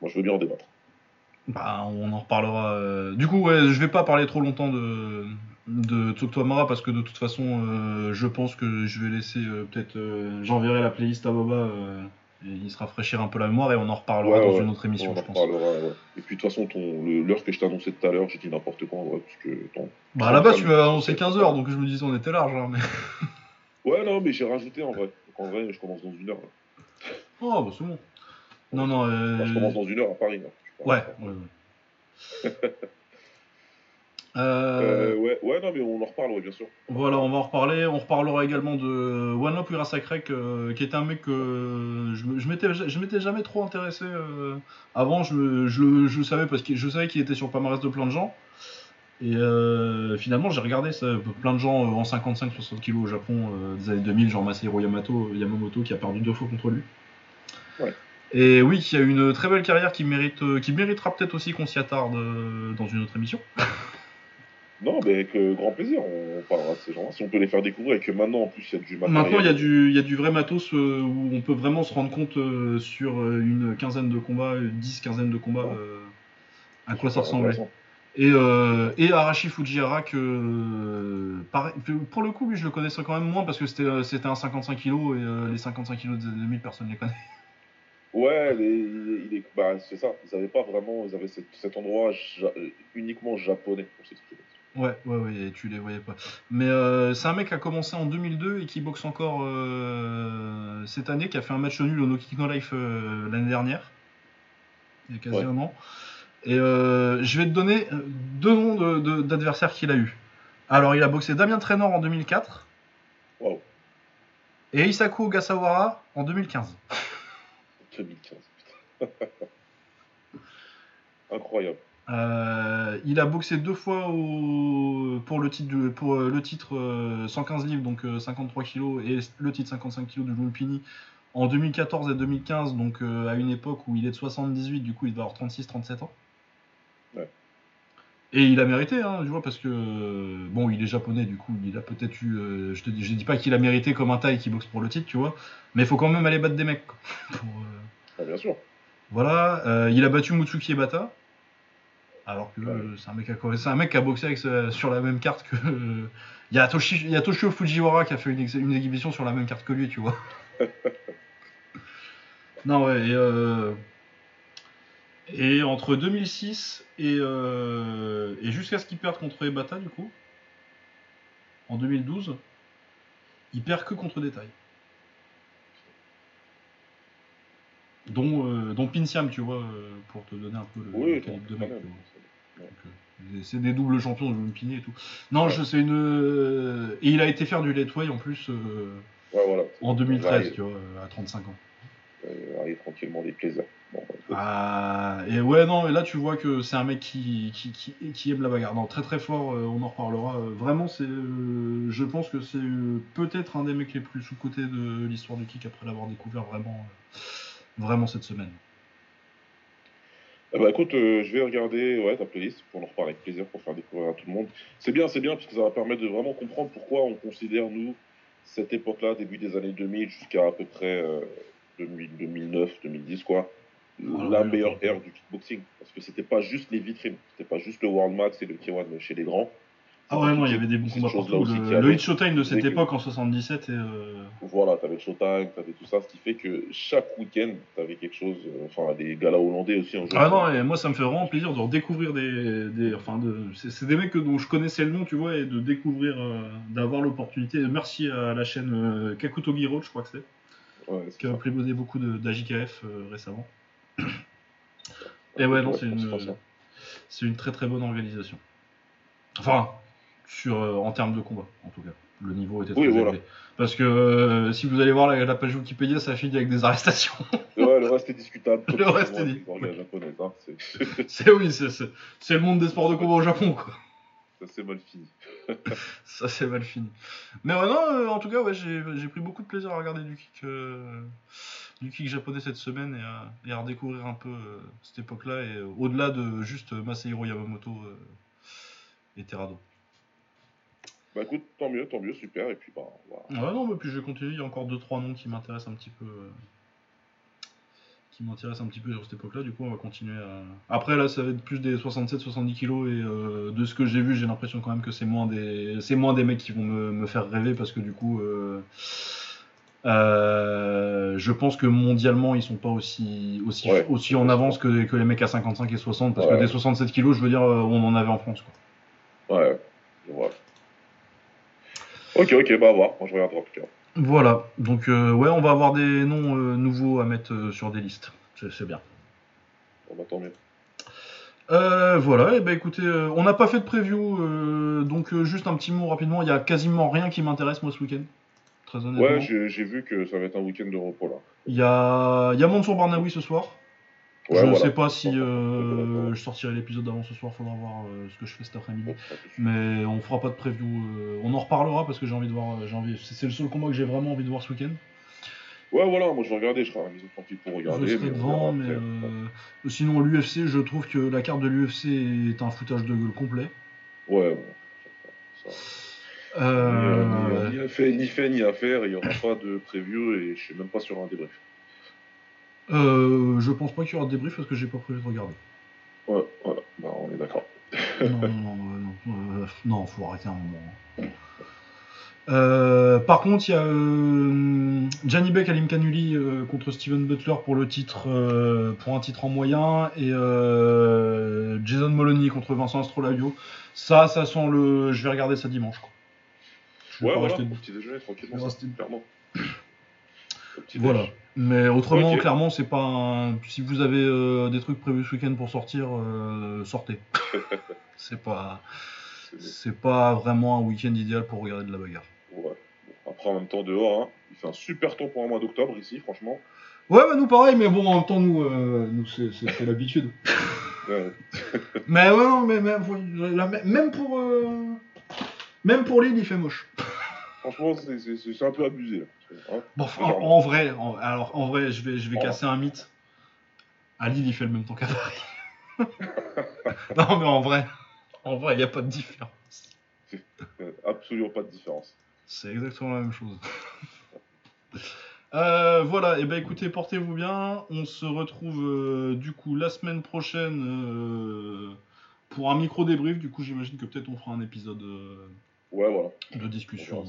Moi, je veux bien en débattre. Bah, on en reparlera. euh, Du coup, ouais, je vais pas parler trop longtemps de, de Tsokto Amara parce que de toute façon, euh, je pense que je vais laisser euh, peut-être. euh, J'enverrai la playlist à Boba euh, il se rafraîchir un peu la mémoire et on en reparlera Ouais, dans ouais. une autre émission, On je en pense. reparlera, ouais. Et puis, de toute façon, ton, l'heure que je t'ai annoncé tout à l'heure, j'ai dit n'importe quoi, ouais, parce que. ton- Bah, là-bas, tu m'avais annoncé 15h, donc je me disais on était large. hein, mais... Ouais, non, mais j'ai rajouté en vrai. Donc, en vrai, je commence dans une heure. là. Oh, bah, c'est bon. Non, non. euh, Enfin, je commence dans une heure à Paris. là. Je Ouais, ouais, ouais. Euh, Euh, ouais, ouais, non, mais on en reparle, ouais, bien sûr. Voilà, on va en reparler. On reparlera également de One Love Wira Sacrek, euh, qui était un mec que je, je m'étais, je m'étais jamais trop intéressé. euh, avant, je, je, savais parce que je savais qu'il était sur le palmarès de plein de gens. Et finalement, j'ai regardé ça, plein de gens en 55-60 kg au Japon des années 2000, genre Masahiro Yamato, Yamamoto, qui a perdu deux fois contre lui. Ouais. Et oui, qui a une très belle carrière qui mérite, qui méritera peut-être aussi qu'on s'y attarde dans une autre émission. Non, mais avec euh, grand plaisir, on parlera de ces gens-là. Si on peut les faire découvrir et que maintenant, en plus, il y a du matériel. Maintenant, il y, a du, y a du vrai matos euh, où on peut vraiment se rendre compte euh, sur une quinzaine de combats, une dix, quinzaine de combats, Ouais. à quoi ça ressemblait. Et, et Arashi Fujihara, que, pour le coup, lui, je le connaissais quand même moins parce que c'était c'était un 55 kg et les 55 kg des années 2000, personne ne les connaît. Ouais, il, est, bah, c'est ça. Ils avaient pas vraiment, ils avaient cet, cet endroit ja- uniquement japonais pour s'exprimer. Ouais, ouais, ouais, tu les voyais pas. Mais euh, c'est un mec qui a commencé en 2002 et qui boxe encore euh, cette année, qui a fait un match nul au No Kick No Life euh, l'année dernière. Il y a quasi Ouais. un an. Et je vais te donner deux noms de- de- d'adversaires qu'il a eu. Alors, il a boxé Damien Traynor en 2004 Waouh, et Isaku Ogasawara en 2015. 2015. putain. Incroyable. Euh, il a boxé deux fois au- pour le titre, du- pour euh, le titre euh, 115 livres, donc euh, 53 kilos, et le titre 55 kilos de Lumpini en 2014 et 2015, donc à une époque où il est de 78, du coup il va avoir 36-37 ans. Ouais. Et il a mérité, hein, je vois, parce que bon, il est japonais, du coup, il a peut-être eu. euh, je te dis, je dis pas qu'il a mérité comme un taille qui boxe pour le titre, tu vois, mais il faut quand même aller battre des mecs. quoi, pour, euh, Ah, bien sûr. voilà, euh, il a battu Mutsuki Ebata. Alors que Ouais. euh, c'est un mec, à- c'est un mec qui a boxé avec ce- sur la même carte que. euh, Il y, a Toshi- il y a Toshio Fujiwara qui a fait une, ex- une exhibition sur la même carte que lui, tu vois. non, ouais, et, euh, et entre 2006 et, euh, et jusqu'à ce qu'il perde contre Ebata, du coup, en 2012, il perd que contre des tailles. Dont, euh, dont Pinciam, tu vois, euh, pour te donner un peu le, le Oui, calibre de mec. même. tu vois. Donc, euh, c'est des doubles champions de Lumpini et tout. Non, je sais une. euh, Et il a été faire du lightweight en plus euh, voilà. en 2013, Arrive, tu vois, à 35 ans. euh, arrive tranquillement des plaisirs. Bon, bah. Ah, et ouais, non, et là tu vois que c'est un mec qui, qui, qui, qui aime la bagarre. Non, très très fort, euh, on en reparlera. Euh, vraiment, c'est, je pense que c'est peut-être un des mecs les plus sous-cotés de l'histoire du kick après l'avoir découvert vraiment, vraiment cette semaine. Eh bah écoute, euh, je vais regarder ouais, ta playlist pour en reparler avec plaisir, pour faire découvrir à tout le monde. C'est bien, c'est bien, parce que ça va permettre de vraiment comprendre pourquoi on considère, nous, cette époque-là, début des années 2000 jusqu'à à peu près euh, 2000, 2009, 2010, quoi, Ah, la ouais, meilleure ère du kickboxing. Parce que c'était pas juste les vitrines, c'était pas juste le World Max et le K1 chez les grands. Ah ouais, non, il y avait des bons combats partout. Le, le Hit Showtime de cette que- époque en 77 et. euh, Voilà, t'avais le Showtime, t'avais tout ça, ce qui fait que chaque week-end, t'avais quelque chose, euh, enfin, des galas hollandais aussi en jeu. Ah non, et moi ça me fait vraiment plaisir de redécouvrir des. des enfin, de, c'est, des mecs dont je connaissais le nom, tu vois, et de découvrir, euh, d'avoir l'opportunité. Merci à la chaîne euh, Kakuto Giro, je crois que c'est, Ouais, qui a ça. préposé beaucoup d'AJKF récemment. Et ouais, non, c'est une, une très très bonne organisation. Enfin, sur, euh, en termes de combat, en tout cas. Le niveau était très Oui, voilà. élevé. Parce que euh, si vous allez voir la, la page Wikipédia, ça finit avec des arrestations. Ouais, le reste est discutable. Le reste est dit- hein, c'est- c'est oui, c'est, le monde des sports de combat au Japon, quoi. ça c'est mal fini. Ça c'est mal fini. Mais ouais, non, euh, en tout cas, ouais, j'ai pris beaucoup de plaisir à regarder du kick, euh, du kick japonais cette semaine et à, et à redécouvrir un peu euh, cette époque-là et au-delà de juste Masahiro Yamamoto et Terado. Bah écoute, tant mieux, tant mieux, super. Et puis bah, voilà. Ouais, non, mais puis je vais continuer. Il y a encore 2-3 noms qui m'intéressent un petit peu. euh, qui m'intéressent un petit peu sur cette époque-là. Du coup, on va continuer à. Après, là, ça va être plus des 67-70 kilos. Et euh, de ce que j'ai vu, j'ai l'impression quand même que c'est moins des, c'est moins des mecs qui vont me, me faire rêver parce que du coup. euh, euh, je pense que mondialement ils sont pas aussi aussi, Ouais. aussi en avance que, que les mecs à 55 et 60 parce Ouais. que des 67 kilos je veux dire on en avait en France quoi. Ouais. Ok, ok, bah à voir. Moi je regarderai en tout cas. Voilà, donc euh, ouais, on va avoir des noms euh, nouveaux à mettre euh, sur des listes. C'est bien. Bon, bah tant mieux. Voilà, et ben écoutez, on n'a pas fait de preview, donc juste un petit mot rapidement. Il y a quasiment rien qui m'intéresse moi ce week-end, très honnêtement. Ouais, j'ai vu que ça va être un week-end de repos là. Il y a, y a Mansour Barnaoui ce soir. Ouais, je ne voilà. sais pas si euh, je sortirai l'épisode avant ce soir, faudra voir euh, ce que je fais cet après-midi. Mais on fera pas de preview. euh, on en reparlera parce que j'ai envie de voir. J'ai envie. C'est le seul combat que j'ai vraiment envie de voir ce week-end. Ouais, voilà, moi je vais regarder, je serai à la maison tranquille pour regarder. je serai devant, mais sinon l'UFC, je trouve que la carte de l'UFC est un foutage de gueule complet. Ouais, bon. Ça. Ni, ni, ni fait, ni fait, ni à faire, il n'y aura pas de preview et je suis même pas sur un débrief. Euh, je pense pas qu'il y aura de débrief parce que j'ai pas prévu de regarder. Ouais, voilà, bah, on est d'accord. non, non, non, euh, non, euh, non, faut arrêter un moment. Euh, par contre, il y a euh, Gianni Beck, Alim Kanuli euh, contre Steven Butler pour le titre, euh, pour un titre en moyen, et euh, Jason Moloney contre Vincent Astrolabio. Ça, ça sent le. Je vais regarder ça dimanche. Quoi. Je vais Ouais, voilà, rester- petit déjeuner, tranquillement, rester- clairement. Petit Voilà. Mais autrement, clairement, c'est pas. un- Si vous avez euh, des trucs prévus ce week-end pour sortir, euh, sortez. c'est pas. C'est- pas vraiment un week-end idéal pour regarder de la bagarre. Ouais. Bon, après, en même temps, dehors, hein, il fait un super temps pour un mois d'octobre ici, franchement. Ouais, bah nous pareil, mais bon, en même temps, nous, euh, nous c'est, l'habitude. Ouais, Mais ouais, non, mais même, la- même pour. euh, Même pour l'île, il fait moche. franchement, c'est un peu abusé. Là. Hein Bon, en, en vrai, en- alors en vrai, je vais, je vais casser un mythe. À Lille, il fait le même temps qu'à Paris. non, mais en vrai, en vrai, il n'y a pas de différence. Absolument pas de différence. C'est exactement la même chose. Euh, voilà, et ben écoutez, portez-vous bien. On se retrouve euh, du coup la semaine prochaine euh, pour un micro débrief. Du coup, j'imagine que peut-être on fera un épisode Ouais, voilà. de discussion, On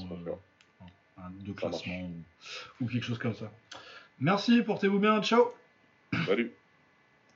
de classement ou, ou quelque chose comme ça. Merci, portez-vous bien, ciao Salut.